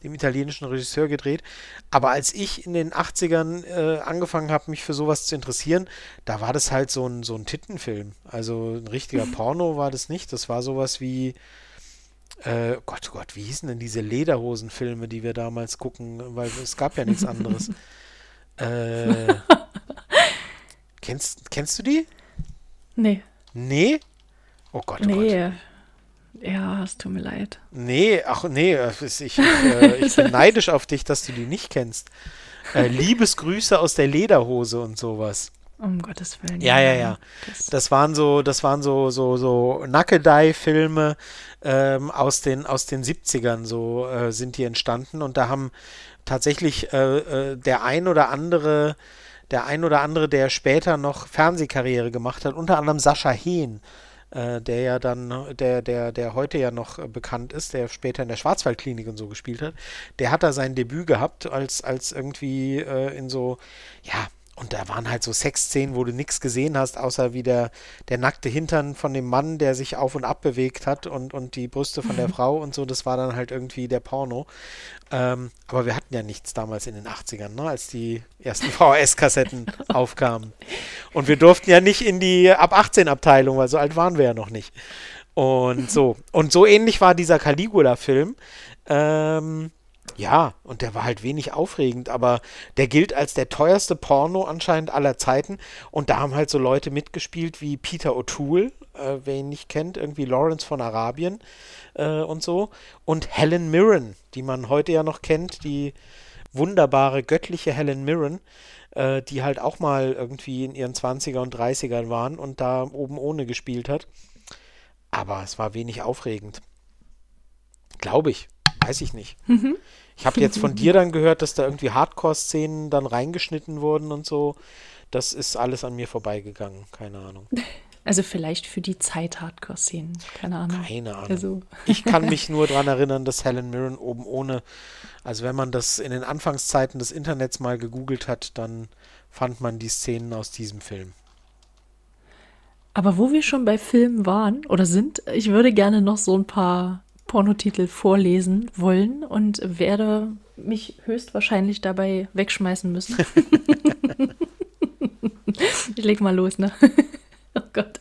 dem italienischen Regisseur gedreht. Aber als ich in den 80ern äh, angefangen habe, mich für sowas zu interessieren, da war das halt so ein, so ein Tittenfilm. Also ein richtiger [LAUGHS] Porno war das nicht. Das war sowas wie, äh, Gott, oh Gott, wie hießen denn diese Lederhosenfilme, die wir damals gucken? Weil es gab ja nichts anderes. [LAUGHS] äh, kennst, kennst du die? Nee. Nee? Oh Gott, oh nee. Gott. Ja, es tut mir leid. Nee, ach nee, ich, ich, äh, ich bin [LAUGHS] neidisch auf dich, dass du die nicht kennst. Äh, Liebesgrüße aus der Lederhose und sowas. Um Gottes Willen. Ja, ja, ja. Das, das waren so, das waren so, so, so Nackedei-Filme ähm, aus den, aus den 70ern, so äh, sind die entstanden. Und da haben tatsächlich äh, äh, der ein oder andere, der ein oder andere, der später noch Fernsehkarriere gemacht hat, unter anderem Sascha Hehn, äh, der ja dann, der, der, der heute ja noch bekannt ist, der später in der Schwarzwaldklinik und so gespielt hat, der hat da sein Debüt gehabt als, als irgendwie äh, in so, ja, und da waren halt so Sexszenen, wo du nichts gesehen hast, außer wie der, der nackte Hintern von dem Mann, der sich auf und ab bewegt hat und, und die Brüste von der Frau und so. Das war dann halt irgendwie der Porno. Ähm, aber wir hatten ja nichts damals in den 80ern, ne, als die ersten [LAUGHS] VHS-Kassetten [LAUGHS] aufkamen. Und wir durften ja nicht in die ab 18 Abteilung, weil so alt waren wir ja noch nicht. Und so. Und so ähnlich war dieser Caligula-Film. Ähm, ja, und der war halt wenig aufregend, aber der gilt als der teuerste Porno anscheinend aller Zeiten. Und da haben halt so Leute mitgespielt wie Peter O'Toole, äh, wer ihn nicht kennt, irgendwie Lawrence von Arabien äh, und so. Und Helen Mirren, die man heute ja noch kennt, die wunderbare, göttliche Helen Mirren, äh, die halt auch mal irgendwie in ihren 20er und 30ern waren und da oben ohne gespielt hat. Aber es war wenig aufregend. Glaube ich. Weiß ich nicht. Mhm. Ich habe jetzt von [LAUGHS] dir dann gehört, dass da irgendwie Hardcore-Szenen dann reingeschnitten wurden und so. Das ist alles an mir vorbeigegangen. Keine Ahnung. [LAUGHS] Also vielleicht für die Zeit Hardcore-Szenen. Keine Ahnung. Keine Ahnung. Also. [LAUGHS] Ich kann mich nur daran erinnern, dass Helen Mirren oben ohne, also wenn man das in den Anfangszeiten des Internets mal gegoogelt hat, dann fand man die Szenen aus diesem Film. Aber wo wir schon bei Filmen waren oder sind, ich würde gerne noch so ein paar Pornotitel vorlesen wollen und werde mich höchstwahrscheinlich dabei wegschmeißen müssen. [LAUGHS] ich leg mal los, ne? oh Gott.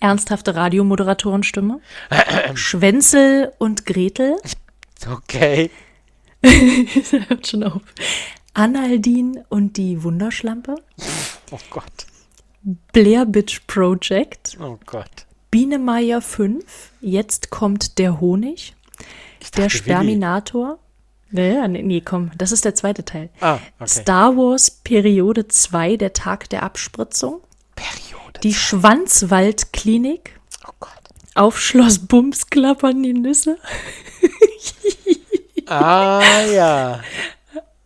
Ernsthafte Radiomoderatorenstimme. Schwänzel und Gretel. Okay. [LAUGHS] hört schon auf. Annaldin und die Wunderschlampe. Oh Gott. Blair Bitch Project. Oh Gott. Biene Meier 5. Jetzt kommt der Honig. Dachte, der Sperminator. Naja, nee, nee, komm, das ist der zweite Teil. Ah, okay. Star Wars Periode 2, der Tag der Abspritzung. Periode. Die Schwanzwaldklinik. Oh Gott. Auf Schloss Bums klappern die Nüsse. [LAUGHS] ah, ja.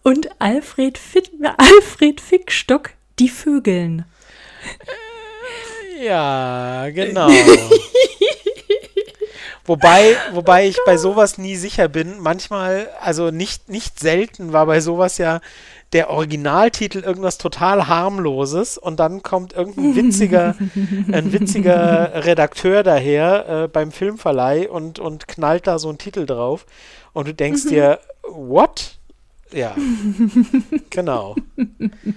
Und Alfred, Fitt, Alfred Fickstock, die Vögeln. [LAUGHS] Ja, genau. [LAUGHS] wobei, wobei ich bei sowas nie sicher bin. Manchmal, also nicht, nicht selten war bei sowas ja der Originaltitel irgendwas total harmloses und dann kommt irgendein witziger, [LAUGHS] ein witziger Redakteur daher äh, beim Filmverleih und, und knallt da so einen Titel drauf und du denkst dir, what? Ja, genau.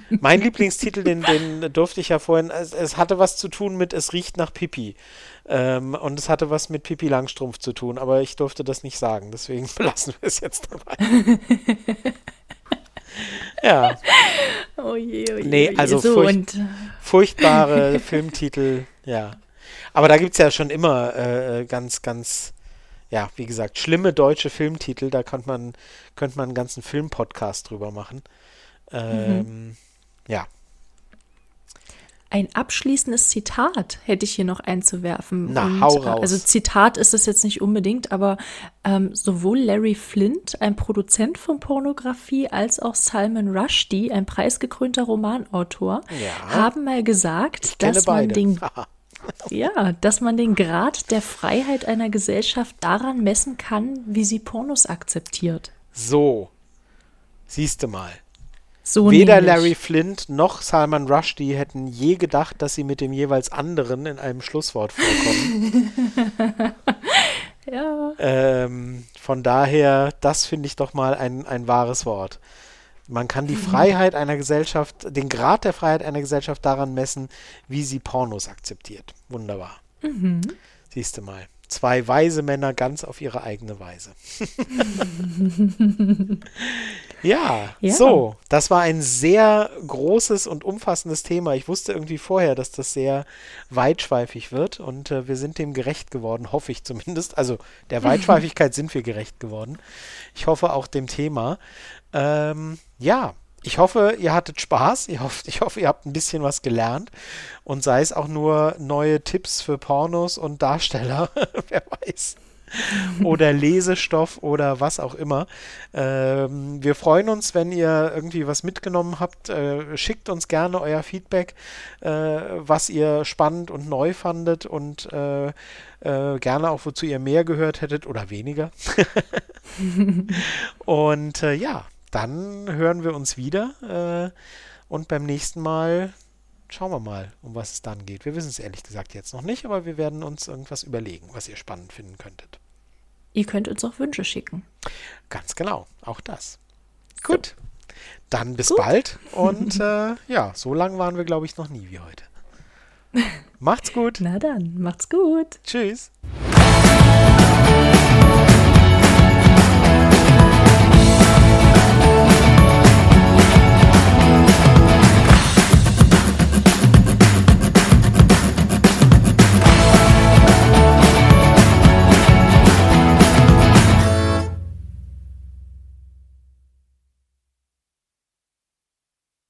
Mein Lieblingstitel, den, den durfte ich ja vorhin, es, es, hatte was zu tun mit Es riecht nach Pipi. Ähm, und es hatte was mit Pipi Langstrumpf zu tun, aber ich durfte das nicht sagen, deswegen [LAUGHS] belassen wir es jetzt dabei. [LAUGHS] ja. Oh je, oh je, nee, also so, furcht, furchtbare [LAUGHS] Filmtitel, ja. Aber da gibt es ja schon immer äh, ganz, ganz ja, wie gesagt, schlimme deutsche Filmtitel, da könnte man, könnte man einen ganzen Filmpodcast drüber machen. Ähm, mhm. Ja. Ein abschließendes Zitat hätte ich hier noch einzuwerfen. Na, Und, hau raus. Also Zitat ist es jetzt nicht unbedingt, aber ähm, sowohl Larry Flint, ein Produzent von Pornografie, als auch Salman Rushdie, ein preisgekrönter Romanautor, ja. haben mal gesagt, dass man beide. den [LAUGHS] Ja, dass man den Grad der Freiheit einer Gesellschaft daran messen kann, wie sie Pornos akzeptiert. So, siehst du mal. So Weder nämlich. Larry Flint noch Salman Rushdie hätten je gedacht, dass sie mit dem jeweils anderen in einem Schlusswort vorkommen. [LAUGHS] ja. Ähm, von daher, das finde ich doch mal ein, ein wahres Wort. Man kann die Freiheit einer Gesellschaft, den Grad der Freiheit einer Gesellschaft daran messen, wie sie Pornos akzeptiert. Wunderbar. Mhm. Siehst du mal. Zwei weise Männer ganz auf ihre eigene Weise. [LAUGHS] ja, Ja. so, das war ein sehr großes und umfassendes Thema. Ich wusste irgendwie vorher, dass das sehr weitschweifig wird und äh, wir sind dem gerecht geworden, hoffe ich zumindest. Also der [LAUGHS] Weitschweifigkeit sind wir gerecht geworden. Ich hoffe auch dem Thema. Ähm, ja, ich hoffe, ihr hattet Spaß. Ich hoffe, ich hoffe, ihr habt ein bisschen was gelernt. Und sei es auch nur neue Tipps für Pornos und Darsteller. [LAUGHS] Wer weiß. oder Lesestoff oder was auch immer. Ähm, wir freuen uns, wenn ihr irgendwie was mitgenommen habt. Äh, schickt uns gerne euer Feedback, äh, was ihr spannend und neu fandet und äh, äh gerne auch, wozu ihr mehr gehört hättet oder weniger. [LAUGHS] und äh, ja, dann hören wir uns wieder äh, und beim nächsten Mal schauen wir mal, um was es dann geht. Wir wissen es ehrlich gesagt jetzt noch nicht, aber wir werden uns irgendwas überlegen, was ihr spannend finden könntet. Ihr könnt uns auch Wünsche schicken. Ganz genau, auch das. Gut, dann bis Gut. bald [LAUGHS] und äh, ja, so lang waren wir, glaube ich, noch nie wie heute. [LAUGHS] Macht's gut. Na dann, macht's gut. Tschüss.